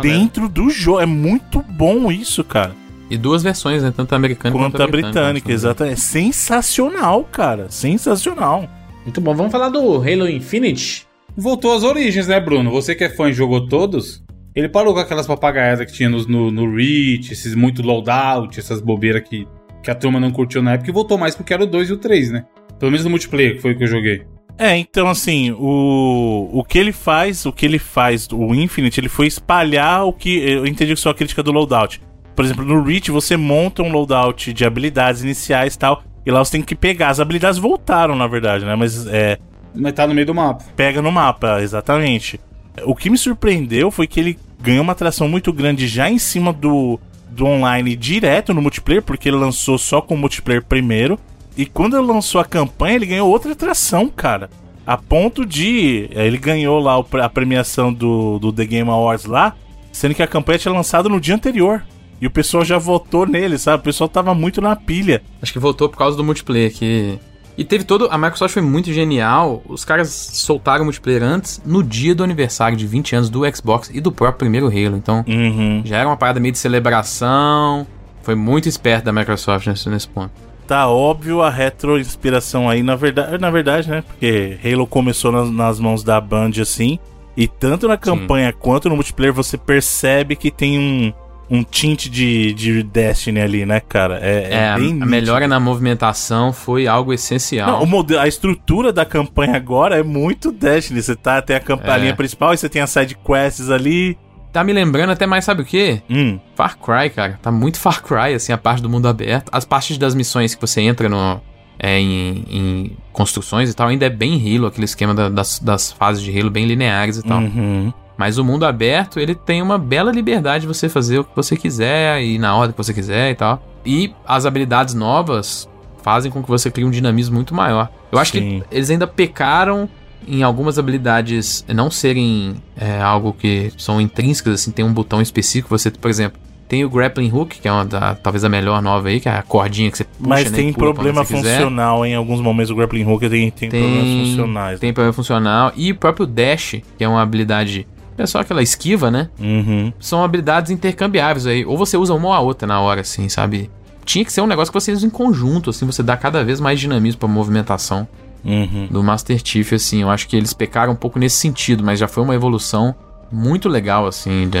[SPEAKER 3] Dentro do jogo. É muito bom isso, cara.
[SPEAKER 4] E duas versões, né? Tanto a americana
[SPEAKER 3] Quanto a britânica,
[SPEAKER 4] né?
[SPEAKER 3] exato. É sensacional, cara. Sensacional.
[SPEAKER 1] Muito bom. Vamos falar do Halo Infinite.
[SPEAKER 2] Voltou às origens, né, Bruno? Você que é fã e jogou todos, ele parou com aquelas papagaiadas que tinha nos- no, no Reach, esses muito loadout, essas bobeiras que, que a turma não curtiu na época, e voltou mais porque era o 2 e o 3, né? Pelo menos no multiplayer, que foi o que eu joguei.
[SPEAKER 3] É, então assim, o, o que ele faz, o que ele faz, o Infinite, ele foi espalhar o que. Eu entendi que só a crítica do loadout. Por exemplo, no Reach você monta um loadout de habilidades iniciais e tal, e lá você tem que pegar. As habilidades voltaram, na verdade, né? Mas é,
[SPEAKER 2] Mas tá no meio do mapa.
[SPEAKER 3] pega no mapa, exatamente. O que me surpreendeu foi que ele ganhou uma atração muito grande já em cima do, do online direto no multiplayer, porque ele lançou só com o multiplayer primeiro. E quando ele lançou a campanha, ele ganhou outra atração, cara. A ponto de. eh, Ele ganhou lá a premiação do, do The Game Awards lá, sendo que a campanha tinha lançado no dia anterior. E o pessoal já votou nele, sabe? O pessoal tava muito na pilha.
[SPEAKER 4] Acho que voltou por causa do multiplayer que. E teve todo. A Microsoft foi muito genial. Os caras soltaram o multiplayer antes, no dia do aniversário de 20 anos do Xbox e do próprio primeiro Halo. Então,
[SPEAKER 3] Uhum.
[SPEAKER 4] já era uma parada meio de celebração. Foi muito esperto da Microsoft nesse, nesse ponto.
[SPEAKER 3] Tá óbvio a retro-inspiração aí, na verdade, na verdade, né? Porque Halo começou nas, nas mãos da Band assim. E tanto na campanha quanto no multiplayer você percebe que tem um, um tint de, de Destiny ali, né, cara? É, é
[SPEAKER 4] É, a,
[SPEAKER 3] bem
[SPEAKER 4] a
[SPEAKER 3] nítido.
[SPEAKER 4] melhora na movimentação foi algo essencial.
[SPEAKER 3] Não, o modelo, a estrutura da campanha agora é muito Destiny. Você tá, tem a, camp- a
[SPEAKER 4] É.
[SPEAKER 3] principal e você tem as side quests ali.
[SPEAKER 4] Tá me lembrando até mais, sabe o quê?
[SPEAKER 3] Hum,
[SPEAKER 4] Far Cry, cara. Tá muito Far Cry, assim, a parte do mundo aberto. As partes das missões que você entra no, é, em, em construções e tal, ainda é bem Halo, aquele esquema da- das, das fases de Halo bem lineares e tal.
[SPEAKER 3] uhum.
[SPEAKER 4] Mas o mundo aberto, ele tem uma bela liberdade de você fazer o que você quiser e na ordem que você quiser e tal. E as habilidades novas fazem com que você crie um dinamismo muito maior. Eu acho
[SPEAKER 3] Sim.
[SPEAKER 4] que eles ainda pecaram em algumas habilidades não serem é, algo que são intrínsecas, assim, tem um botão específico. Você, por exemplo, tem o grappling hook, que é uma da, talvez a melhor nova aí, que é a cordinha que você puxa,
[SPEAKER 3] Mas
[SPEAKER 4] né,
[SPEAKER 3] tem problema
[SPEAKER 4] quiser.
[SPEAKER 3] funcional em alguns momentos. O grappling hook tem, tem, problemas
[SPEAKER 4] Tem,
[SPEAKER 3] funcionais.
[SPEAKER 4] tem problema funcional. E o próprio dash, que é uma habilidade... É só aquela esquiva, né?
[SPEAKER 3] Uhum.
[SPEAKER 4] são habilidades intercambiáveis aí. Ou você usa uma ou a outra na hora, assim, sabe? Tinha que ser um negócio que você usa em conjunto, assim, você dá cada vez mais dinamismo pra movimentação
[SPEAKER 3] Uhum.
[SPEAKER 4] do Master Chief, assim. Eu acho que eles pecaram um pouco nesse sentido, mas já foi uma evolução muito legal, assim, de,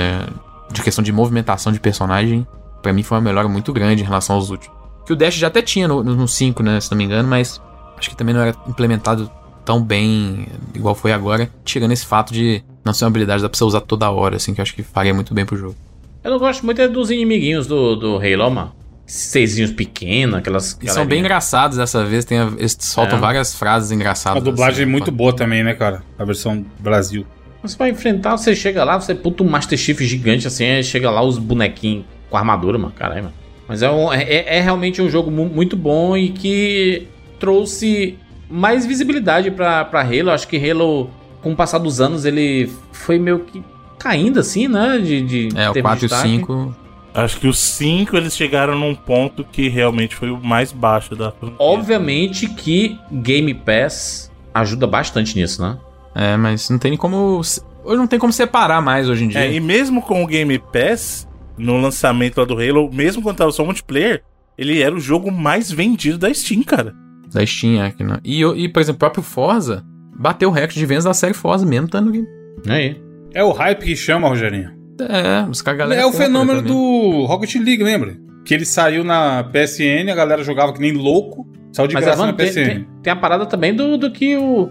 [SPEAKER 4] de questão de movimentação de personagem. Pra mim foi uma melhora muito grande em relação aos últimos. Que o Dash já até tinha no, no 5, né, se não me engano, mas acho que também não era implementado tão bem igual foi agora, tirando esse fato de não ser uma habilidade dá pra você usar toda hora, assim, que eu acho que faria muito bem pro jogo.
[SPEAKER 1] Eu não gosto muito é dos inimiguinhos do, do Halo, mano. Seisinhos pequenos, aquelas.
[SPEAKER 4] E são bem engraçados dessa vez, tem a- eles soltam
[SPEAKER 1] É.
[SPEAKER 4] várias frases
[SPEAKER 2] A
[SPEAKER 4] engraçadas.
[SPEAKER 2] dublagem é
[SPEAKER 4] assim,
[SPEAKER 2] muito boa também, né, cara? A versão Brasil.
[SPEAKER 1] Você vai enfrentar, você chega lá, você puta um Master Chief gigante assim, aí chega lá os bonequinhos com armadura, mano. Caralho, mano. Mas é, um- é, é realmente um jogo mu- muito bom e que trouxe mais visibilidade pra, pra Halo. Acho que Halo, com o passar dos anos, ele foi meio que caindo assim, né? De, de
[SPEAKER 4] É, o
[SPEAKER 1] termos
[SPEAKER 4] 4 e o
[SPEAKER 1] de destaque.
[SPEAKER 4] 5.
[SPEAKER 3] Acho que os 5 eles chegaram num ponto que realmente foi o mais baixo da franquia.
[SPEAKER 1] Obviamente que Game Pass ajuda bastante nisso, né?
[SPEAKER 4] É, mas não tem como. se- Hoje não tem como separar mais hoje em dia.
[SPEAKER 3] É, e mesmo com o Game Pass, no lançamento lá do Halo, mesmo quando tava só multiplayer, ele era o jogo mais vendido da Steam, cara.
[SPEAKER 4] Da Steam aqui, né? E, e, por exemplo, o próprio Forza bateu o recorde de vendas da série Forza mesmo, tá no game.
[SPEAKER 1] Aí.
[SPEAKER 2] É o hype que chama, Rogerinho.
[SPEAKER 4] É, os caras galera.
[SPEAKER 2] é o fenômeno
[SPEAKER 4] também.
[SPEAKER 2] do Rocket League, lembra? Que ele saiu na PSN, a galera jogava que nem louco, saiu de
[SPEAKER 1] Mas
[SPEAKER 2] graça
[SPEAKER 1] Evandro,
[SPEAKER 2] na
[SPEAKER 1] tem,
[SPEAKER 2] PSN.
[SPEAKER 1] tem, tem a parada também do, do que o.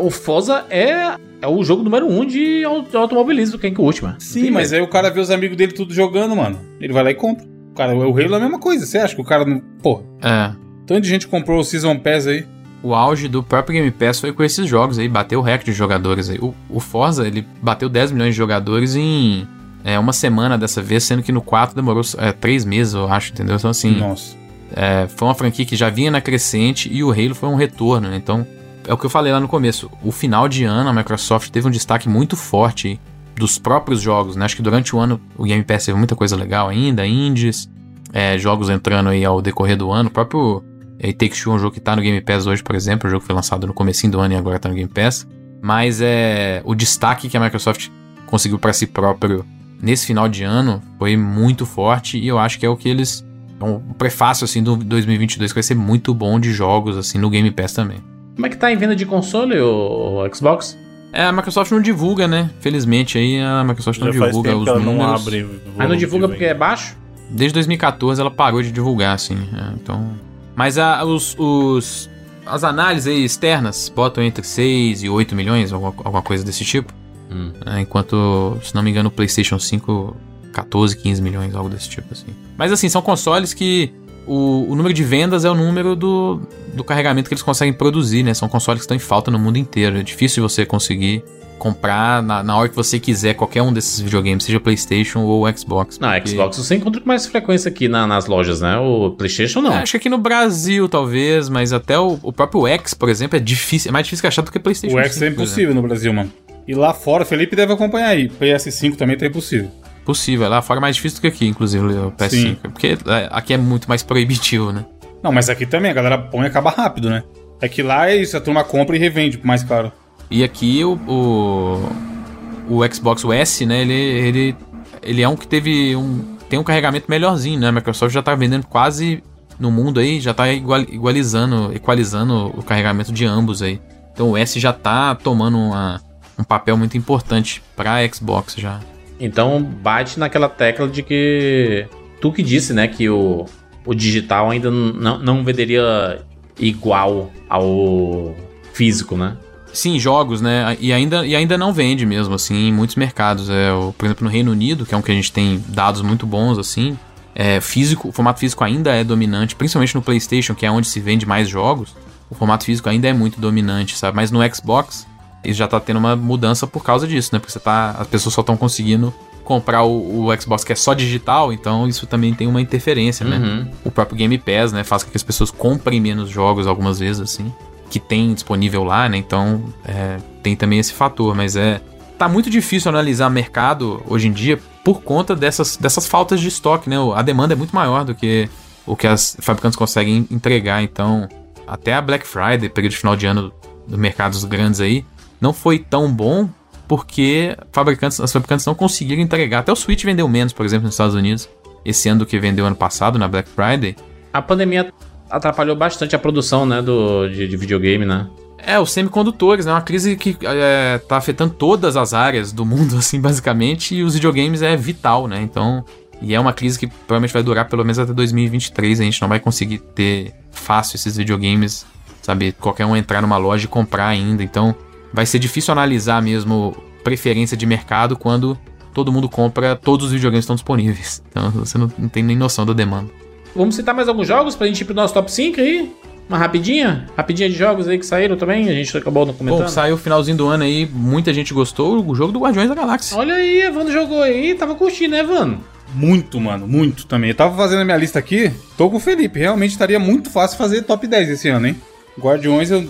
[SPEAKER 1] O Forza é, é o jogo número um de au- de automobilismo, quem que curte, mano.
[SPEAKER 2] Sim, mas aí o cara vê os amigos dele tudo jogando, mano. Ele vai lá e compra. Cara, o Halo é a mesma coisa. Você acha que o cara não. Porra.
[SPEAKER 4] É.
[SPEAKER 2] Tanto de gente comprou o Season Pass aí.
[SPEAKER 4] O auge do próprio Game Pass foi com esses jogos aí, bateu o recorde de jogadores aí. O, o Forza, ele bateu 10 milhões de jogadores em é, uma semana dessa vez, sendo que no 4 demorou é, 3 meses, eu acho, entendeu? Então, assim,
[SPEAKER 2] Nossa.
[SPEAKER 4] é, foi uma franquia que já vinha na crescente e o Halo foi um retorno, né? Então, é o que eu falei lá no começo. O final de ano, a Microsoft teve um destaque muito forte dos próprios jogos, né? Acho que durante o ano o Game Pass teve muita coisa legal ainda, indies, é, jogos entrando aí ao decorrer do ano. O próprio é, Take Two é um jogo que tá no Game Pass hoje, por exemplo. O jogo foi lançado no comecinho do ano e agora tá no Game Pass. Mas é o destaque que a Microsoft conseguiu para si próprio nesse final de ano foi muito forte e eu acho que é o que eles é um prefácio assim do 2022 que vai ser muito bom de jogos assim no Game Pass também.
[SPEAKER 1] Como é que tá em venda de console o, Xbox?
[SPEAKER 4] É, a Microsoft não divulga, né? Felizmente aí a Microsoft não
[SPEAKER 3] Já faz
[SPEAKER 4] divulga
[SPEAKER 3] tempo
[SPEAKER 4] os
[SPEAKER 3] ela não
[SPEAKER 4] números.
[SPEAKER 3] abre.
[SPEAKER 1] Aí não divulga porque é baixo?
[SPEAKER 4] Desde 2014 ela parou de divulgar, assim. é, então. Mas a, os, os- as análises aí externas botam entre 6 e 8 milhões, alguma, alguma coisa desse tipo.
[SPEAKER 1] Hum.
[SPEAKER 4] É, enquanto, se não me engano, o PlayStation 5, 14, 15 milhões, algo desse tipo, assim. Mas assim, são consoles que o, o número de vendas é o número do, do carregamento que eles conseguem produzir, né? São consoles que estão em falta no mundo inteiro. É difícil você conseguir comprar na, na hora que você quiser qualquer um desses videogames, seja PlayStation ou Xbox.
[SPEAKER 1] Não,
[SPEAKER 4] porque-
[SPEAKER 1] Xbox você encontra com mais frequência aqui na- nas lojas, né? O PlayStation não.
[SPEAKER 4] É, acho que aqui no Brasil, talvez, mas até o, o próprio X, por exemplo, é difícil, é mais difícil que achar do que PlayStation
[SPEAKER 2] O X é
[SPEAKER 4] 5, por exemplo.
[SPEAKER 2] impossível no Brasil, mano. E lá fora, o Felipe deve acompanhar aí. PS5 também tá impossível.
[SPEAKER 4] Possível, lá fora é mais difícil do que aqui, inclusive, o PS5.
[SPEAKER 2] Sim.
[SPEAKER 4] Porque é, aqui é muito mais proibitivo, né?
[SPEAKER 2] Não, mas aqui também, a galera põe e acaba rápido, né? É que lá é isso, a turma compra e revende por mais caro.
[SPEAKER 4] E aqui o, o, o Xbox S, né, ele, ele, ele é um que teve um. tem um carregamento melhorzinho, né? A Microsoft já tá vendendo quase no mundo aí, já tá igual, igualizando, equalizando o carregamento de ambos aí. Então o S já tá tomando uma, um papel muito importante pra Xbox já.
[SPEAKER 1] Então bate naquela tecla de que. Tu que disse, né? Que o, o digital ainda não, não venderia igual ao físico, né?
[SPEAKER 4] Sim, jogos, né? E ainda, e ainda não vende mesmo, assim, em muitos mercados. É, o, por exemplo, no Reino Unido, que é um que a gente tem dados muito bons, assim, é, físico, o formato físico ainda é dominante, principalmente no PlayStation, que é onde se vende mais jogos. O formato físico ainda é muito dominante, sabe? Mas no Xbox, isso já tá tendo uma mudança por causa disso, né? Porque você tá, as pessoas só estão conseguindo comprar o, o Xbox que é só digital, então isso também tem uma interferência, né?
[SPEAKER 1] Uhum.
[SPEAKER 4] O próprio Game Pass, né, faz com que as pessoas comprem menos jogos algumas vezes, assim, que tem disponível lá, né? Então, é, tem também esse fator, mas é tá muito difícil analisar mercado hoje em dia por conta dessas, dessas faltas de estoque, né? A demanda é muito maior do que o que as fabricantes conseguem entregar, então até a Black Friday, período de final de ano dos mercados grandes aí, não foi tão bom porque fabricantes, as fabricantes não conseguiram entregar. Até o Switch vendeu menos, por exemplo, nos Estados Unidos, esse ano do que vendeu ano passado na Black Friday.
[SPEAKER 1] A pandemia atrapalhou bastante a produção, né? Do, de, de videogame, né?
[SPEAKER 4] É, os semicondutores, né? Uma crise que é, tá afetando todas as áreas do mundo, assim, basicamente, e os videogames é vital, né? Então, e é uma crise que provavelmente vai durar pelo menos até 2023. A gente não vai conseguir ter fácil esses videogames, sabe? Qualquer um entrar numa loja e comprar ainda. Então, vai ser difícil analisar mesmo preferência de mercado quando todo mundo compra, todos os videogames estão disponíveis. Então, você não, não tem nem noção da demanda.
[SPEAKER 1] Vamos citar mais alguns jogos pra gente ir pro nosso top 5 aí? Uma rapidinha? Rapidinha de jogos aí que saíram também, a gente acabou não comentando.
[SPEAKER 4] Bom, saiu o finalzinho do ano aí, muita gente gostou, o jogo do Guardiões da Galáxia.
[SPEAKER 1] Olha aí, Evandro jogou aí, tava curtindo, né, Evandro?
[SPEAKER 2] Muito, mano, muito também. Eu tava fazendo a minha lista aqui, tô com o Felipe. Realmente estaria muito fácil fazer top 10 esse ano, hein? Guardiões, eu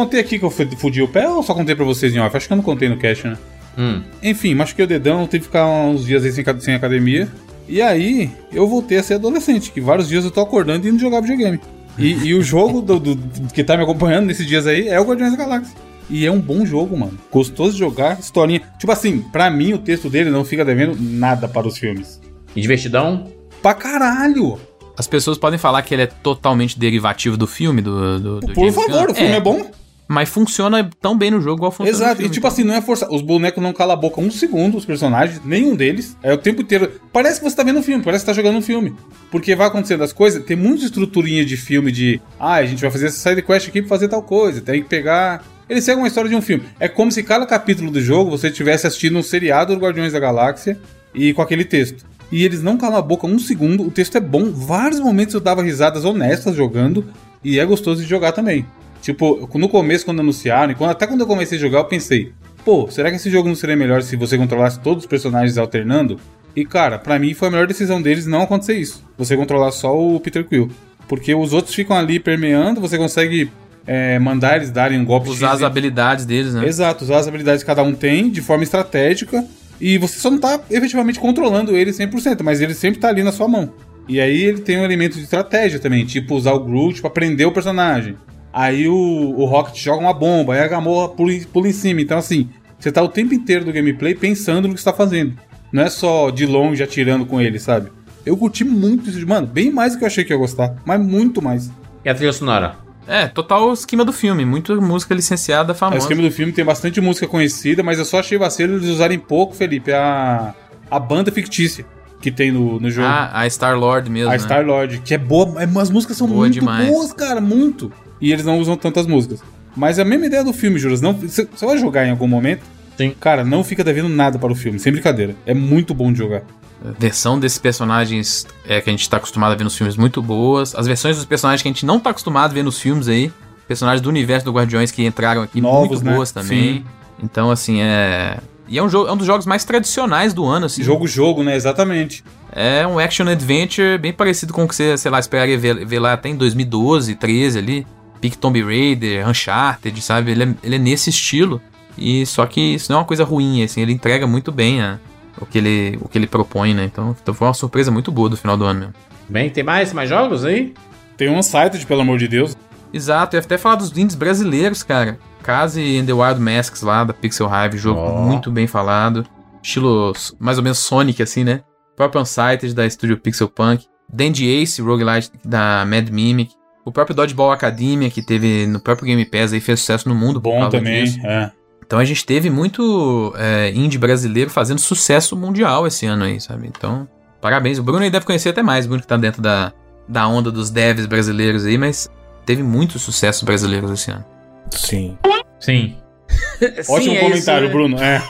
[SPEAKER 2] contei aqui que eu fu- fudi o pé ou só contei pra vocês em off? Acho que eu não contei no cast, né?
[SPEAKER 1] Hum.
[SPEAKER 2] Enfim, machuquei o dedão, tive que ficar uns dias aí sem, sem academia. E aí, eu voltei a ser adolescente, que vários dias eu tô acordando e indo jogar videogame. E, e o jogo do, do- do- que tá me acompanhando nesses dias aí é o Guardiões da Galáxia. E é um bom jogo, mano. Gostoso de jogar, historinha. Tipo assim, pra mim o texto dele não fica devendo nada para os filmes.
[SPEAKER 1] E divertidão?
[SPEAKER 2] Pra caralho!
[SPEAKER 4] As pessoas podem falar que ele é totalmente derivativo do filme, do. do, do
[SPEAKER 2] Por
[SPEAKER 4] James
[SPEAKER 2] favor,
[SPEAKER 4] Gunn.
[SPEAKER 2] o filme é, bom.
[SPEAKER 4] Mas funciona tão bem no jogo igual funciona
[SPEAKER 2] Exato,
[SPEAKER 4] filme.
[SPEAKER 2] e tipo assim, não é força. Os bonecos não calam a boca um segundo, os personagens, nenhum deles. É o tempo inteiro. Parece que você tá vendo um filme, parece que tá jogando um filme. Porque vai acontecendo as coisas, tem muita estruturinha de filme de. Ah, a gente vai fazer essa side quest aqui pra fazer tal coisa, tem que pegar. Eles seguem uma história de um filme. É como se cada capítulo do jogo você estivesse assistindo um seriado do Guardiões da Galáxia e com aquele texto. E eles não calam a boca um segundo, o texto é bom. Vários momentos eu dava risadas honestas jogando. E é gostoso de jogar também. Tipo, no começo, quando anunciaram, e quando- até quando eu comecei a jogar, eu pensei, pô, será que esse jogo não seria melhor se você controlasse todos os personagens alternando? E cara, pra mim foi a melhor decisão deles não acontecer isso. Você controlar só o Peter Quill. Porque os outros ficam ali permeando, você consegue é, mandar eles darem um golpe
[SPEAKER 4] Usar
[SPEAKER 2] X
[SPEAKER 4] as habilidades deles, né?
[SPEAKER 2] Exato, usar as habilidades que cada um tem de forma estratégica e você só não tá efetivamente controlando ele 100%, mas ele sempre tá ali na sua mão. E aí ele tem um elemento de estratégia também, tipo usar o Groot pra prender o personagem. Aí o, o Rocket joga uma bomba, aí a Gamorra pula, em- pula em cima. Então assim, você tá o tempo inteiro do gameplay pensando no que você tá fazendo. Não é só de longe atirando com ele, sabe? Eu curti muito isso, mano, bem mais do que eu achei que ia gostar, mas muito mais.
[SPEAKER 1] E a trilha sonora?
[SPEAKER 4] É, total esquema do filme. Muita música licenciada
[SPEAKER 2] O
[SPEAKER 4] famosa.
[SPEAKER 2] esquema do filme tem bastante música conhecida, mas eu só achei vacilo eles usarem pouco, Felipe, a, a banda fictícia que tem no, no jogo.
[SPEAKER 4] Ah, a Star-Lord mesmo,
[SPEAKER 2] a
[SPEAKER 4] né?
[SPEAKER 2] Star-Lord, que é boa, é, as músicas são
[SPEAKER 4] Boa
[SPEAKER 2] muito
[SPEAKER 4] demais.
[SPEAKER 2] boas, cara, muito. E eles não usam tantas músicas. Mas é a mesma ideia do filme, Juras. Não, você você vai jogar em algum momento,
[SPEAKER 1] Sim.
[SPEAKER 2] cara, não fica devendo nada para o filme, sem brincadeira. É muito bom de jogar.
[SPEAKER 4] A versão desses personagens é, que a gente tá acostumado a ver nos filmes muito boas. As versões dos personagens que a gente não tá acostumado a ver nos filmes aí. Personagens do universo do Guardiões que entraram aqui
[SPEAKER 2] Novos,
[SPEAKER 4] muito
[SPEAKER 2] né?
[SPEAKER 4] boas também.
[SPEAKER 2] Sim.
[SPEAKER 4] Então, assim, é. E é um, jogo, é um dos jogos mais tradicionais do ano, assim.
[SPEAKER 2] Jogo-jogo, né? Exatamente.
[SPEAKER 4] É um action adventure bem parecido com o que você, sei lá, esperaria ver, ver lá até em 2012, 13 ali. Pick Tomb Raider, Uncharted, sabe? Ele é, ele é nesse estilo. E só que isso não é uma coisa ruim, assim, ele entrega muito bem a- o, que ele, o que ele propõe, né? Então, então foi uma surpresa muito boa do final do ano mesmo.
[SPEAKER 1] Bem, tem mais, mais jogos aí?
[SPEAKER 2] Tem um Unsighted, pelo amor de Deus.
[SPEAKER 4] Exato, eu ia até falar dos indies brasileiros, cara. Case and the Wild Masks lá, da Pixel Hive, jogo
[SPEAKER 1] Ó.
[SPEAKER 4] muito bem falado. Estilo mais ou menos Sonic, assim, né? O próprio Unsighted da Studio Pixel Punk. Dandy Ace, Roguelite da Mad Mimic. O próprio Dodgeball Academia, que teve no próprio Game Pass aí, fez sucesso no mundo.
[SPEAKER 2] Bom também.
[SPEAKER 4] disso.
[SPEAKER 2] É.
[SPEAKER 4] Então a gente teve muito é, indie brasileiro fazendo sucesso mundial esse ano aí, sabe? Então, parabéns. O Bruno aí deve conhecer até mais, o Bruno que tá dentro da, da onda dos devs brasileiros aí, mas teve muitos sucessos brasileiros esse ano.
[SPEAKER 3] Sim.
[SPEAKER 1] Sim.
[SPEAKER 2] Ótimo
[SPEAKER 1] Sim, é
[SPEAKER 2] comentário,
[SPEAKER 1] isso, né?
[SPEAKER 2] Bruno. É.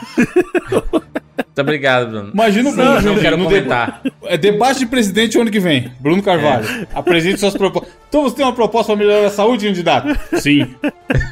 [SPEAKER 1] Muito obrigado, Bruno.
[SPEAKER 2] Imagina o
[SPEAKER 1] Sim,
[SPEAKER 2] Bruno
[SPEAKER 1] não
[SPEAKER 2] Jandinho
[SPEAKER 1] quero
[SPEAKER 2] no
[SPEAKER 1] comentar.
[SPEAKER 2] É debate de presidente ano que vem. Bruno Carvalho. Apresente suas propostas. Então você tem uma proposta para melhorar a saúde, candidato? Sim.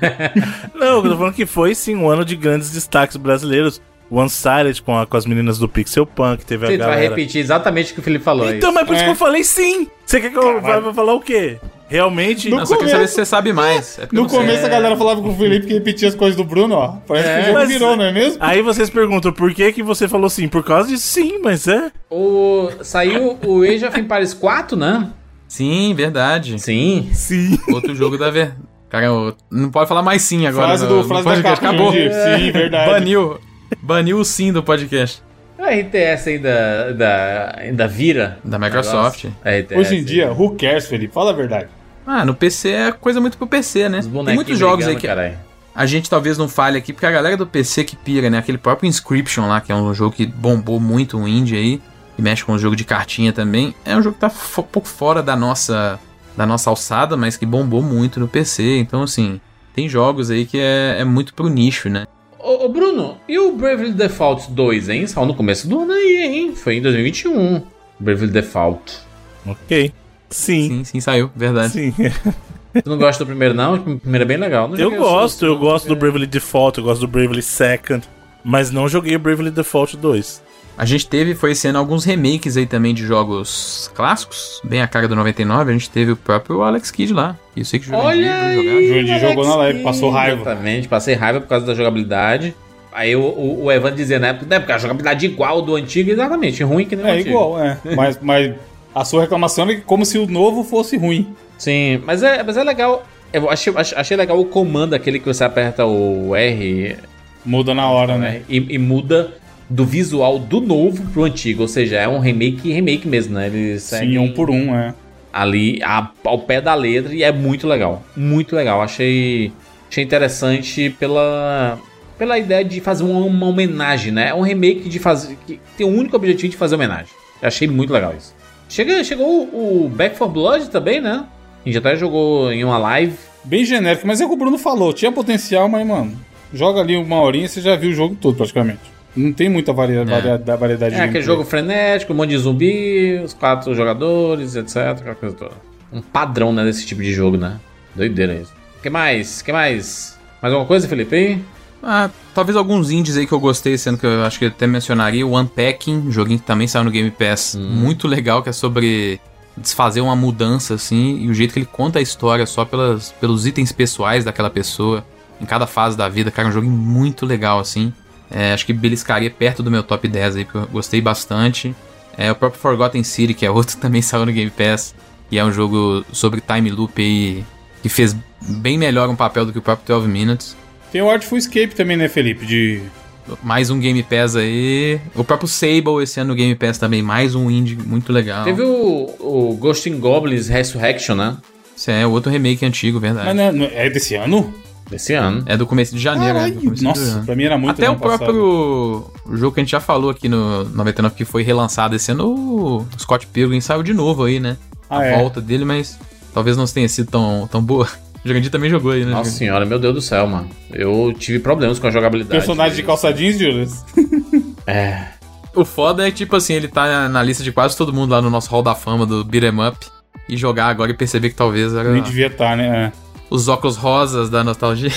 [SPEAKER 3] Não, eu tô falando que foi sim um ano de grandes destaques brasileiros. One Sided com, a- com as meninas do Pixel Punk, teve a
[SPEAKER 1] Você vai
[SPEAKER 3] galera.
[SPEAKER 1] repetir exatamente o que o Felipe falou. é
[SPEAKER 3] Então,
[SPEAKER 1] isso.
[SPEAKER 3] mas por isso
[SPEAKER 2] É.
[SPEAKER 3] que eu falei sim! Você quer que eu vá vá falar o quê? Realmente.
[SPEAKER 2] No
[SPEAKER 4] Não, só queria
[SPEAKER 2] começo-
[SPEAKER 4] saber se você sabe mais. É
[SPEAKER 2] No começo a galera falava com o Felipe que repetia as coisas do Bruno, ó. Parece que o jogo
[SPEAKER 3] mas-
[SPEAKER 2] virou, não é mesmo?
[SPEAKER 3] Aí vocês perguntam por que que você falou sim? Por causa disso, sim, mas é.
[SPEAKER 1] O... Saiu o Age of Empires 4, né?
[SPEAKER 4] Sim, verdade.
[SPEAKER 1] Sim.
[SPEAKER 3] Sim.
[SPEAKER 4] Outro jogo da ver. Cara, não pode falar mais sim agora.
[SPEAKER 2] Frase,
[SPEAKER 4] no-
[SPEAKER 2] do,
[SPEAKER 4] no
[SPEAKER 2] frase da
[SPEAKER 4] podcast.
[SPEAKER 2] capa,
[SPEAKER 4] Acabou.
[SPEAKER 2] Sim, verdade.
[SPEAKER 4] Baniu. Baniu o sim do podcast.
[SPEAKER 1] A RTS ainda, ainda, ainda vira.
[SPEAKER 4] Da Microsoft.
[SPEAKER 1] RTS,
[SPEAKER 2] Hoje em dia, who cares, Felipe? Fala a verdade.
[SPEAKER 4] Ah, no PC é coisa muito pro PC, né? Tem muitos jogos aí que
[SPEAKER 1] caralho.
[SPEAKER 4] a gente talvez não fale aqui, porque a galera do PC que pira, né? Aquele próprio Inscription lá, que é um jogo que bombou muito o indie aí, que mexe com o jogo de cartinha também. É um jogo que tá um pouco fora da nossa, da nossa alçada, mas que bombou muito no PC. Então, assim, tem jogos aí que é, é muito pro nicho, né?
[SPEAKER 1] Ô, ô, Bruno, e o Bravely Default 2, hein? Saiu no começo do ano aí, hein? Foi em 2021. Bravely Default.
[SPEAKER 3] Ok. Sim.
[SPEAKER 4] Sim, sim, saiu, verdade.
[SPEAKER 3] Sim.
[SPEAKER 1] Tu não gosta do primeiro, não? O primeiro é bem legal. Não
[SPEAKER 3] Eu gosto, eu gosto do Bravely Default, eu gosto do Bravely Second, mas não joguei o Bravely Default 2.
[SPEAKER 4] A gente teve, foi esse ano, alguns remakes aí também de jogos clássicos, bem a cara do 99. A gente teve o próprio Alex Kidd lá. que Eu sei que o Jurandir
[SPEAKER 1] Olha aí!
[SPEAKER 2] Jurandir jogou na live, passou raiva.
[SPEAKER 1] Exatamente, passei raiva por causa da jogabilidade. Aí o, o, o Evan dizia na época, né, porque a jogabilidade igual do antigo, exatamente, ruim que nem o
[SPEAKER 2] É
[SPEAKER 1] antigo.
[SPEAKER 2] igual, é. Mas, mas a sua reclamação é como se o novo fosse ruim.
[SPEAKER 1] Sim, mas é, mas é legal. Eu achei, ach- achei legal o comando, aquele que você aperta o R,
[SPEAKER 2] Muda na hora, né?
[SPEAKER 1] né, e, e muda do visual do novo pro antigo. Ou seja, é um remake remake mesmo, né? Eles
[SPEAKER 2] Sim, um por um, é.
[SPEAKER 1] ali a- ao pé da letra e é muito legal. Muito legal. Achei, achei interessante pela, pela ideia de fazer uma, uma homenagem, né? É um remake de fazer. que tem o único objetivo de fazer homenagem. Achei muito legal isso. Chega, chegou o, o Back 4 Blood também, né? A gente até jogou em uma live.
[SPEAKER 2] Bem genérico, mas é o que o Bruno falou. Tinha potencial, mas, mano, joga ali uma horinha e você já viu o jogo todo, praticamente. Não tem muita varia, varia- da variedade
[SPEAKER 1] É
[SPEAKER 2] de
[SPEAKER 1] aquele jogo frenético, um monte de zumbi, os quatro jogadores, etc. Aquela coisa toda. Um padrão, né, desse tipo de jogo, né? Doideira isso. que mais? que mais? Mais alguma coisa, Felipe?
[SPEAKER 4] Ah, talvez alguns indies aí que eu gostei, sendo que eu acho que eu até mencionaria. O Unpacking, joguinho que também saiu no Game Pass. Muito legal, que é sobre desfazer uma mudança, assim, e o jeito que ele conta a história só pelas, pelos itens pessoais daquela pessoa em cada fase da vida. Cara, é um jogo muito legal, assim. É, acho que beliscaria perto do meu top 10 aí, porque eu gostei bastante. É o próprio Forgotten City, que é outro que também saiu no Game Pass. E é um jogo sobre time loop aí, que fez bem melhor um papel do que o próprio 12 Minutes.
[SPEAKER 2] Tem o Artful Escape também, né, Felipe? De.
[SPEAKER 4] Mais um Game Pass aí. O próprio Sable esse ano no Game Pass também, mais um indie muito legal.
[SPEAKER 1] Teve o, o Ghost in Goblins Resurrection, né?
[SPEAKER 4] Esse é outro remake antigo, verdade.
[SPEAKER 2] Mas não é, não- é desse ano?
[SPEAKER 1] Desse ano.
[SPEAKER 4] É do começo de janeiro, né? Do
[SPEAKER 2] Caralho,
[SPEAKER 4] começo de
[SPEAKER 2] nossa,
[SPEAKER 4] janeiro.
[SPEAKER 2] pra mim era muito
[SPEAKER 4] Até o próprio jogo que a gente já falou aqui no 99, que foi relançado esse ano, o Scott Pilgrim saiu de novo aí, né?
[SPEAKER 2] Ah,
[SPEAKER 4] a
[SPEAKER 2] é.
[SPEAKER 4] volta dele, mas talvez não tenha sido tão, tão boa. O Jurandir também jogou aí, né?
[SPEAKER 1] Nossa
[SPEAKER 4] Jurandir?
[SPEAKER 1] senhora, meu Deus do céu, mano. Eu tive problemas com a jogabilidade.
[SPEAKER 2] Personagem de calça jeans, Juras?
[SPEAKER 1] É.
[SPEAKER 4] O foda é que, tipo assim, ele tá na lista de quase todo mundo lá no nosso hall da fama do Beat'em Up. E jogar agora e perceber que talvez era
[SPEAKER 2] Nem devia estar, né? É.
[SPEAKER 4] os óculos rosas da nostalgia.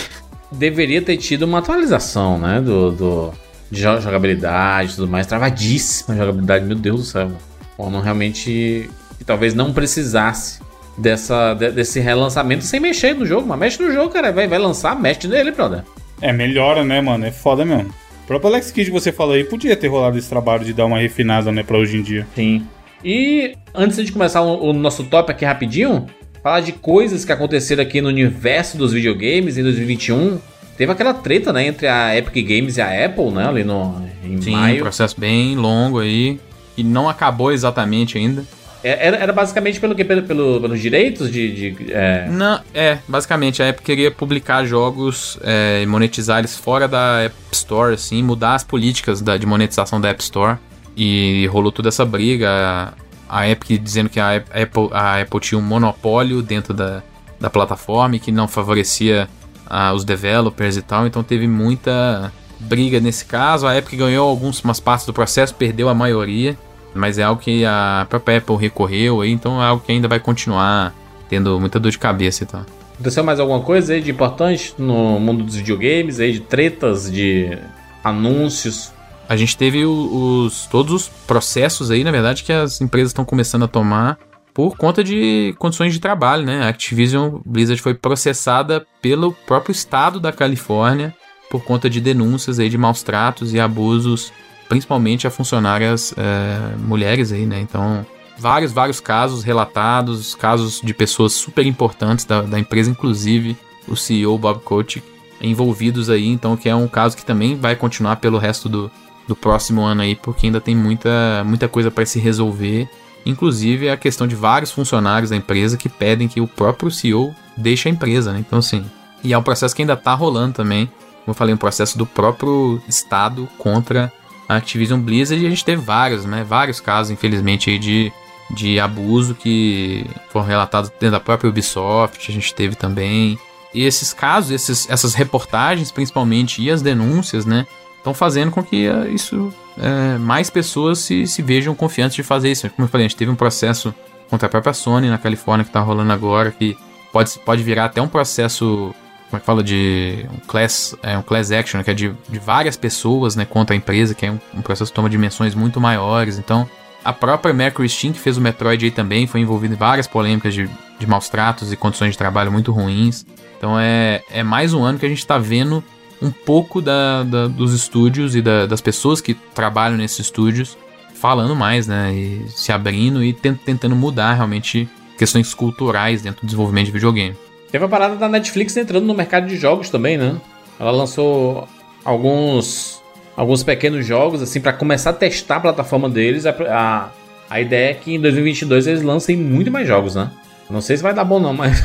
[SPEAKER 1] Deveria ter tido uma atualização, né? Do, do, de jo- jogabilidade e tudo mais. Travadíssima a jogabilidade, meu Deus do céu. Bom, não realmente. Que talvez não precisasse dessa, de- desse relançamento sem mexer no jogo. Mas mexe no jogo, cara. Vai, vai lançar, mexe nele, brother.
[SPEAKER 2] É, melhora, né, mano? É foda mesmo. O próprio Alex Kidd, você falou aí, podia ter rolado esse trabalho de dar uma refinada, né, pra hoje em dia.
[SPEAKER 1] Sim. E antes de começar o, o nosso top aqui rapidinho, falar de coisas que aconteceram aqui no universo dos videogames em 2021. Teve aquela treta, né, entre a Epic Games e a Apple, né, ali no, em
[SPEAKER 4] Sim, um
[SPEAKER 1] maio.
[SPEAKER 4] processo bem longo aí. E não acabou exatamente ainda.
[SPEAKER 1] É- Era, era basicamente pelo que? Pelo, pelo- pelos direitos de. de, é,
[SPEAKER 4] Não, é, basicamente, a Apple queria publicar jogos é, e monetizar eles fora da App Store, assim, mudar as políticas da, de monetização da App Store. E rolou toda essa briga. A Epic dizendo que a Apple, a Apple tinha um monopólio dentro da, da plataforma e que não favorecia ah, os developers e tal. Então teve muita briga nesse caso. A Epic ganhou algumas partes do processo, perdeu a maioria. Mas é algo que a própria Apple recorreu então é algo que ainda vai continuar tendo muita dor de cabeça e tal.
[SPEAKER 1] Aconteceu mais alguma coisa aí de importante no mundo dos videogames, aí de tretas, de anúncios?
[SPEAKER 4] A gente teve os todos os processos aí, na verdade, que as empresas estão começando a tomar por conta de condições de trabalho, né? A Activision Blizzard foi processada pelo próprio estado da Califórnia por conta de denúncias aí de maus tratos e abusos, principalmente a funcionárias eh, mulheres aí, né? Então, vários, vários casos relatados, casos de pessoas super importantes da, da empresa, inclusive o CEO Bob Kotick, envolvidos aí, então que é um caso que também vai continuar pelo resto do, do próximo ano aí, porque ainda tem muita, muita coisa para se resolver. Inclusive a questão de vários funcionários da empresa que pedem que o próprio CEO deixe a empresa, né? Então, assim. E é um processo que ainda tá rolando também. Como eu falei, um processo do próprio Estado contra a Activision Blizzard. E a gente teve vários, né? Vários casos, infelizmente, aí de, de abuso que foram relatados dentro da própria Ubisoft. A gente teve também. E esses casos, esses, essas reportagens, principalmente, e as denúncias, né? Estão fazendo com que eh, isso eh, mais pessoas se, se vejam confiantes de fazer isso. Como eu falei, a gente teve um processo contra a própria Sony na Califórnia que tá rolando agora, que pode, pode virar até um processo, como é que fala, de um class, é, um class action, que é de, de várias pessoas né, contra a empresa, que é um, um processo que toma dimensões muito maiores. Então, a própria Mercury Steam, que fez o Metroid aí também, foi envolvida em várias polêmicas de, de maus tratos e condições de trabalho muito ruins. Então é, é mais um ano que a gente tá vendo um pouco da, da- dos estúdios e da- das pessoas que trabalham nesses estúdios falando mais, né? E se abrindo e tent- tentando mudar realmente questões culturais dentro do desenvolvimento de videogame.
[SPEAKER 1] Teve a parada da Netflix entrando no mercado de jogos também, né? Ela lançou alguns alguns pequenos jogos assim para começar a testar a plataforma deles. A, a, a ideia é que em 2022 eles lancem muito mais jogos, né? Não sei se vai dar bom não, mas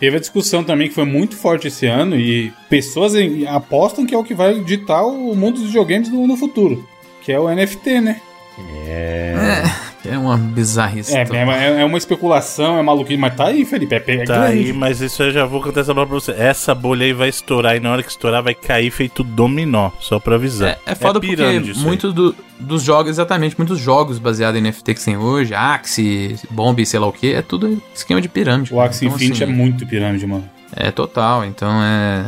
[SPEAKER 2] Teve a discussão também que foi muito forte esse ano e pessoas em- apostam que é o que vai ditar o mundo dos videogames no, no futuro, que é o NFT, né?
[SPEAKER 4] É, é uma bizarrice.
[SPEAKER 2] É,
[SPEAKER 4] total.
[SPEAKER 2] é, é uma especulação, é maluquice, mas tá aí, Felipe. É, é
[SPEAKER 3] Tá
[SPEAKER 2] grande.
[SPEAKER 3] aí, mas isso eu já vou contar essa bola pra você. Essa bolha aí vai estourar e na hora que estourar vai cair feito dominó, só pra avisar.
[SPEAKER 4] É, é foda porque
[SPEAKER 3] pirâmide isso aí.
[SPEAKER 4] muito do- dos jogos, exatamente, muitos jogos baseados em NFT que tem hoje, Axie, Bomb, sei lá o que, é tudo esquema de pirâmide.
[SPEAKER 2] O Axie
[SPEAKER 4] Então,
[SPEAKER 2] Infinity
[SPEAKER 4] assim,
[SPEAKER 2] é muito pirâmide, mano.
[SPEAKER 4] É total, então é.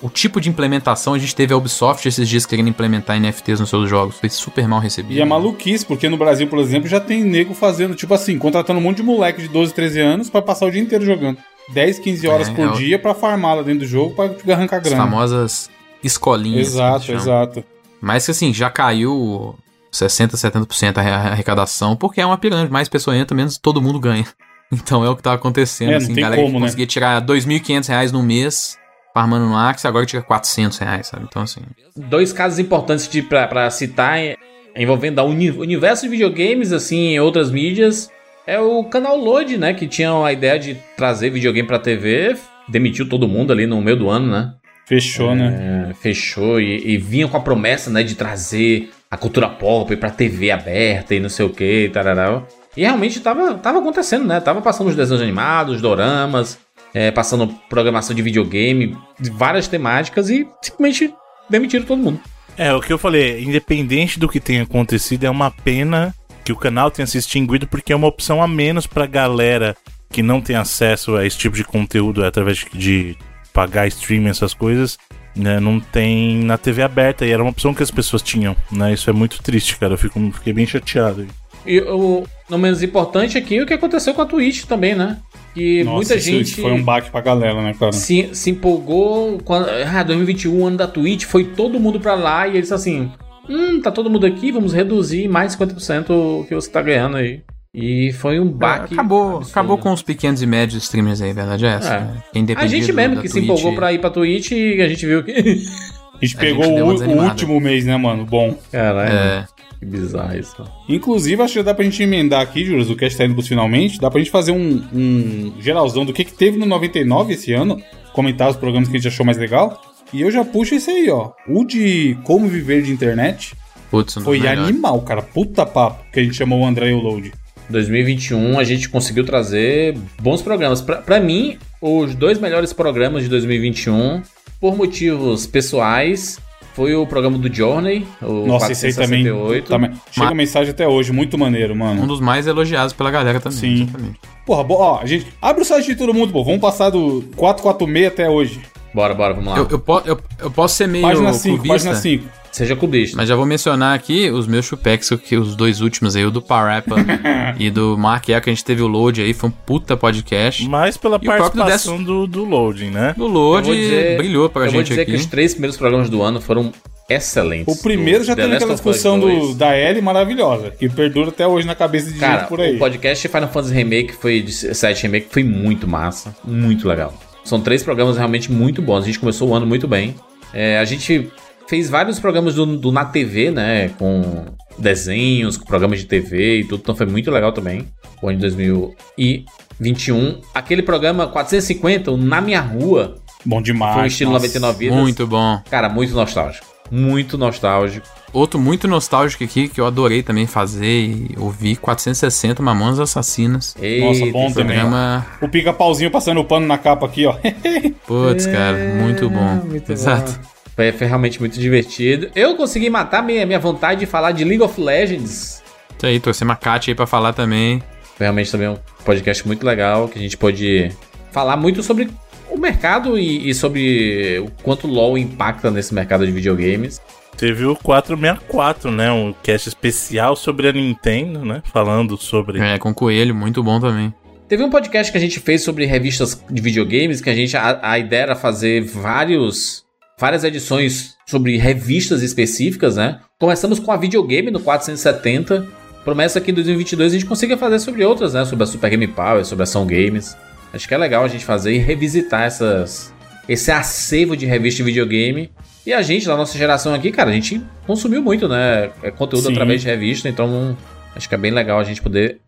[SPEAKER 4] O tipo de implementação, a gente teve a Ubisoft esses dias querendo implementar NFTs nos seus jogos. Foi super mal recebido.
[SPEAKER 2] E é maluquice, porque no Brasil, por exemplo, já tem nego fazendo, tipo assim, contratando um monte de moleque de 12, 13 anos pra passar o dia inteiro jogando. 10, 15 horas
[SPEAKER 4] É,
[SPEAKER 2] por
[SPEAKER 4] é o-
[SPEAKER 2] dia pra farmar lá dentro do jogo pra arrancar
[SPEAKER 4] As
[SPEAKER 2] grana.
[SPEAKER 4] famosas escolinhas.
[SPEAKER 2] Exato, exato.
[SPEAKER 4] Mas que assim, já caiu 60, 70% a arre- arrecadação, porque é uma pirâmide. Mais pessoa entra, menos todo mundo ganha. Então é o que tá acontecendo.
[SPEAKER 2] É,
[SPEAKER 4] assim,
[SPEAKER 2] tem
[SPEAKER 4] galera
[SPEAKER 2] como,
[SPEAKER 4] que
[SPEAKER 2] né?
[SPEAKER 4] conseguia tirar 2.500 reais no mês, farmando no Axie, agora tira 400 reais, sabe? Então assim...
[SPEAKER 1] Dois casos importantes de, pra, pra citar envolvendo o uni- universo de videogames, assim, em outras mídias. É o canal Load, né? Que tinha a ideia de trazer videogame pra TV. Demitiu todo mundo ali no meio do ano, né?
[SPEAKER 2] Fechou, né?
[SPEAKER 1] É, fechou e, e vinha com a promessa, né, de trazer a cultura pop pra TV aberta e não sei o que, e tarará. E realmente tava, tava acontecendo, né? Tava passando os desenhos animados, os doramas, é, passando programação de videogame, de várias temáticas e simplesmente demitiram todo mundo.
[SPEAKER 3] É, o que eu falei, independente do que tenha acontecido, é uma pena que o canal tenha se extinguido porque é uma opção a menos pra galera que não tem acesso a esse tipo de conteúdo através de, de pagar streaming, essas coisas, né? Não tem na TV aberta e era uma opção que as pessoas tinham, né? Isso é muito triste, cara. Eu fico, fiquei bem chateado.
[SPEAKER 1] E o não menos importante aqui é o que aconteceu com a Twitch também, né? Que
[SPEAKER 2] Nossa,
[SPEAKER 1] muita
[SPEAKER 2] isso-
[SPEAKER 1] gente
[SPEAKER 2] foi um baque pra galera, né, cara?
[SPEAKER 1] se, se empolgou quando. Ah, 2021, ano da Twitch, foi todo mundo pra lá e eles assim. Hum, tá todo mundo aqui, vamos reduzir mais 50% o que você tá ganhando aí. E foi um baque.
[SPEAKER 4] acabou,
[SPEAKER 1] absurdo.
[SPEAKER 4] acabou com os pequenos e médios streamers aí, a verdade é essa.
[SPEAKER 1] É.
[SPEAKER 4] né? Quem
[SPEAKER 1] A gente mesmo que se
[SPEAKER 4] Twitch-
[SPEAKER 1] empolgou pra ir pra Twitch e a gente viu que.
[SPEAKER 2] A gente
[SPEAKER 4] A
[SPEAKER 2] pegou
[SPEAKER 4] gente deu uma
[SPEAKER 2] o, o último mês, né, mano? Bom.
[SPEAKER 1] Caralho,
[SPEAKER 4] É,
[SPEAKER 1] que bizarro isso.
[SPEAKER 2] Inclusive, acho que dá pra gente emendar aqui, Júlio, o cast tá indo pros finalmente. Dá pra gente fazer um, um geralzão do que, que teve no 99 esse ano. Comentar os programas que a gente achou mais legal. E eu já puxo esse aí, ó. O de Como Viver de Internet
[SPEAKER 4] putz, um dos
[SPEAKER 2] foi
[SPEAKER 4] melhores.
[SPEAKER 2] animal, cara. Puta papo. Que a gente chamou o André e o Load.
[SPEAKER 1] 2021 a gente conseguiu trazer bons programas. Pra mim, os dois melhores programas de 2021, por motivos pessoais, foi o programa do Journey, o
[SPEAKER 2] Nossa, esse aí também.
[SPEAKER 1] 468.
[SPEAKER 2] também. Chega
[SPEAKER 4] Ma-
[SPEAKER 2] mensagem até hoje, muito maneiro, mano.
[SPEAKER 4] Um dos mais elogiados pela galera também.
[SPEAKER 2] Sim.
[SPEAKER 4] exatamente.
[SPEAKER 2] Porra, ó, a gente. Abre o site de todo mundo, pô. Vamos passar do 446 até hoje.
[SPEAKER 1] Bora, bora, vamos lá.
[SPEAKER 4] Eu, eu, po- eu, eu posso ser meio
[SPEAKER 2] Página 5,
[SPEAKER 4] clubista,
[SPEAKER 2] página 5.
[SPEAKER 1] Seja clubista.
[SPEAKER 4] mas já vou mencionar aqui os meus chupex, que os dois últimos aí, o do Parappa e do Mark que a gente teve o load aí, foi um puta podcast.
[SPEAKER 3] Mas pela
[SPEAKER 4] E
[SPEAKER 3] participação do, do loading, né?
[SPEAKER 4] O load
[SPEAKER 1] dizer-
[SPEAKER 4] brilhou pra
[SPEAKER 1] Eu vou
[SPEAKER 4] gente
[SPEAKER 1] dizer
[SPEAKER 4] aqui.
[SPEAKER 1] que os três primeiros programas do ano foram excelentes.
[SPEAKER 2] O primeiro
[SPEAKER 1] Do
[SPEAKER 2] já teve aquela discussão do,
[SPEAKER 1] 2.
[SPEAKER 2] da Ellie maravilhosa, que perdura até hoje na cabeça de
[SPEAKER 1] Cara,
[SPEAKER 2] gente por aí.
[SPEAKER 1] o podcast Final Fantasy Remake foi de 7 Remake foi muito massa, muito legal. São três programas realmente muito bons. A gente começou o ano muito bem. É, a gente fez vários programas do, do Na TV, né? Com desenhos, com programas de TV e tudo. Então foi muito legal também. O ano de 2021. Aquele programa 450, o Na Minha Rua,
[SPEAKER 2] Bom demais.
[SPEAKER 1] foi o estilo
[SPEAKER 2] nossa.
[SPEAKER 1] 99 Vidas.
[SPEAKER 4] Muito bom.
[SPEAKER 1] Cara, muito nostálgico. Muito nostálgico.
[SPEAKER 4] Outro muito nostálgico aqui, que eu adorei também fazer e ouvir, 460 Mamonas Assassinas.
[SPEAKER 2] Nossa, bom
[SPEAKER 1] esse
[SPEAKER 2] também.
[SPEAKER 4] Programa,
[SPEAKER 2] O pica-pauzinho passando o pano na capa aqui, ó.
[SPEAKER 4] putz, cara, muito bom.
[SPEAKER 1] muito
[SPEAKER 4] Exato.
[SPEAKER 1] Foi, foi realmente muito divertido. Eu consegui matar minha, minha vontade de falar de League of Legends.
[SPEAKER 4] Isso aí, trouxe uma Kátia aí pra falar também.
[SPEAKER 1] Foi realmente também um podcast muito legal, que a gente pôde falar muito sobre o mercado e, e sobre o quanto o LoL impacta nesse mercado de videogames.
[SPEAKER 3] Teve o 464, né? Um cast especial sobre a Nintendo, né? Falando sobre.
[SPEAKER 4] É, com Coelho, muito bom também.
[SPEAKER 1] Teve um podcast que a gente fez sobre revistas de videogames, que a gente a, a ideia era fazer vários várias edições sobre revistas específicas, né? Começamos com a videogame no 470. Promessa que em 2022 a gente consiga fazer sobre outras, né? Sobre a Super Game Power, sobre a Ação Games. Acho que é legal a gente fazer e revisitar essas esse acervo de revista de videogame. E a gente, da nossa geração aqui, cara, a gente consumiu muito, né? É conteúdo
[SPEAKER 2] Sim.
[SPEAKER 1] através de revista, então acho que é bem legal a gente poder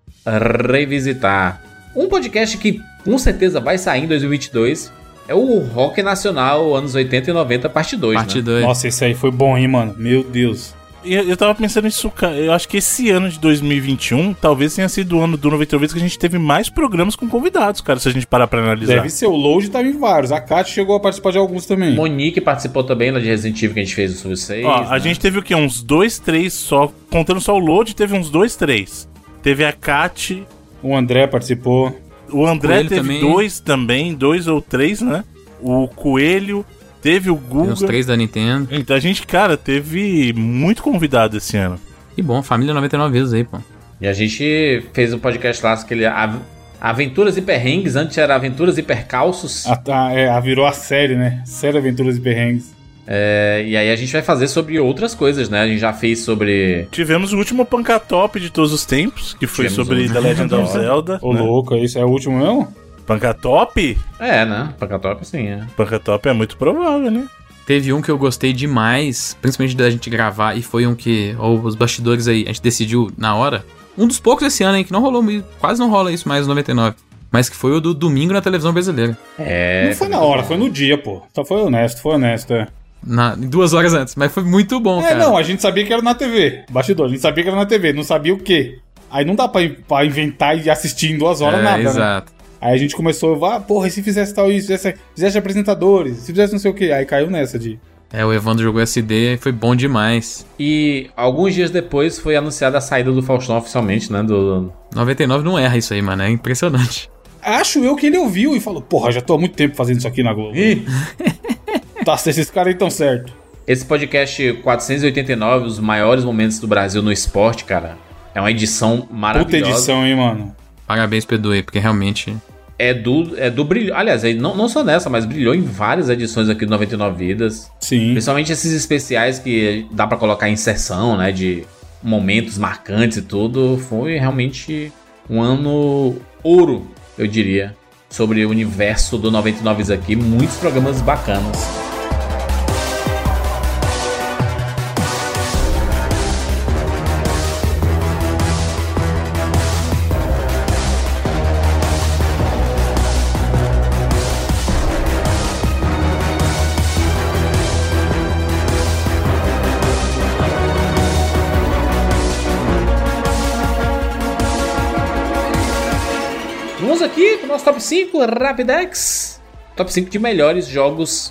[SPEAKER 1] revisitar. Um podcast que com certeza vai sair em 2022 é o Rock Nacional anos 80 e 90, parte 2,
[SPEAKER 4] Parte
[SPEAKER 1] né?
[SPEAKER 4] 2.
[SPEAKER 2] Nossa, esse aí foi bom, hein, mano? Meu Deus.
[SPEAKER 3] Eu, eu tava pensando nisso, cara. Eu acho que esse ano de 2021 talvez tenha sido o ano do 99 vezes que a gente teve mais programas com convidados, cara, se a gente parar pra analisar.
[SPEAKER 2] Deve ser, o Load tava em vários. A Kat chegou a participar de alguns também.
[SPEAKER 1] Monique participou também lá de Resident Evil que a gente fez sobre vocês.
[SPEAKER 3] Ó, a
[SPEAKER 1] né?
[SPEAKER 3] gente teve o quê? Uns dois, três só. Contando só o load, teve uns dois, três. Teve a Kat,
[SPEAKER 2] O André participou.
[SPEAKER 3] o André teve
[SPEAKER 4] também.
[SPEAKER 3] dois também, dois ou três, né? O Coelho, teve o
[SPEAKER 4] Tem
[SPEAKER 3] Guga.
[SPEAKER 4] uns três da Nintendo.
[SPEAKER 3] Então a gente, cara, teve muito convidado esse ano.
[SPEAKER 4] Que bom, família 99 vezes aí, pô.
[SPEAKER 1] E a gente fez um podcast lá, aquele Av- Aventuras e Perrengues, antes era Aventuras e Percalços.
[SPEAKER 2] A, a, é, a virou a série, né? Série Aventuras e Perrengues.
[SPEAKER 1] É, e aí a gente vai fazer sobre outras coisas, né? A gente já fez sobre.
[SPEAKER 3] Tivemos o último Pancatop de todos os tempos, que foi
[SPEAKER 1] Tivemos
[SPEAKER 3] sobre
[SPEAKER 1] um.
[SPEAKER 3] The Legend of Zelda.
[SPEAKER 2] Ô,
[SPEAKER 3] né?
[SPEAKER 2] louco, isso é o último mesmo?
[SPEAKER 3] Pancatop?
[SPEAKER 1] É, né? Pancatop, sim, é.
[SPEAKER 3] Pancatop é muito provável, né?
[SPEAKER 4] Teve um que eu gostei demais, principalmente da gente gravar, e foi um que, ou os bastidores aí, a gente decidiu na hora. Um dos poucos esse ano, hein, que não rolou, muito- quase não rola isso mais no 99. Mas que foi o do domingo na televisão brasileira.
[SPEAKER 1] É.
[SPEAKER 2] não foi na hora, foi no dia, pô. Só foi honesto, foi honesto, é.
[SPEAKER 4] Na, duas horas antes, mas foi muito bom,
[SPEAKER 2] É,
[SPEAKER 4] cara.
[SPEAKER 2] não, a gente sabia que era na TV. Bastidor, a gente sabia que era na TV, não sabia o quê. Aí não dá pra, pra inventar e assistir em duas horas
[SPEAKER 4] é,
[SPEAKER 2] nada, né? Aí a gente começou, ah, porra, e se fizesse tal isso, fizesse, fizesse apresentadores, se fizesse não sei o quê. Aí caiu nessa de.
[SPEAKER 4] É, o Evandro jogou SD e foi bom demais.
[SPEAKER 1] E alguns dias depois foi anunciada a saída do Faustão oficialmente, né? Do,
[SPEAKER 4] 99 não erra isso aí, mano, é impressionante.
[SPEAKER 2] Acho eu que ele ouviu e falou, porra, já tô há muito tempo fazendo isso aqui na Globo.
[SPEAKER 1] Ih!
[SPEAKER 2] Tá, se esses caras aí tão certo.
[SPEAKER 1] Esse podcast 489, os maiores momentos do Brasil no esporte, cara. É uma edição
[SPEAKER 2] Puta
[SPEAKER 1] maravilhosa.
[SPEAKER 2] edição, hein, mano.
[SPEAKER 4] Parabéns, Pedro, aí, porque realmente.
[SPEAKER 1] É do, é do brilho. Aliás, não, não só nessa, mas brilhou em várias edições aqui do 99 Vidas.
[SPEAKER 2] Sim.
[SPEAKER 1] Principalmente esses especiais que dá pra colocar em sessão, né? De momentos marcantes e tudo. Foi realmente um ano ouro, eu diria. Sobre o universo do 99 Vidas aqui. Muitos programas bacanas. Nosso top 5, Rapidex. Top 5 de melhores jogos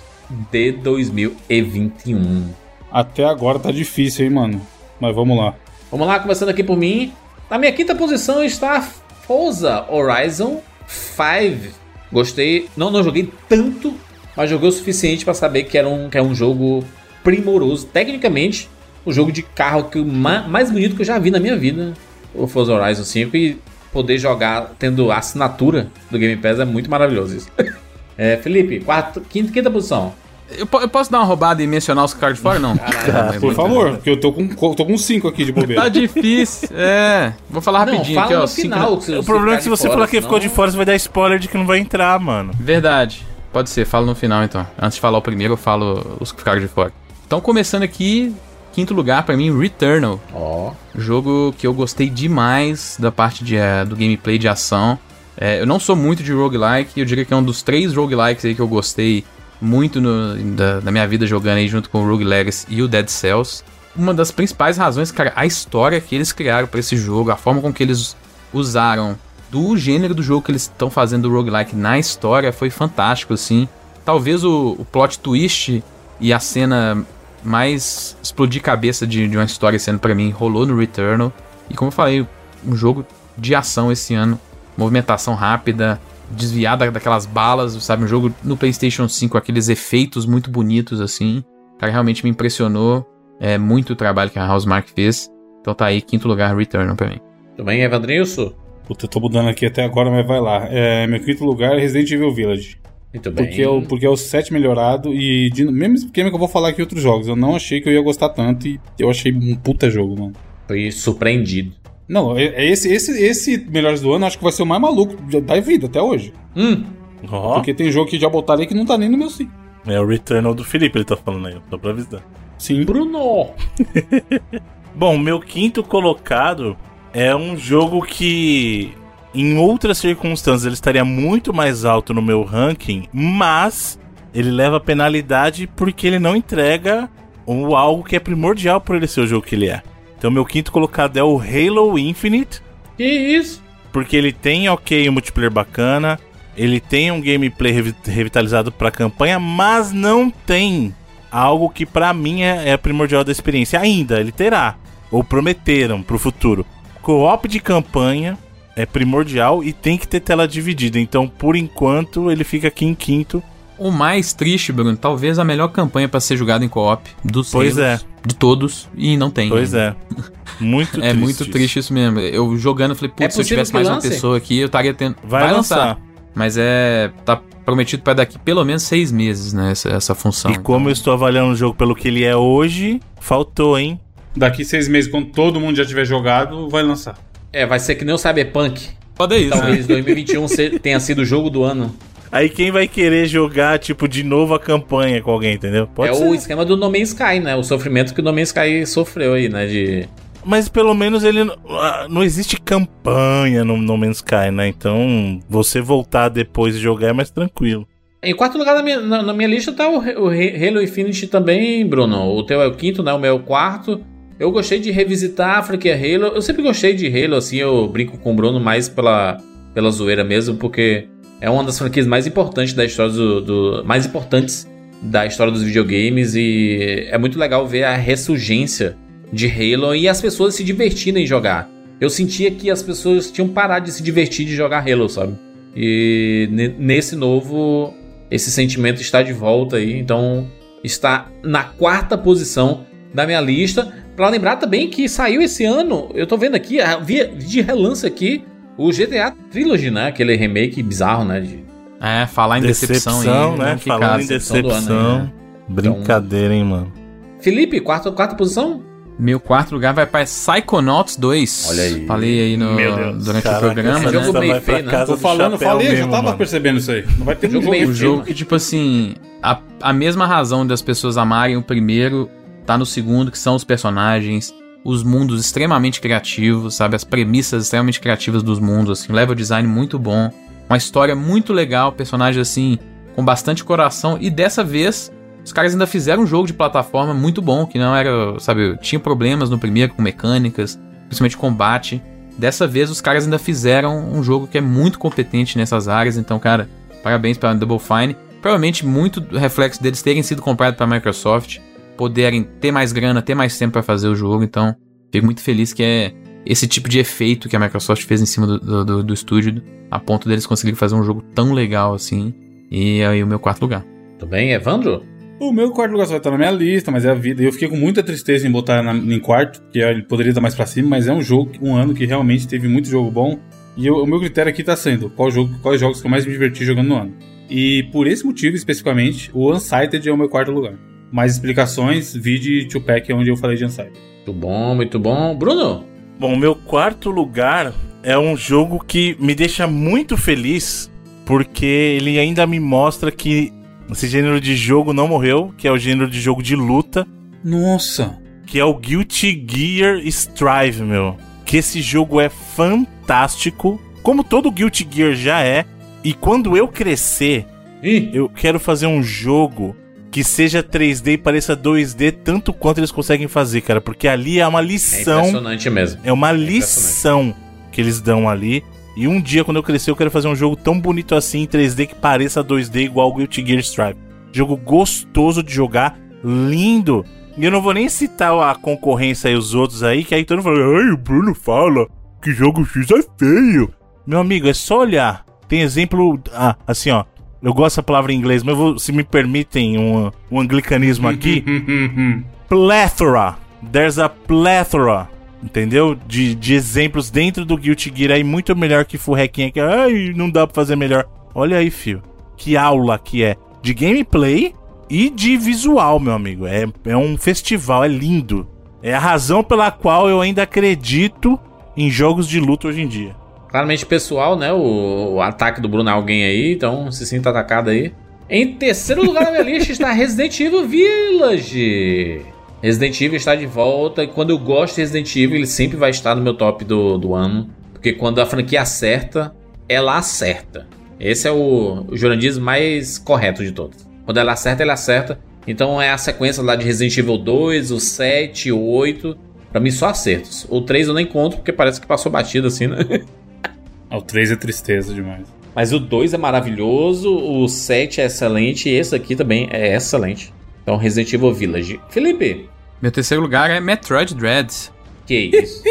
[SPEAKER 1] de 2021.
[SPEAKER 2] Até agora tá difícil, hein, mano. Mas vamos lá.
[SPEAKER 1] Vamos lá, começando aqui por mim. Na minha quinta posição está Forza Horizon 5. Gostei, não, não joguei tanto, mas joguei o suficiente para saber que, era um, que é um jogo primoroso. Tecnicamente, o jogo de carro que ma- mais bonito que eu já vi na minha vida, o Forza Horizon 5. E poder jogar tendo a assinatura do Game Pass é muito maravilhoso isso. É, Felipe, quarto, quinta, quinta posição.
[SPEAKER 4] Eu, eu posso dar uma roubada e mencionar os caras de fora? Não. É
[SPEAKER 2] Por favor, porque eu tô com, tô com cinco aqui de
[SPEAKER 4] Tá
[SPEAKER 2] bobeira.
[SPEAKER 4] difícil. É. Vou falar rapidinho
[SPEAKER 1] não,
[SPEAKER 4] aqui,
[SPEAKER 1] fala
[SPEAKER 4] ó.
[SPEAKER 1] no
[SPEAKER 4] cinco-
[SPEAKER 1] final. que
[SPEAKER 3] O problema é que se você
[SPEAKER 1] de
[SPEAKER 3] falar
[SPEAKER 1] fora,
[SPEAKER 3] que ficou de
[SPEAKER 1] senão-
[SPEAKER 3] fora, você vai dar spoiler de que não vai entrar, mano.
[SPEAKER 4] Verdade. Pode ser, falo no final então. Antes de falar o primeiro, eu falo os que ficaram de fora. Então, começando aqui, quinto lugar pra mim, Returnal.
[SPEAKER 1] Ó,
[SPEAKER 4] Jogo que eu gostei demais da parte de, eh, do gameplay de ação. Eh, eu não sou muito de roguelike, eu diria que é um dos três roguelikes aí que eu gostei muito no- da, da minha vida jogando aí junto com o Rogue Legacy e o Dead Cells. Uma das principais razões, cara, a história que eles criaram pra esse jogo, a forma com que eles usaram do gênero do jogo que eles estão fazendo do roguelike na história foi fantástico, assim. Talvez o, o plot twist e a cena mais explodir cabeça de, de uma história sendo pra mim rolou no Returnal. E como eu falei, um jogo de ação esse ano, movimentação rápida, desviar da- daquelas balas, sabe? Um jogo no PlayStation 5 com aqueles efeitos muito bonitos assim. Cara, realmente me impressionou. É muito o trabalho que a Housemark fez. Então tá aí, quinto lugar, Returnal pra mim.
[SPEAKER 1] tudo bem, Evandrilson?
[SPEAKER 2] Puta, eu tô mudando aqui até agora, mas vai lá. É, meu quinto lugar é Resident Evil Village.
[SPEAKER 1] Muito bem.
[SPEAKER 2] Porque é, o, porque é o 7 melhorado e de, mesmo esquema que eu vou falar aqui em outros jogos. Eu não achei que eu ia gostar tanto e eu achei um puta jogo, mano.
[SPEAKER 1] Fui surpreendido.
[SPEAKER 2] Não, é, é esse, esse, esse Melhores do Ano acho que vai ser o mais maluco da vida até hoje.
[SPEAKER 1] Hum,
[SPEAKER 3] Ó,
[SPEAKER 2] Porque tem jogo que já botaram aí que não tá nem no meu sim.
[SPEAKER 3] é o Returnal do Felipe, ele tá falando aí, só pra avisar.
[SPEAKER 2] Sim.
[SPEAKER 1] Bruno!
[SPEAKER 3] Bom, meu quinto colocado é um jogo que, em outras circunstâncias, ele estaria muito mais alto no meu ranking, mas ele leva penalidade porque ele não entrega o algo que é primordial para ele ser o jogo que ele é. Então, meu quinto colocado é o Halo Infinite,
[SPEAKER 1] Que isso?
[SPEAKER 3] porque ele tem, ok, um multiplayer bacana, ele tem um gameplay revi- revitalizado pra campanha, mas não tem algo que pra mim é, é primordial da experiência. Ainda, ele terá, ou prometeram pro futuro. Co-op de campanha é primordial e tem que ter tela dividida. Então, por enquanto, ele fica aqui em quinto.
[SPEAKER 4] O mais triste, Bruno, talvez a melhor campanha pra ser jogada em co-op dos
[SPEAKER 3] Pois
[SPEAKER 4] Halos, de todos, e não tem.
[SPEAKER 3] Pois é. Muito
[SPEAKER 4] É
[SPEAKER 3] triste.
[SPEAKER 4] muito
[SPEAKER 3] isso.
[SPEAKER 4] triste isso mesmo. Eu jogando, falei,
[SPEAKER 1] É
[SPEAKER 4] putz, se eu tivesse mais uma
[SPEAKER 1] lance?
[SPEAKER 4] pessoa aqui, eu estaria tendo.
[SPEAKER 3] Vai, lançar.
[SPEAKER 4] Mas é. Tá prometido pra daqui pelo menos seis meses, né? Essa, essa função.
[SPEAKER 3] E como eu estou avaliando o jogo pelo que ele é hoje, faltou, hein?
[SPEAKER 2] Daqui seis meses, quando todo mundo já tiver jogado, vai lançar.
[SPEAKER 1] É, vai ser que nem o Cyberpunk.
[SPEAKER 4] Pode isso. né?
[SPEAKER 1] Talvez 2021 se- tenha sido o jogo do ano.
[SPEAKER 3] Aí quem vai querer jogar, tipo, de novo a campanha com alguém, entendeu? Pode
[SPEAKER 1] é
[SPEAKER 3] ser.
[SPEAKER 1] o esquema do No Man's Sky, né? O sofrimento que o No Man's Sky sofreu aí, né? De...
[SPEAKER 3] Mas pelo menos ele. ah, Não existe campanha no No Man's Sky, né? Então, você voltar depois e jogar é mais tranquilo.
[SPEAKER 1] Em quarto lugar na minha, na, na minha lista tá o, o Halo Infinite também, Bruno. O teu é o quinto, né? O meu é o quarto. Eu gostei de revisitar a franquia Halo. Eu sempre gostei de Halo, assim, eu brinco com o Bruno mais pela, pela zoeira mesmo, porque é uma das franquias mais importantes da história do, do- mais importantes da história dos videogames e é muito legal ver a ressurgência de Halo e as pessoas se divertindo em jogar. Eu sentia que as pessoas tinham parado de se divertir de jogar Halo, sabe? E ne- nesse novo, esse sentimento está de volta aí, então está na quarta posição da minha lista. Pra lembrar também que saiu esse ano, eu tô vendo aqui, ah, vi de relance aqui, o GTA Trilogy, né? Aquele remake bizarro, né? De...
[SPEAKER 4] É, falar em decepção, aí.
[SPEAKER 3] né?
[SPEAKER 4] não fica
[SPEAKER 3] Falando em
[SPEAKER 1] decepção ano
[SPEAKER 3] decepção.
[SPEAKER 1] aí, né?
[SPEAKER 3] Brincadeira, hein, mano.
[SPEAKER 1] Felipe, quarta, quarta posição?
[SPEAKER 4] Meu quarto lugar vai pra Psychonauts 2.
[SPEAKER 1] Olha aí.
[SPEAKER 4] Falei aí no,
[SPEAKER 3] Meu Deus.
[SPEAKER 4] durante
[SPEAKER 3] Caraca,
[SPEAKER 4] o programa,
[SPEAKER 1] esse
[SPEAKER 4] né?
[SPEAKER 1] jogo meio
[SPEAKER 3] pra
[SPEAKER 1] feio, né?
[SPEAKER 2] Tô
[SPEAKER 3] do
[SPEAKER 2] falando, falei, já
[SPEAKER 3] mesmo,
[SPEAKER 2] tava
[SPEAKER 3] mano.
[SPEAKER 2] percebendo isso aí. Não vai ter
[SPEAKER 1] Jogo
[SPEAKER 2] jogo.
[SPEAKER 1] meio
[SPEAKER 4] O
[SPEAKER 1] feio,
[SPEAKER 4] jogo que, tipo assim, a, a mesma razão das pessoas amarem o primeiro tá no segundo, que são os personagens, os mundos extremamente criativos, sabe? As premissas extremamente criativas dos mundos, assim, level design muito bom, uma história muito legal, personagens assim, com bastante coração, e dessa vez. Os caras ainda fizeram um jogo de plataforma muito bom, que não era, sabe, tinha problemas no primeiro com mecânicas, principalmente combate. Dessa vez os caras ainda fizeram um jogo que é muito competente nessas áreas, então, cara, parabéns para Double Fine. Provavelmente muito reflexo deles terem sido comprados para Microsoft, poderem ter mais grana, ter mais tempo para fazer o jogo, então fico muito feliz que é esse tipo de efeito que a Microsoft fez em cima do, do, do- do estúdio, a ponto deles conseguirem fazer um jogo tão legal assim. E aí o meu quarto lugar.
[SPEAKER 1] Tudo bem, Evandro?
[SPEAKER 2] O meu quarto lugar só vai estar na minha lista, mas é a vida. E eu fiquei com muita tristeza em botar na, em quarto, porque ele poderia estar mais pra cima, mas é um jogo, um ano que realmente teve muito jogo bom. E eu- o meu critério aqui tá sendo qual jogo, quais jogos que eu mais me diverti jogando no ano. E por esse motivo, especificamente, o Unsighted é o meu quarto lugar. Mais explicações, vide Tupac, onde eu falei de Unsighted.
[SPEAKER 1] Muito bom, muito bom. Bruno?
[SPEAKER 3] Bom, meu quarto lugar é um jogo que me deixa muito feliz, porque ele ainda me mostra que esse gênero de jogo não morreu, que é o gênero de jogo de luta,
[SPEAKER 2] Nossa!
[SPEAKER 3] que é o Guilty Gear Strive, meu. Que esse jogo é fantástico, como todo Guilty Gear já é. E quando eu crescer,
[SPEAKER 1] Ih,
[SPEAKER 3] eu quero fazer um jogo que seja 3D e pareça 2D tanto quanto eles conseguem fazer, cara, porque ali é uma
[SPEAKER 1] é
[SPEAKER 3] lição
[SPEAKER 1] impressionante mesmo.
[SPEAKER 3] é uma lição que eles dão ali. E um dia, quando eu crescer, eu quero fazer um jogo tão bonito assim em 3D que pareça 2D igual o Guilty Gear Strive. Jogo gostoso de jogar, lindo. E eu não vou nem citar a concorrência e os outros aí, que aí todo mundo fala, ai, o Bruno fala que jogo X é feio. Meu amigo, é só olhar. Tem exemplo, ah, assim, ó. Eu gosto dessa palavra em inglês, mas vou, se me permitem um, um anglicanismo aqui plethora. There's a plethora. Entendeu? De, de exemplos dentro do Guilty Gear aí muito melhor que Furrequinha que ai, não dá pra fazer melhor. Olha aí, fio. Que aula que é de gameplay e de visual, meu amigo. É, é um festival, é lindo. É a razão pela qual eu ainda acredito em jogos de luta hoje em dia.
[SPEAKER 1] Claramente pessoal, né? O, o ataque do Bruno é alguém aí, então se sinta atacado aí. Em terceiro lugar na minha lista está Resident Evil Village. Resident Evil está de volta e quando eu gosto de Resident Evil, ele sempre vai estar no meu top do, do ano. Porque quando a franquia acerta, ela acerta. Esse é o, o mais correto de todos. Quando ela acerta, ela acerta. Então é a sequência lá de Resident Evil 2, o 7, o 8. Pra mim, só acertos. O 3 eu nem conto porque parece que passou batido assim, né?
[SPEAKER 2] O 3 é tristeza demais.
[SPEAKER 1] Mas o 2 é maravilhoso, o 7 é excelente e esse aqui também é excelente. Então, Resident Evil Village. Felipe,
[SPEAKER 4] Meu terceiro lugar é Metroid Dread.
[SPEAKER 1] que isso?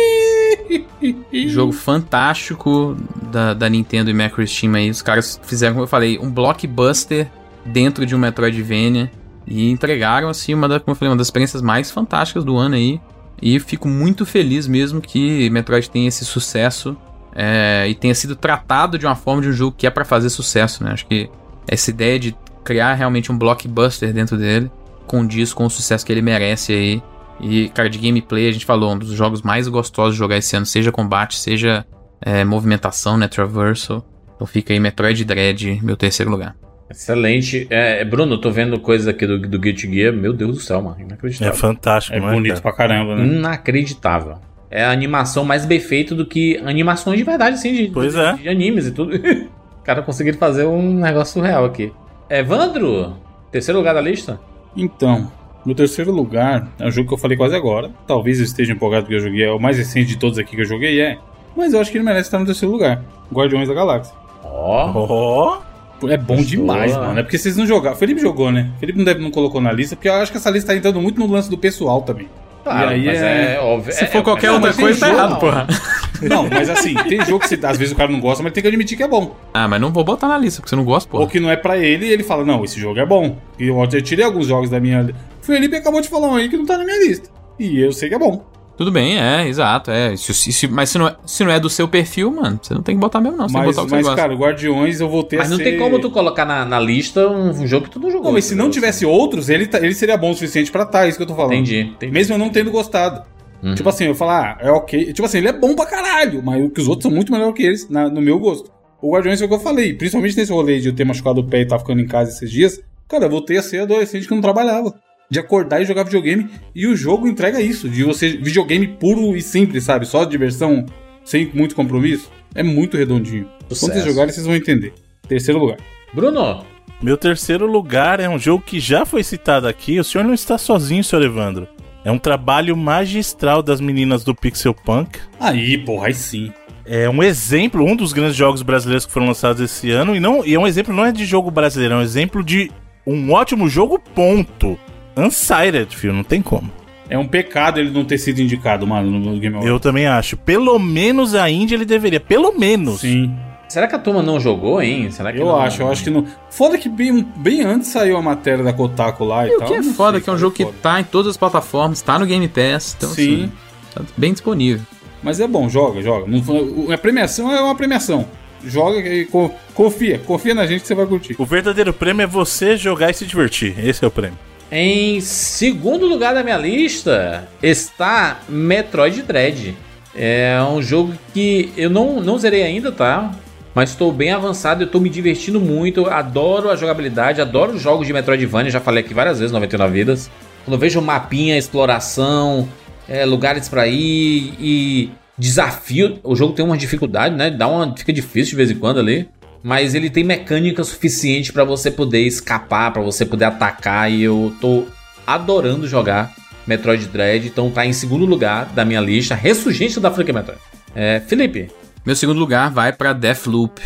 [SPEAKER 4] Jogo fantástico da, da Nintendo e Macro Steam aí. Os caras fizeram, como eu falei, um blockbuster dentro de um Metroidvania. E entregaram, assim, uma, da, como eu falei, uma das experiências mais fantásticas do ano aí. E fico muito feliz mesmo que Metroid tenha esse sucesso é, e tenha sido tratado de uma forma de um jogo que é pra fazer sucesso, né? Acho que essa ideia de criar realmente um blockbuster dentro dele condiz com o sucesso que ele merece aí. E, cara, de gameplay, a gente falou, um dos jogos mais gostosos de jogar esse ano, seja combate, seja é, movimentação, né, traversal. Então fica aí Metroid Dread, meu terceiro lugar.
[SPEAKER 1] Excelente. É, Bruno, eu tô vendo coisas aqui do, do Guilty Gear. Meu Deus do céu, mano.
[SPEAKER 3] É
[SPEAKER 1] Inacreditável.
[SPEAKER 3] fantástico,
[SPEAKER 2] É
[SPEAKER 3] não
[SPEAKER 2] bonito
[SPEAKER 3] cara?
[SPEAKER 2] pra caramba, né?
[SPEAKER 1] Inacreditável. É a animação mais bem feita do que animações de verdade, assim, de,
[SPEAKER 3] Pois
[SPEAKER 1] de,
[SPEAKER 3] é.
[SPEAKER 1] de animes e tudo. Os caras conseguiram fazer um negócio surreal aqui. Evandro, terceiro lugar da lista?
[SPEAKER 2] Então, no terceiro lugar, é um jogo que eu falei quase agora. Talvez eu esteja empolgado porque eu joguei, é o mais recente de todos aqui que eu joguei, é. Mas eu acho que ele merece estar no terceiro lugar. Guardiões da Galáxia.
[SPEAKER 1] Ó.
[SPEAKER 3] Ó,
[SPEAKER 2] É bom
[SPEAKER 1] Gostou,
[SPEAKER 2] demais, mano. É porque vocês não jogaram. Felipe jogou, né? Felipe não, deve, não colocou na lista, porque eu acho que essa lista tá entrando muito no lance do pessoal também.
[SPEAKER 1] Claro,
[SPEAKER 2] E aí é-
[SPEAKER 1] é, óbvio.
[SPEAKER 4] Se
[SPEAKER 1] é-
[SPEAKER 4] for qualquer outra coisa, tá
[SPEAKER 2] jogo,
[SPEAKER 4] errado,
[SPEAKER 2] não.
[SPEAKER 4] porra.
[SPEAKER 2] Não, mas assim, tem jogo que você- às vezes o cara não gosta, mas tem que admitir que é bom.
[SPEAKER 4] Ah, mas não vou botar na lista, porque você não gosta,
[SPEAKER 2] Ou
[SPEAKER 4] porra.
[SPEAKER 2] que não é pra ele e ele fala, não, esse jogo é bom. E eu, eu tirei alguns jogos da minha. O Felipe acabou de falar um aí que não tá na minha lista. E eu sei que é bom.
[SPEAKER 4] Tudo bem, é, exato, é. Se- se- se- mas se não, é, se não é do seu perfil, mano, você não tem que botar mesmo, não. Você tem que
[SPEAKER 2] Mas,
[SPEAKER 4] botar o que
[SPEAKER 2] mas
[SPEAKER 4] você gosta.
[SPEAKER 2] cara, Guardiões eu voltei
[SPEAKER 1] Mas
[SPEAKER 2] a
[SPEAKER 1] não
[SPEAKER 2] ser...
[SPEAKER 1] tem como tu colocar na, na lista um, um jogo que tu não jogou.
[SPEAKER 2] Não, mas se não tivesse outros, ele, tá- ele seria bom o suficiente pra estar, é isso que eu tô falando.
[SPEAKER 1] Entendi, entendi.
[SPEAKER 2] Mesmo eu não tendo gostado.
[SPEAKER 1] Uhum.
[SPEAKER 2] Tipo assim, eu falar, ah, é ok. Tipo assim, ele é bom pra caralho, mas que os outros são muito melhor que eles, na- no meu gosto. O Guardiões é o que eu falei, principalmente nesse rolê de eu ter machucado o pé e estar ficando em casa esses dias. Cara, eu voltei a ser adolescente que não trabalhava. De acordar e jogar videogame. E o jogo entrega isso, de você. Videogame puro e simples, sabe? Só diversão, sem muito compromisso. É muito redondinho. Quando
[SPEAKER 1] Sucesso.
[SPEAKER 2] vocês jogarem, vocês vão entender. Terceiro lugar.
[SPEAKER 1] Bruno,
[SPEAKER 3] meu terceiro lugar é um jogo que já foi citado aqui. O senhor não está sozinho, senhor Evandro. É um trabalho magistral das meninas do Pixel Punk.
[SPEAKER 2] Aí, porra, aí sim.
[SPEAKER 3] É um exemplo, um dos grandes jogos brasileiros que foram lançados esse ano. E, não, e é um exemplo, não é de jogo brasileiro, é um exemplo de um ótimo jogo, ponto. Unsighted, filho, não tem como.
[SPEAKER 2] É um pecado ele não ter sido indicado, mano, no Game Awards.
[SPEAKER 3] Eu também acho. Pelo menos a Índia ele deveria. Pelo menos.
[SPEAKER 2] Sim.
[SPEAKER 1] será que a turma não jogou, hein? Será que
[SPEAKER 2] Eu
[SPEAKER 1] não-
[SPEAKER 2] acho, eu acho que não. Foda que bem, bem antes saiu a matéria da Kotaku lá e,
[SPEAKER 4] E o
[SPEAKER 2] tal.
[SPEAKER 4] que é foda,
[SPEAKER 2] sei,
[SPEAKER 4] que é um jogo que
[SPEAKER 2] foda.
[SPEAKER 4] tá em todas as plataformas, tá no Game Pass, então
[SPEAKER 2] Sim.
[SPEAKER 4] assim, tá bem disponível.
[SPEAKER 2] Mas é bom, joga, joga. Não, a premiação é uma premiação. Joga e co- confia, confia na gente que você vai curtir.
[SPEAKER 3] O verdadeiro prêmio é você jogar e se divertir. Esse é o prêmio.
[SPEAKER 1] Em segundo lugar da minha lista está Metroid Dread. É um jogo que eu não, não zerei ainda, tá? Mas estou bem avançado, estou me divertindo muito, adoro a jogabilidade, adoro os jogos de Metroidvania, já falei aqui várias vezes, 99 vidas. Quando eu vejo mapinha, exploração, é, lugares pra ir e desafio, o jogo tem uma dificuldade, né? Dá uma, fica difícil de vez em quando ali. Mas ele tem mecânica suficiente pra você poder escapar, pra você poder atacar. E eu tô adorando jogar Metroid Dread. Então tá em segundo lugar da minha lista. Ressurgência da franquia Metroid. É, Felipe,
[SPEAKER 4] Meu segundo lugar vai pra Deathloop.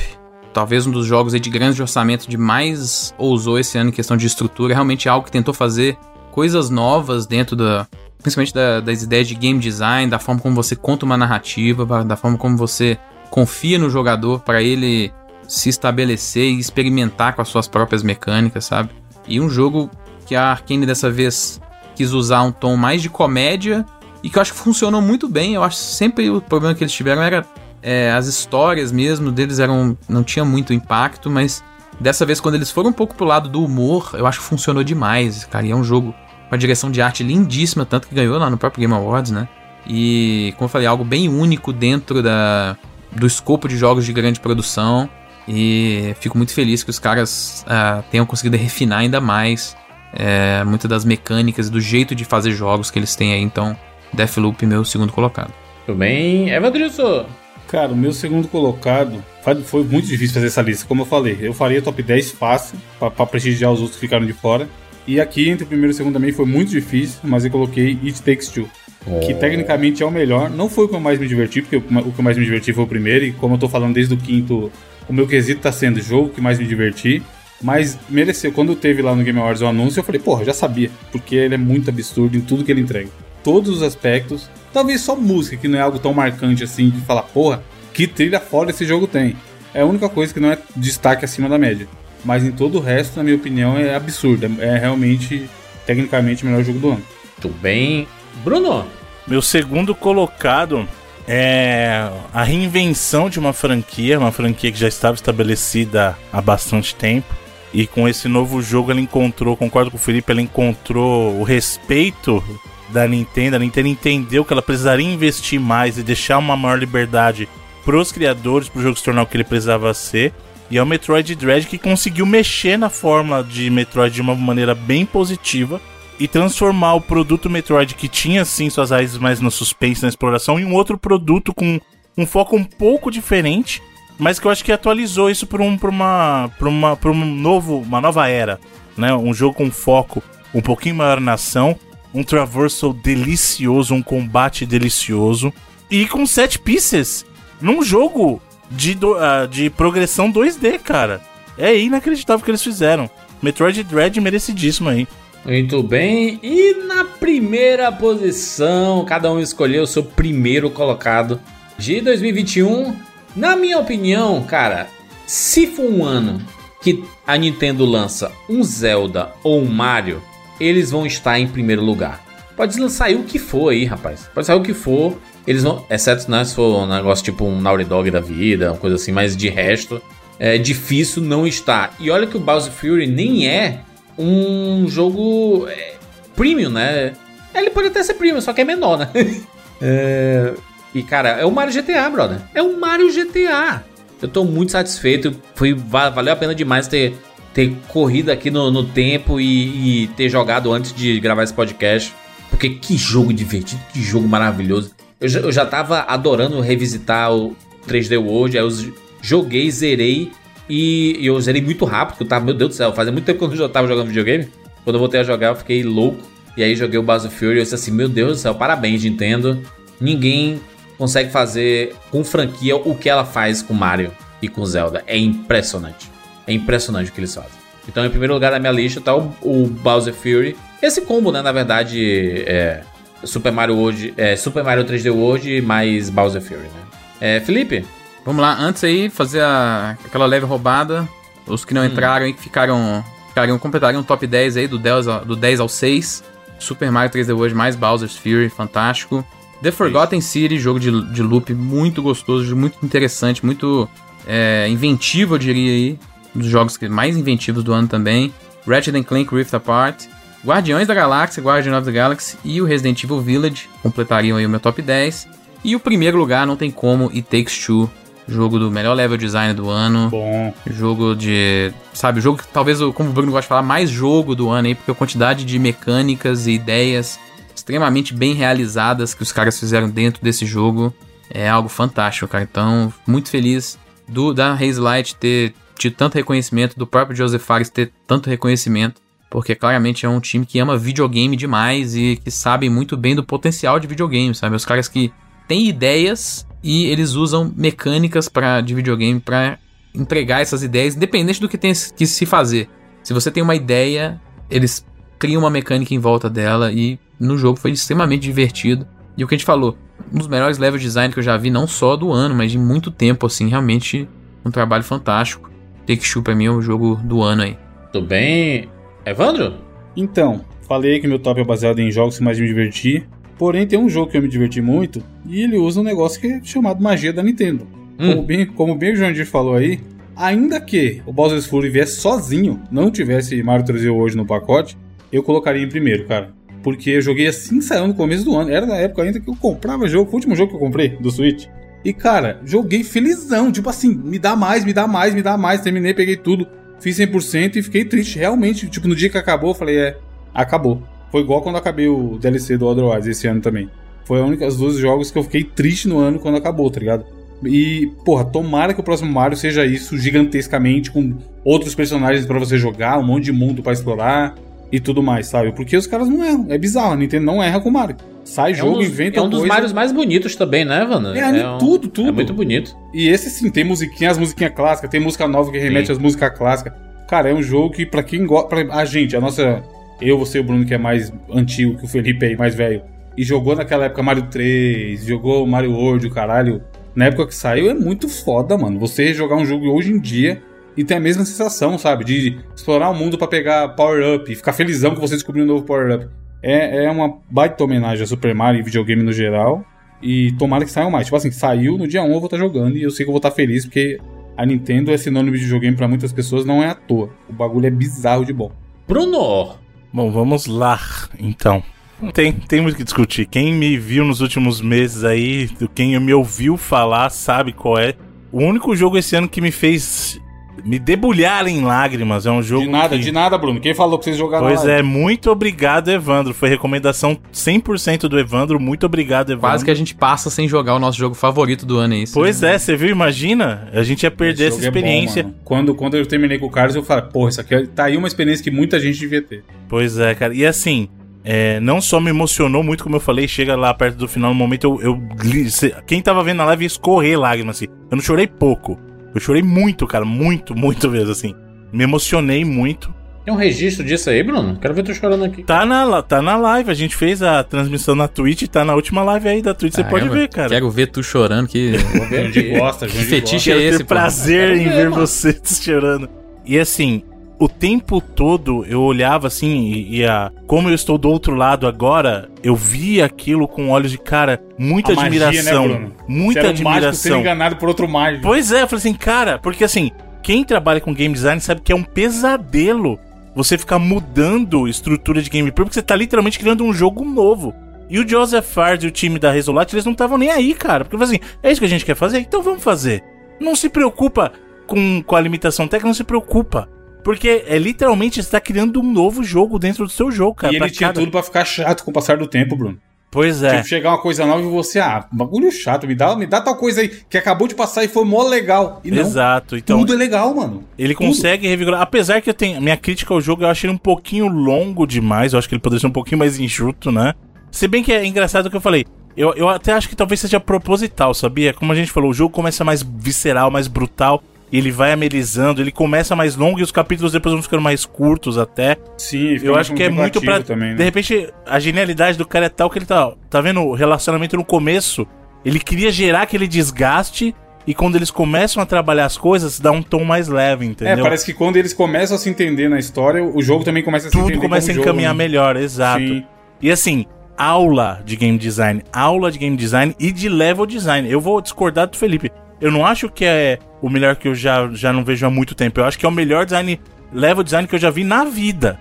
[SPEAKER 4] Talvez um dos jogos de grande orçamento de mais ousou esse ano em questão de estrutura. Realmente é algo que tentou fazer coisas novas dentro da. Principalmente da- das ideias de game design, da forma como você conta uma narrativa, da forma como você confia no jogador para ele se estabelecer e experimentar com as suas próprias mecânicas, sabe? E um jogo que a Arkane dessa vez quis usar um tom mais de comédia e que eu acho que funcionou muito bem. Eu acho que sempre o problema que eles tiveram era é, as histórias mesmo deles eram não tinha muito impacto, mas dessa vez quando eles foram um pouco pro lado do humor, eu acho que funcionou demais, cara. E é um jogo com a direção de arte lindíssima, tanto que ganhou lá no próprio Game Awards, né? E como eu falei, algo bem único dentro da, do escopo de jogos de grande produção. E fico muito feliz que os caras ah, tenham conseguido refinar ainda mais é, muitas das mecânicas e do jeito de fazer jogos que eles têm aí. Então, Deathloop, meu segundo colocado.
[SPEAKER 1] tudo bem? Evandrilson,
[SPEAKER 2] Cara, o meu segundo colocado foi muito difícil fazer essa lista, como eu falei. Eu faria top 10 fácil, pra prestigiar os outros que ficaram de fora. E aqui, entre o primeiro e o segundo também, foi muito difícil, mas eu coloquei It Takes Two. Que tecnicamente é o melhor. Não foi o que eu mais me diverti, porque o que eu mais me diverti foi o primeiro, e como eu tô falando desde o quinto, o meu quesito tá sendo o jogo que mais me diverti. Mas mereceu. Quando teve lá no Game Awards o anúncio, eu falei, porra, já sabia. Porque ele é muito absurdo em tudo que ele entrega. Todos os aspectos. Talvez só música, que não é algo tão marcante assim de falar, porra, que trilha foda esse jogo tem. É a única coisa que não é destaque acima da média. Mas em todo o resto, na minha opinião, é absurdo. É realmente, tecnicamente, o melhor jogo do ano.
[SPEAKER 1] Muito bem. Bruno,
[SPEAKER 3] Meu segundo colocado é a reinvenção de uma franquia, uma franquia que já estava estabelecida há bastante tempo. E com esse novo jogo ela encontrou, concordo com o Felipe, ela encontrou o respeito da Nintendo. A Nintendo entendeu que ela precisaria investir mais e deixar uma maior liberdade pros criadores, pro jogo se tornar o que ele precisava ser. E é o Metroid Dread que conseguiu mexer na fórmula de Metroid de uma maneira bem positiva e transformar o produto Metroid que tinha sim suas raízes mais no suspense, na exploração, em um outro produto com um foco um pouco diferente, mas que eu acho que atualizou isso para um, uma, uma, um novo, uma nova era, né? Um jogo com foco um pouquinho maior na ação, um traversal delicioso, um combate delicioso e com set pieces num jogo de, do- ah, de progressão 2D, cara. É inacreditável o que eles fizeram. Metroid Dread merecidíssimo aí.
[SPEAKER 1] Muito bem. E na primeira posição, cada um escolheu o seu primeiro colocado de 2021. Na minha opinião, cara, se for um ano que a Nintendo lança um Zelda ou um Mario, eles vão estar em primeiro lugar. Pode sair o que for aí, rapaz. Pode sair o que for. Eles vão. Exceto né, se for um negócio tipo um Naughty Dog da vida, uma coisa assim, mas de resto, é difícil não estar. E olha que o Bowser Fury nem é um jogo é, premium, né? Ele pode até ser premium, só que é menor, né? É, E cara, é o Mario GTA, brother. É o Mario GTA. Eu tô muito satisfeito. Foi, va- valeu a pena demais ter, ter corrido aqui no, no tempo e, e ter jogado antes de gravar esse podcast. Porque que jogo divertido, que jogo maravilhoso. Eu já, eu já tava adorando revisitar o 3D World, aí eu joguei, zerei e, eu zerei muito rápido, eu tava, meu Deus do céu, fazia muito tempo que eu não tava jogando videogame. Quando eu voltei a jogar, eu fiquei louco. E aí joguei o Bowser Fury e eu disse assim, meu Deus do céu, parabéns, Nintendo. Ninguém consegue fazer com franquia o que ela faz com Mario e com Zelda. É impressionante. É impressionante o que eles fazem. Então, em primeiro lugar na minha lista tá o, o Bowser Fury. Esse combo, né, na verdade, é Super Mario World, é Super Mario 3D World mais Bowser Fury, né? É, Felipe,
[SPEAKER 4] Vamos lá, antes aí, fazer a- aquela leve roubada. Os que não entraram aí, que ficaram, ficariam, completariam o top 10 aí, do 10, ao, do 10 ao 6. Super Mario 3D World mais Bowser's Fury, fantástico. The Forgotten City, jogo de, de loop muito gostoso, muito interessante, muito é, inventivo, eu diria aí. Um dos jogos mais inventivos do ano também. Ratchet and Clank Rift Apart. Guardiões da Galáxia, Guardian of the Galaxy e o Resident Evil Village completariam aí o meu top 10. E o primeiro lugar, não tem como, It Takes Two, jogo do melhor level design do ano.
[SPEAKER 2] Bom,
[SPEAKER 4] Jogo de. Sabe, jogo que talvez, o- como o Bruno gosta de falar, mais jogo do ano aí, porque a quantidade de mecânicas e ideias extremamente bem realizadas que os caras fizeram dentro desse jogo é algo fantástico, cara. Então, muito feliz do da Haze Light ter tido tanto reconhecimento, do próprio Joseph Fares ter tanto reconhecimento, porque claramente é um time que ama videogame demais e que sabe muito bem do potencial de videogame, sabe? Os caras que têm ideias e eles usam mecânicas pra, de videogame para entregar essas ideias, independente do que tem que se fazer. Se você tem uma ideia, eles criam uma mecânica em volta dela e no jogo foi extremamente divertido. E o que a gente falou, um dos melhores level design que eu já vi, não só do ano, mas de muito tempo, assim, realmente um trabalho fantástico. Take Two pra mim é o jogo do ano aí.
[SPEAKER 1] tudo bem? Evandro?
[SPEAKER 2] então, falei que meu top é baseado em jogos que mais me diverti. Porém, tem um jogo que eu me diverti muito e ele usa um negócio que é chamado magia da Nintendo. Como,
[SPEAKER 1] Hum.
[SPEAKER 2] bem, como bem o Jandir falou aí, ainda que o Bowser's Fury viesse sozinho, não tivesse Mario 3D hoje no pacote, eu colocaria em primeiro, cara. Porque eu joguei assim saiu no começo do ano. Era na época ainda que eu comprava jogo. Foi o último jogo que eu comprei do Switch. E, cara, joguei felizão. Tipo assim, me dá mais, me dá mais, me dá mais. Terminei, peguei tudo. Fiz 100% e fiquei triste. Realmente, tipo, no dia que acabou, eu falei, é, acabou. Foi igual quando acabei o DLC do Otherwise esse ano também. Foi a única, os dois jogos que eu fiquei triste no ano quando acabou, tá ligado? E, porra, tomara que o próximo Mario seja isso gigantescamente, com outros personagens pra você jogar, um monte de mundo pra explorar. e tudo mais, sabe? Porque os caras não erram. É bizarro, a Nintendo não erra com Mario. Sai
[SPEAKER 1] É
[SPEAKER 2] jogo,
[SPEAKER 1] um dos,
[SPEAKER 2] inventa
[SPEAKER 1] é um dos
[SPEAKER 2] coisa.
[SPEAKER 1] Marios mais bonitos também, né, Vanda?
[SPEAKER 2] É,
[SPEAKER 1] um-
[SPEAKER 2] tudo, tudo.
[SPEAKER 1] É muito bonito.
[SPEAKER 2] E esse sim, tem musiquinha, as musiquinhas clássicas, tem música nova que remete
[SPEAKER 1] Sim.
[SPEAKER 2] às músicas clássicas. Cara, é um jogo que pra quem gosta, a gente, a nossa, eu, você e o Bruno que é mais antigo que o Felipe aí, mais velho, e jogou naquela época Mario 3, jogou Mario World, o caralho, na época que saiu é muito foda, mano. Você jogar um jogo hoje em dia e ter a mesma sensação, sabe, de explorar o mundo pra pegar power up, e ficar felizão que você descobriu um novo power up. É, é uma baita homenagem a Super Mario e videogame no geral. E tomara que saiam mais. Tipo assim, saiu no dia 1 eu vou estar jogando e eu sei que eu vou estar feliz porque a Nintendo é sinônimo de videogame pra muitas pessoas, não é à toa. O bagulho é bizarro de bom.
[SPEAKER 1] Bruno,
[SPEAKER 3] Bom, vamos lá, então. Tem, tem muito o que discutir. Quem me viu nos últimos meses aí, quem me ouviu falar, sabe qual é. O único jogo esse ano que me fez me debulhar em lágrimas é um jogo.
[SPEAKER 2] de nada,
[SPEAKER 3] que...
[SPEAKER 2] de nada, Bruno. Quem falou que vocês jogaram
[SPEAKER 3] Pois é, muito obrigado, Evandro. Foi recomendação 100% do Evandro. Muito obrigado, Evandro.
[SPEAKER 4] Quase que a gente passa sem jogar o nosso jogo favorito do ano, é isso?
[SPEAKER 3] Pois é, você viu? Imagina, a gente ia perder
[SPEAKER 2] Esse
[SPEAKER 3] essa
[SPEAKER 2] jogo é bom,
[SPEAKER 3] experiência.
[SPEAKER 2] quando, quando eu terminei com o Carlos, eu falei, porra, isso aqui é- tá aí uma experiência que muita gente devia ter.
[SPEAKER 3] Pois é, cara. E assim, é, não só me emocionou muito, como eu falei, chega lá perto do final, no momento eu. eu quem tava vendo na live ia escorrer lágrimas, assim. Eu não chorei pouco. Eu chorei muito, cara. Muito, muito mesmo, assim. Me emocionei muito.
[SPEAKER 1] tem um registro disso aí, Bruno? Quero ver tu chorando aqui.
[SPEAKER 3] Tá na, tá na live, a gente fez a transmissão na Twitch, tá na última live aí da Twitch, você pode
[SPEAKER 4] Caramba,
[SPEAKER 3] ver, cara.
[SPEAKER 4] Quero ver tu chorando, que
[SPEAKER 1] Vou ver
[SPEAKER 2] gosta, de
[SPEAKER 4] fetiche
[SPEAKER 2] gosta.
[SPEAKER 4] é
[SPEAKER 3] Quero
[SPEAKER 4] esse,
[SPEAKER 3] ter
[SPEAKER 4] pô?
[SPEAKER 3] prazer
[SPEAKER 1] Quero
[SPEAKER 3] em
[SPEAKER 1] ver,
[SPEAKER 3] ver
[SPEAKER 1] mano.
[SPEAKER 3] você chorando. E assim, o tempo todo eu olhava assim e, e a, como eu estou do outro lado agora, eu via aquilo com olhos de cara, muita
[SPEAKER 2] A magia,
[SPEAKER 3] admiração,
[SPEAKER 2] né, Bruno?
[SPEAKER 3] muita
[SPEAKER 2] Você era um mágico
[SPEAKER 3] admiração.
[SPEAKER 2] enganado por outro mágico.
[SPEAKER 3] Pois é, eu falei assim, cara, porque assim, quem trabalha com game design sabe que é um pesadelo você ficar mudando estrutura de gameplay, porque você tá literalmente criando um jogo novo. E o Joseph Fard e o time da Resolute, eles não estavam nem aí, cara. Porque eu falei assim, é isso que a gente quer fazer? Então vamos fazer. Não se preocupa com, com a limitação técnica, não se preocupa. Porque é literalmente você tá criando um novo jogo dentro do seu jogo, cara.
[SPEAKER 2] e ele tinha
[SPEAKER 3] cada-
[SPEAKER 2] tudo pra ficar chato com o passar do tempo, Bruno.
[SPEAKER 3] Pois é.
[SPEAKER 2] Tipo, chegar uma coisa nova e você, ah, bagulho chato, me dá, me dá tal coisa aí que acabou de passar e foi mó legal. E não,
[SPEAKER 3] Exato. Então,
[SPEAKER 2] tudo é legal, mano.
[SPEAKER 3] Ele
[SPEAKER 2] Tudo.
[SPEAKER 3] consegue revigorar. Apesar que eu tenho. Minha crítica ao jogo, eu achei ele um pouquinho longo demais. Eu acho que ele poderia ser um pouquinho mais enxuto, né? Se bem que é engraçado o que eu falei. Eu, eu até acho que talvez seja proposital, sabia? Como a gente falou, o jogo começa mais visceral, mais brutal. E ele vai amenizando, ele começa mais longo e os capítulos depois vão ficando mais curtos até.
[SPEAKER 2] Sim, fica
[SPEAKER 3] Eu acho que é muito pra.
[SPEAKER 2] também, né?
[SPEAKER 3] De repente, a genialidade do cara é tal que ele tá. Tá vendo o relacionamento no começo? Ele queria gerar aquele desgaste. E quando eles começam a trabalhar as coisas, dá um tom mais leve, entendeu?
[SPEAKER 2] É, parece que quando eles começam a se entender na história, o jogo também começa a se entender
[SPEAKER 3] tudo começa a encaminhar
[SPEAKER 2] jogo, né?
[SPEAKER 3] melhor, exato.
[SPEAKER 2] Sim.
[SPEAKER 3] E assim, aula de game design, aula de game design e de level design. Eu vou discordar do Felipe. Eu não acho que é o melhor que eu já, já não vejo há muito tempo. Eu acho que é o melhor design, level design que eu já vi na vida.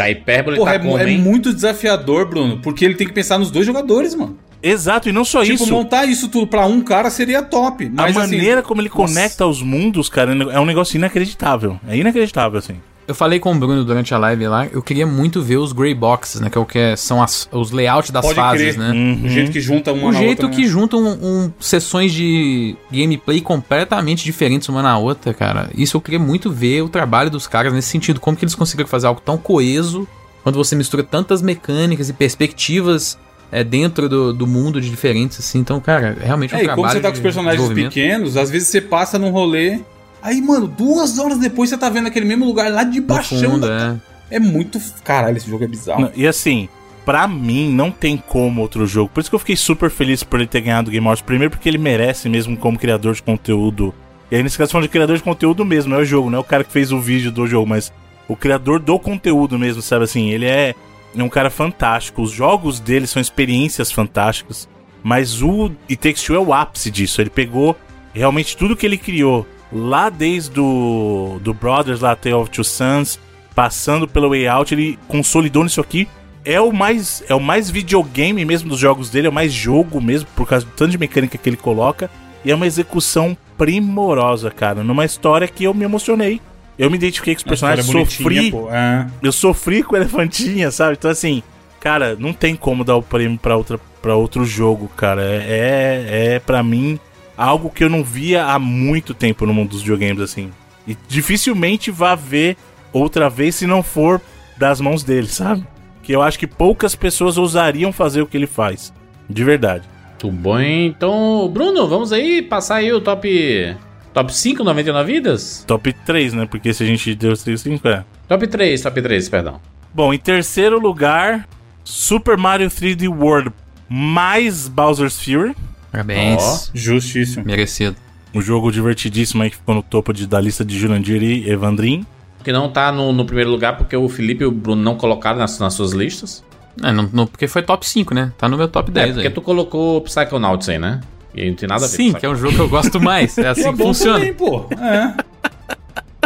[SPEAKER 1] A hipérbole
[SPEAKER 2] Porra,
[SPEAKER 1] tá
[SPEAKER 2] é,
[SPEAKER 1] como,
[SPEAKER 2] é muito desafiador, Bruno, porque ele tem que pensar nos dois jogadores, mano.
[SPEAKER 3] Exato, e não só
[SPEAKER 2] tipo,
[SPEAKER 3] isso.
[SPEAKER 2] montar isso tudo pra um cara seria top.
[SPEAKER 3] A
[SPEAKER 2] Mas assim,
[SPEAKER 3] maneira como ele
[SPEAKER 2] nossa.
[SPEAKER 3] conecta os mundos, cara, é um negócio inacreditável. É inacreditável, assim.
[SPEAKER 4] Eu falei com o Bruno durante a live lá, eu queria muito ver os Grey Boxes, né? Que é o que é- são as- os layouts das
[SPEAKER 2] Pode
[SPEAKER 4] fases,
[SPEAKER 2] crer.
[SPEAKER 4] né?
[SPEAKER 3] Uhum.
[SPEAKER 2] o jeito que junta uma
[SPEAKER 4] O jeito
[SPEAKER 2] outra,
[SPEAKER 4] que
[SPEAKER 2] né?
[SPEAKER 4] juntam um, sessões de gameplay completamente diferentes uma na outra, cara. Isso eu queria muito ver o trabalho dos caras nesse sentido. Como que eles conseguiram fazer algo tão coeso quando você mistura tantas mecânicas e perspectivas é, dentro do, do mundo de diferentes, assim. Então, cara, é realmente um
[SPEAKER 2] É, e
[SPEAKER 4] trabalho
[SPEAKER 2] como você tá com os personagens pequenos, às vezes você passa num rolê. Aí, mano, duas horas depois você tá vendo aquele mesmo lugar lá de baixão. da-
[SPEAKER 4] é.
[SPEAKER 2] É muito. Caralho, esse jogo é bizarro.
[SPEAKER 3] Não, E assim, pra mim, não tem como outro jogo. Por isso que eu fiquei super feliz por ele ter ganhado o Game Awards. Primeiro porque ele merece mesmo como criador de conteúdo. E aí, nesse caso, falando de criador de conteúdo mesmo, é o jogo, não é o cara que fez o vídeo do jogo, mas o criador do conteúdo mesmo, sabe assim? Ele é, é um cara fantástico. Os jogos dele são experiências fantásticas. Mas o It Takes Two é o ápice disso. Ele pegou realmente tudo que ele criou lá desde o do Brothers, lá Tale of Two Sons, passando pelo Way Out, ele consolidou nisso aqui. É o mais é o mais videogame mesmo dos jogos dele, é o mais jogo mesmo, por causa do tanto de mecânica que ele coloca. E é uma execução primorosa, cara. Numa história que eu me emocionei. Eu me identifiquei com os personagens, sofri.
[SPEAKER 2] É.
[SPEAKER 3] Eu sofri com o elefantinha, sabe? Então, assim, cara, não tem como dar o prêmio pra, outra, pra outro jogo, cara. É, é, pra mim, algo que eu não via há muito tempo no mundo dos videogames, assim. E dificilmente vá ver outra vez se não for das mãos dele, sabe? Que eu acho que poucas pessoas ousariam fazer o que ele faz. De verdade.
[SPEAKER 1] Muito bom. Então, Bruno, vamos aí passar aí o top top 5 99 vidas?
[SPEAKER 3] Top 3, né? Porque se a gente deu 5, é.
[SPEAKER 1] Top 3, top 3, perdão.
[SPEAKER 3] Bom, em terceiro lugar, Super Mario 3D World mais Bowser's Fury.
[SPEAKER 4] Parabéns.
[SPEAKER 2] Justíssimo.
[SPEAKER 4] Merecido.
[SPEAKER 3] Um jogo divertidíssimo aí que ficou no topo de- da lista de Jurandir e Evandrin.
[SPEAKER 1] Que não tá no, no primeiro lugar porque o Felipe e o Bruno não colocaram nas, nas suas listas.
[SPEAKER 4] É, não, não- porque foi top 5, né? Tá no meu top
[SPEAKER 1] É,
[SPEAKER 4] 10
[SPEAKER 1] porque
[SPEAKER 4] aí.
[SPEAKER 1] tu colocou Psychonauts aí, né? E aí não tem nada a ver
[SPEAKER 4] Sim,
[SPEAKER 1] com
[SPEAKER 4] que é um jogo que eu gosto mais. É assim
[SPEAKER 2] E é
[SPEAKER 4] que
[SPEAKER 2] bom
[SPEAKER 4] funciona.
[SPEAKER 2] também, pô. É.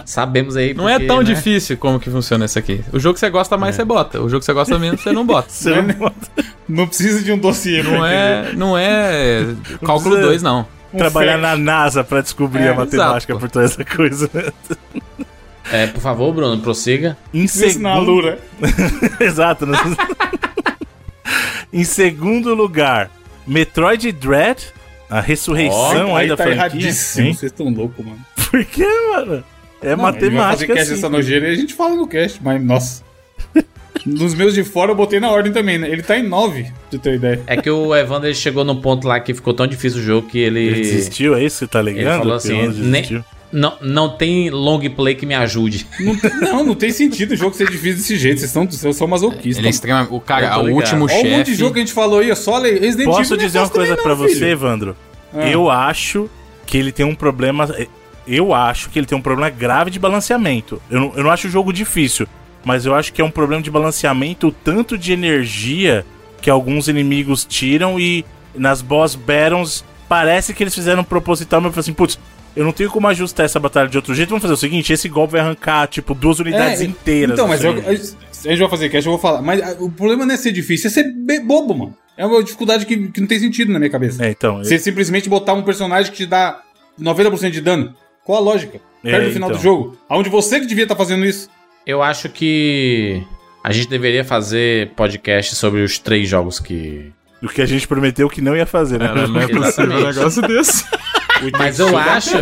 [SPEAKER 1] Sabemos aí.
[SPEAKER 4] Não é
[SPEAKER 1] porque,
[SPEAKER 4] tão
[SPEAKER 1] né?
[SPEAKER 4] difícil como que funciona isso aqui. O jogo que você gosta mais, você bota. O jogo que você gosta menos, você não bota.
[SPEAKER 3] Você não bota-
[SPEAKER 2] Não precisa de um dossiê
[SPEAKER 4] Não
[SPEAKER 2] entender.
[SPEAKER 4] é, não é cálculo
[SPEAKER 3] precisa-
[SPEAKER 4] 2, não.
[SPEAKER 3] trabalhar na NASA pra descobrir
[SPEAKER 2] É,
[SPEAKER 3] a matemática
[SPEAKER 4] exato,
[SPEAKER 3] por toda essa coisa.
[SPEAKER 1] É, por favor, Bruno, prossiga.
[SPEAKER 3] Em
[SPEAKER 2] Isso na
[SPEAKER 3] segundo...
[SPEAKER 2] Lura.
[SPEAKER 3] Exato. né? em segundo lugar, Metroid Dread, a ressurreição aí,
[SPEAKER 2] Aí
[SPEAKER 3] da
[SPEAKER 2] tá
[SPEAKER 3] franquia.
[SPEAKER 2] erradíssimo.
[SPEAKER 3] Hein?
[SPEAKER 2] Vocês estão loucos, mano.
[SPEAKER 3] Por quê, mano? É
[SPEAKER 2] Não, a gente vai fazer
[SPEAKER 3] matemática
[SPEAKER 2] cast
[SPEAKER 3] assim.
[SPEAKER 2] nojeira e a gente fala no cast, mas nossa. Nos meus de fora eu botei na ordem também, né? Ele tá em 9, pra você ter ideia.
[SPEAKER 1] É que o Evander chegou num ponto lá que ficou tão difícil o jogo que ele.
[SPEAKER 3] Ele desistiu, é isso que tá ligando?
[SPEAKER 1] Ele falou assim, nem-
[SPEAKER 3] desistiu?
[SPEAKER 1] Não, não tem long play que me ajude.
[SPEAKER 2] Não, não, não tem sentido o jogo ser difícil desse jeito. Vocês são, vocês são masoquistas.
[SPEAKER 4] Ele é extremamente. O cara, o
[SPEAKER 1] ligado.
[SPEAKER 4] último
[SPEAKER 2] Olha o monte de
[SPEAKER 4] chefe.
[SPEAKER 2] jogo que a gente falou aí, ó, só le- Resident
[SPEAKER 3] Posso
[SPEAKER 2] é
[SPEAKER 3] dizer uma coisa
[SPEAKER 2] não,
[SPEAKER 3] você. Evandro?
[SPEAKER 2] Ah.
[SPEAKER 3] Eu acho que ele tem um problema. Eu acho que ele tem um problema grave de balanceamento. Eu não, eu não acho o jogo difícil, mas eu acho que é um problema de balanceamento, o tanto de energia que alguns inimigos tiram e nas boss battles parece que eles fizeram proposital, mas eu assim, putz, eu não tenho como ajustar essa batalha de outro jeito. Vamos fazer o seguinte: esse golpe vai arrancar, tipo, duas unidades
[SPEAKER 2] É,
[SPEAKER 3] inteiras.
[SPEAKER 2] Então, mas
[SPEAKER 3] assim.
[SPEAKER 2] eu, a gente vai fazer cast, eu vou falar. Mas ah, o problema não é ser difícil, é ser bobo, mano. É uma dificuldade que, que não tem sentido na minha cabeça.
[SPEAKER 3] É, então.
[SPEAKER 2] Você simplesmente botar um personagem que te dá 90% de dano. Qual a lógica?
[SPEAKER 3] É,
[SPEAKER 2] Perto do final
[SPEAKER 3] então.
[SPEAKER 2] do jogo. Aonde você que devia estar fazendo isso.
[SPEAKER 1] Eu acho que a gente deveria fazer podcast sobre os três jogos que.
[SPEAKER 3] O que a gente prometeu que não ia fazer, né?
[SPEAKER 4] Não é possível um negócio desse.
[SPEAKER 1] Mas eu acho.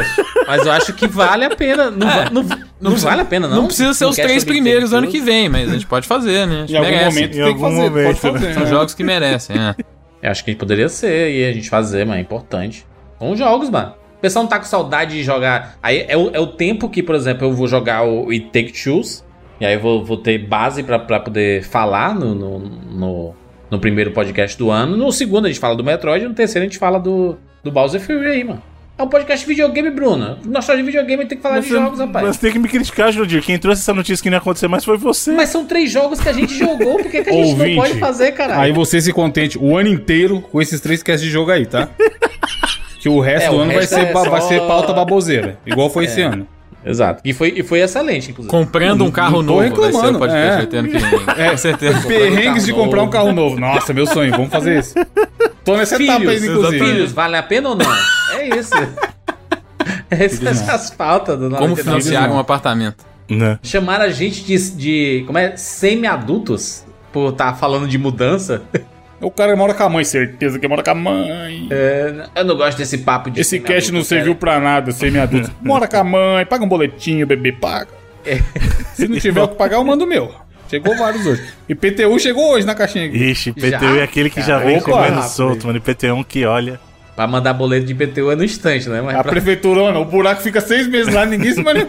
[SPEAKER 1] Mas eu acho que vale a pena. Não, va- não, não
[SPEAKER 4] precisa-
[SPEAKER 1] vale a pena, não.
[SPEAKER 4] Não precisa ser os três primeiros ano que vem, mas a gente pode fazer, né? A gente
[SPEAKER 2] Em algum
[SPEAKER 4] merece.
[SPEAKER 2] momento
[SPEAKER 3] Em
[SPEAKER 2] tem que
[SPEAKER 3] algum
[SPEAKER 2] fazer.
[SPEAKER 3] momento,
[SPEAKER 2] fazer.
[SPEAKER 4] São
[SPEAKER 2] né?
[SPEAKER 4] jogos que merecem, é.
[SPEAKER 1] Eu acho que poderia ser e a gente fazer, mas é importante. São jogos, mano. O pessoal não tá com saudade de jogar. Aí é o, é o tempo que, por exemplo, eu vou jogar o It Take Choose. E aí eu vou, vou ter base pra, pra poder falar no, no, no, no primeiro podcast do ano. No segundo a gente fala do Metroid. E no terceiro a gente fala do, do Bowser Fury aí, mano. É um podcast de videogame, Bruno. Nós de videogame tem que falar de jogos, rapaz.
[SPEAKER 3] Mas tem que me criticar, Jurandir. Quem trouxe essa notícia que não ia acontecer mais foi você.
[SPEAKER 1] Mas são três jogos que a gente jogou. Por que, que a gente
[SPEAKER 2] Ouvinte,
[SPEAKER 1] não pode fazer, caralho?
[SPEAKER 2] Aí você se contente o ano inteiro com esses três casts de jogo aí, tá? que o resto
[SPEAKER 1] É,
[SPEAKER 2] do
[SPEAKER 1] o
[SPEAKER 2] ano vai
[SPEAKER 1] resto
[SPEAKER 2] ser,
[SPEAKER 1] é
[SPEAKER 2] ba- vai
[SPEAKER 1] só-
[SPEAKER 2] ser pauta baboseira. Igual foi esse ano.
[SPEAKER 1] Exato. E foi, e foi excelente, inclusive.
[SPEAKER 4] Comprando um carro
[SPEAKER 2] Não tô
[SPEAKER 4] novo vai ser o
[SPEAKER 2] reclamando,
[SPEAKER 4] podcast
[SPEAKER 2] é.
[SPEAKER 4] vai. Com certeza.
[SPEAKER 2] Perrengues de
[SPEAKER 1] carro
[SPEAKER 2] comprar um carro novo. Nossa, meu sonho. Vamos fazer isso. Tô nessa etapa
[SPEAKER 1] Filhos,
[SPEAKER 2] ainda, inclusive.
[SPEAKER 1] filhos, vale a pena ou não? É isso. Essas as pautas do
[SPEAKER 4] Como
[SPEAKER 1] 99.
[SPEAKER 4] financiar um apartamento.
[SPEAKER 3] Né?
[SPEAKER 1] Chamaram a gente de, de como é, semi-adultos por estar falando de mudança.
[SPEAKER 2] O cara mora com a mãe, certeza que mora com a mãe.
[SPEAKER 1] É, eu não gosto desse papo de
[SPEAKER 2] Esse cast não
[SPEAKER 1] semi-adulto,
[SPEAKER 2] serviu pra nada, semi-adulto. Mora com a mãe, paga um boletinho, bebê paga. Se não tiver o que pagar, eu mando o meu. Chegou vários hoje. IPTU chegou hoje na caixinha aqui.
[SPEAKER 3] Ixi, IPTU
[SPEAKER 1] Já,
[SPEAKER 3] é aquele que já
[SPEAKER 1] cara.
[SPEAKER 3] vem
[SPEAKER 2] Opa,
[SPEAKER 3] comendo solto, mano. IPTU é que olha.
[SPEAKER 1] Pra mandar boleto de IPTU é no instante, né? Mas
[SPEAKER 2] A
[SPEAKER 1] pra-
[SPEAKER 2] prefeitura, o buraco fica seis meses lá, ninguém se maneja.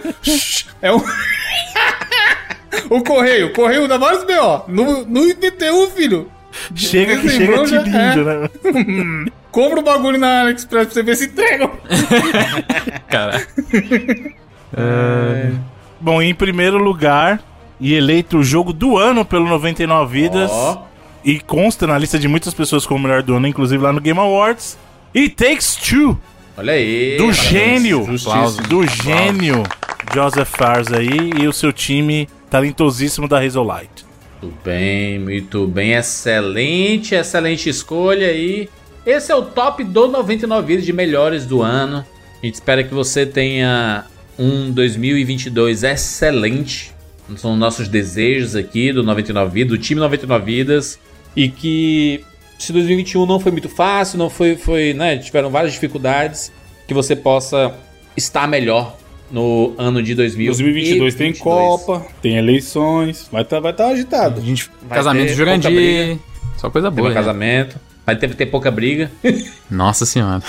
[SPEAKER 2] É um. o correio, o correio dá vários B.O. No, no IPTU, filho.
[SPEAKER 3] Chega que chega
[SPEAKER 2] já-
[SPEAKER 3] lindo,
[SPEAKER 2] é.
[SPEAKER 3] né?
[SPEAKER 2] Compra o bagulho na AliExpress pra você ver se entrega.
[SPEAKER 4] Cara.
[SPEAKER 3] Bom, em primeiro lugar, e eleito o jogo do ano pelo 99 Vidas,
[SPEAKER 1] Ó.
[SPEAKER 3] e consta na lista de muitas pessoas como o melhor do ano, inclusive lá no Game Awards, It Takes Two,
[SPEAKER 1] Olha aí.
[SPEAKER 3] do
[SPEAKER 1] parabéns.
[SPEAKER 3] gênio,
[SPEAKER 4] Aplausos.
[SPEAKER 3] do gênio Joseph Fares aí, e o seu time talentosíssimo da Hazellight.
[SPEAKER 1] Muito bem, muito bem. Excelente, excelente escolha aí. Esse é o top do 99 vídeos de melhores do ano. A gente espera que você tenha um 2022 excelente. São nossos desejos aqui do 99 Vidas, do time 99 Vidas. E que se 2021 não foi muito fácil, não foi, foi, né, tiveram várias dificuldades, que você possa estar melhor no ano de
[SPEAKER 2] 2022 tem Copa, tem eleições, vai estar vai tá agitado.
[SPEAKER 4] A gente,
[SPEAKER 1] Vai
[SPEAKER 4] casamento
[SPEAKER 1] ter
[SPEAKER 4] de Jurandir. Só coisa
[SPEAKER 1] Tem
[SPEAKER 4] boa.
[SPEAKER 1] um
[SPEAKER 4] né?
[SPEAKER 1] casamento. Vai ter, ter pouca briga.
[SPEAKER 4] Nossa senhora.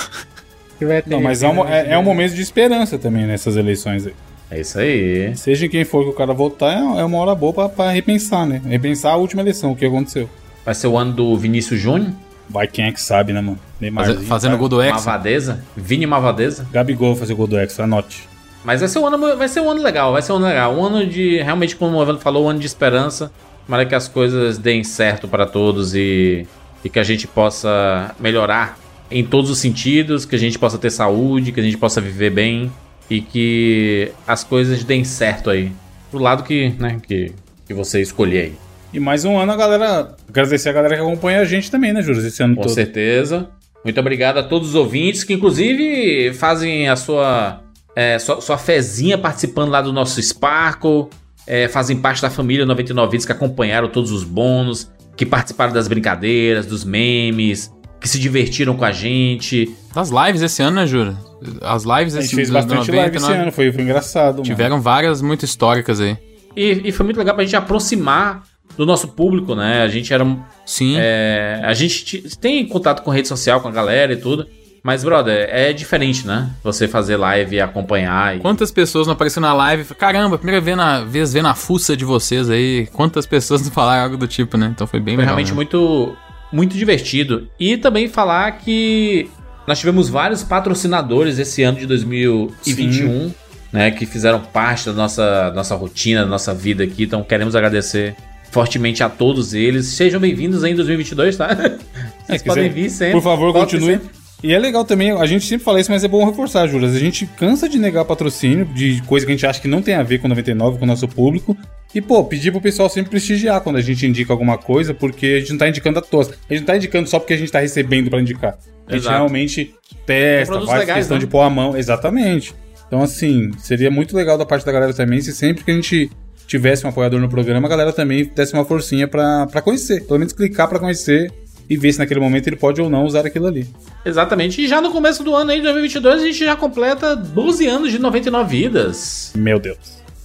[SPEAKER 2] Não, mas é um, é, é um momento de esperança também nessas eleições aí.
[SPEAKER 1] É isso aí.
[SPEAKER 2] Seja em quem for que o cara votar, é é uma hora boa pra, pra repensar, né? Repensar a última eleição, o que aconteceu.
[SPEAKER 1] Vai ser o ano do Vinícius Júnior.
[SPEAKER 2] Vai quem é que sabe, né, mano? Neymarzinho,
[SPEAKER 4] fazendo gol do Hexa.
[SPEAKER 1] Mavadeza. Vini Mavadeza.
[SPEAKER 2] Gabigol fazer gol do Hexa, anote.
[SPEAKER 1] Mas vai ser um ano, vai ser um ano legal, vai ser um ano legal. Um ano de, realmente, como o Evandro falou, um ano de esperança. Para que as coisas deem certo para todos e, e que a gente possa melhorar em todos os sentidos, que a gente possa ter saúde, que a gente possa viver bem e que as coisas deem certo aí. Pro lado que, né, que, que você escolher aí.
[SPEAKER 2] E mais um ano a galera. Agradecer a galera que acompanha a gente também, né, Júlio? Esse ano
[SPEAKER 1] Com
[SPEAKER 2] todo.
[SPEAKER 1] certeza. Muito obrigado a todos os ouvintes que, inclusive, fazem a sua, é, sua, sua fezinha participando lá do nosso Sparkle. é, fazem parte da família 99 Vidas que acompanharam todos os bônus, que participaram das brincadeiras, dos memes, que se divertiram com a gente.
[SPEAKER 4] Das lives esse ano, né, Jura? As lives
[SPEAKER 2] A
[SPEAKER 4] esse
[SPEAKER 2] gente fez bastante live esse
[SPEAKER 4] 99,
[SPEAKER 2] ano, foi, foi engraçado. mano.
[SPEAKER 4] Tiveram várias muito históricas aí.
[SPEAKER 1] E, e foi muito legal pra gente aproximar do nosso público, né? A gente era. um-
[SPEAKER 4] Sim.
[SPEAKER 1] é, a gente tem contato com rede social, com a galera e tudo. Mas, brother, é diferente, né? Você fazer live e acompanhar. E...
[SPEAKER 4] Quantas pessoas não apareceram na live? Caramba, primeira vez, na, vez vendo a fuça de vocês aí. Quantas pessoas não falaram algo do tipo, né? Então foi bem
[SPEAKER 1] Foi
[SPEAKER 4] legal.
[SPEAKER 1] realmente
[SPEAKER 4] né?
[SPEAKER 1] muito, muito divertido. E também falar que nós tivemos vários patrocinadores esse ano de 2021, né? Que fizeram parte da nossa, nossa rotina, da nossa vida aqui. Então queremos agradecer fortemente a todos eles. Sejam bem-vindos aí em 2022, tá? Vocês
[SPEAKER 2] É,
[SPEAKER 1] podem
[SPEAKER 2] quiser-
[SPEAKER 1] vir sempre.
[SPEAKER 2] Por favor, continue.
[SPEAKER 1] sempre.
[SPEAKER 2] E é legal também, a gente sempre fala isso, mas é bom reforçar, Juras. A gente cansa de negar patrocínio de coisa que a gente acha que não tem a ver com 99, com o nosso público. E, pô, pedir pro pessoal sempre prestigiar quando a gente indica alguma coisa, porque a gente não tá indicando a tosse. A gente não tá indicando só porque a gente tá recebendo pra indicar. A gente
[SPEAKER 1] Exato.
[SPEAKER 2] realmente testa, faz
[SPEAKER 1] legais,
[SPEAKER 2] questão
[SPEAKER 1] né?
[SPEAKER 2] de pôr a mão. Exatamente. Então, assim, seria muito legal da parte da galera também se sempre que a gente tivesse um apoiador no programa, a galera também desse uma forcinha pra conhecer. Pelo menos clicar pra conhecer e ver se naquele momento ele pode ou não usar aquilo ali.
[SPEAKER 1] Exatamente. E já no começo do ano aí, 2022, a gente já completa 12 anos de 99 vidas.
[SPEAKER 2] Meu Deus.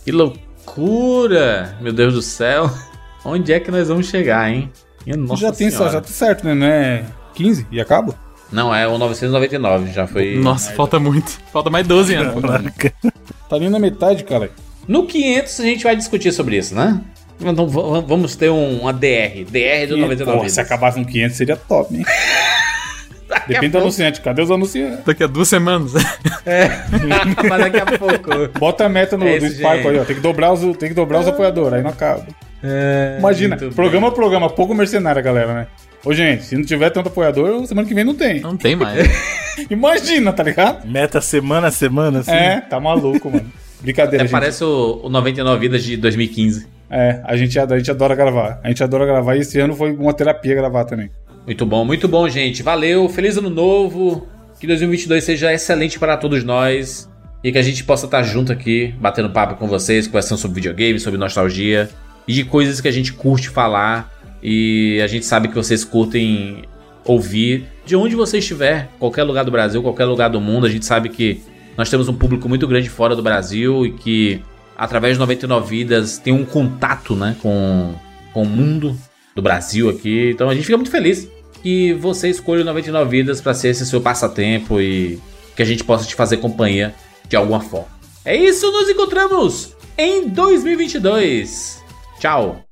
[SPEAKER 1] Que loucura! Meu Deus do céu. Onde é que nós vamos chegar, hein? Minha Nossa
[SPEAKER 2] já tem só,
[SPEAKER 1] Senhora.
[SPEAKER 2] já tá certo, né? Não é 15 e acaba?
[SPEAKER 1] Não, é o 999, já foi.
[SPEAKER 4] Nossa, falta muito. Falta mais 12 anos.
[SPEAKER 2] Tá ali na metade, cara.
[SPEAKER 1] No 500 a gente vai discutir sobre isso, né? Então vamos ter um, uma DR. DR do 99
[SPEAKER 2] Pô, se acabasse um 500 seria top, hein? Depende do anunciante. Cadê os anunciantes?
[SPEAKER 4] Daqui a duas semanas.
[SPEAKER 1] Mas daqui a pouco.
[SPEAKER 2] Bota a meta no,
[SPEAKER 1] É
[SPEAKER 2] do
[SPEAKER 1] gente.
[SPEAKER 2] aí, ó. Tem que dobrar os, tem que dobrar os apoiadores, aí não acaba. Imagina,
[SPEAKER 1] muito
[SPEAKER 2] programa a programa, pouco mercenário, galera, né? Ô, gente, se não tiver tanto apoiador, semana que vem não tem.
[SPEAKER 4] Não tem mais.
[SPEAKER 2] Imagina, tá ligado?
[SPEAKER 3] Meta semana a semana, assim.
[SPEAKER 2] É, tá maluco, mano. Brincadeira,
[SPEAKER 1] Até
[SPEAKER 2] gente.
[SPEAKER 1] parece o, o 99 vidas de 2015.
[SPEAKER 2] É, a gente, a gente adora gravar. A gente adora gravar e esse ano foi uma terapia gravar também.
[SPEAKER 1] Muito bom, muito bom, gente. Valeu, feliz ano novo. Que 2022 seja excelente para todos nós. E que a gente possa estar junto aqui, batendo papo com vocês, conversando sobre videogames, sobre nostalgia e de coisas que a gente curte falar. E a gente sabe que vocês curtem ouvir de onde você estiver, qualquer lugar do Brasil, qualquer lugar do mundo. A gente sabe que nós temos um público muito grande fora do Brasil e que através de 99 vidas tem um contato, né, com, com o mundo do Brasil aqui. Então a gente fica muito feliz que você escolha o 99 vidas para ser esse seu passatempo e que a gente possa te fazer companhia de alguma forma. É isso, nos encontramos em 2022. Tchau.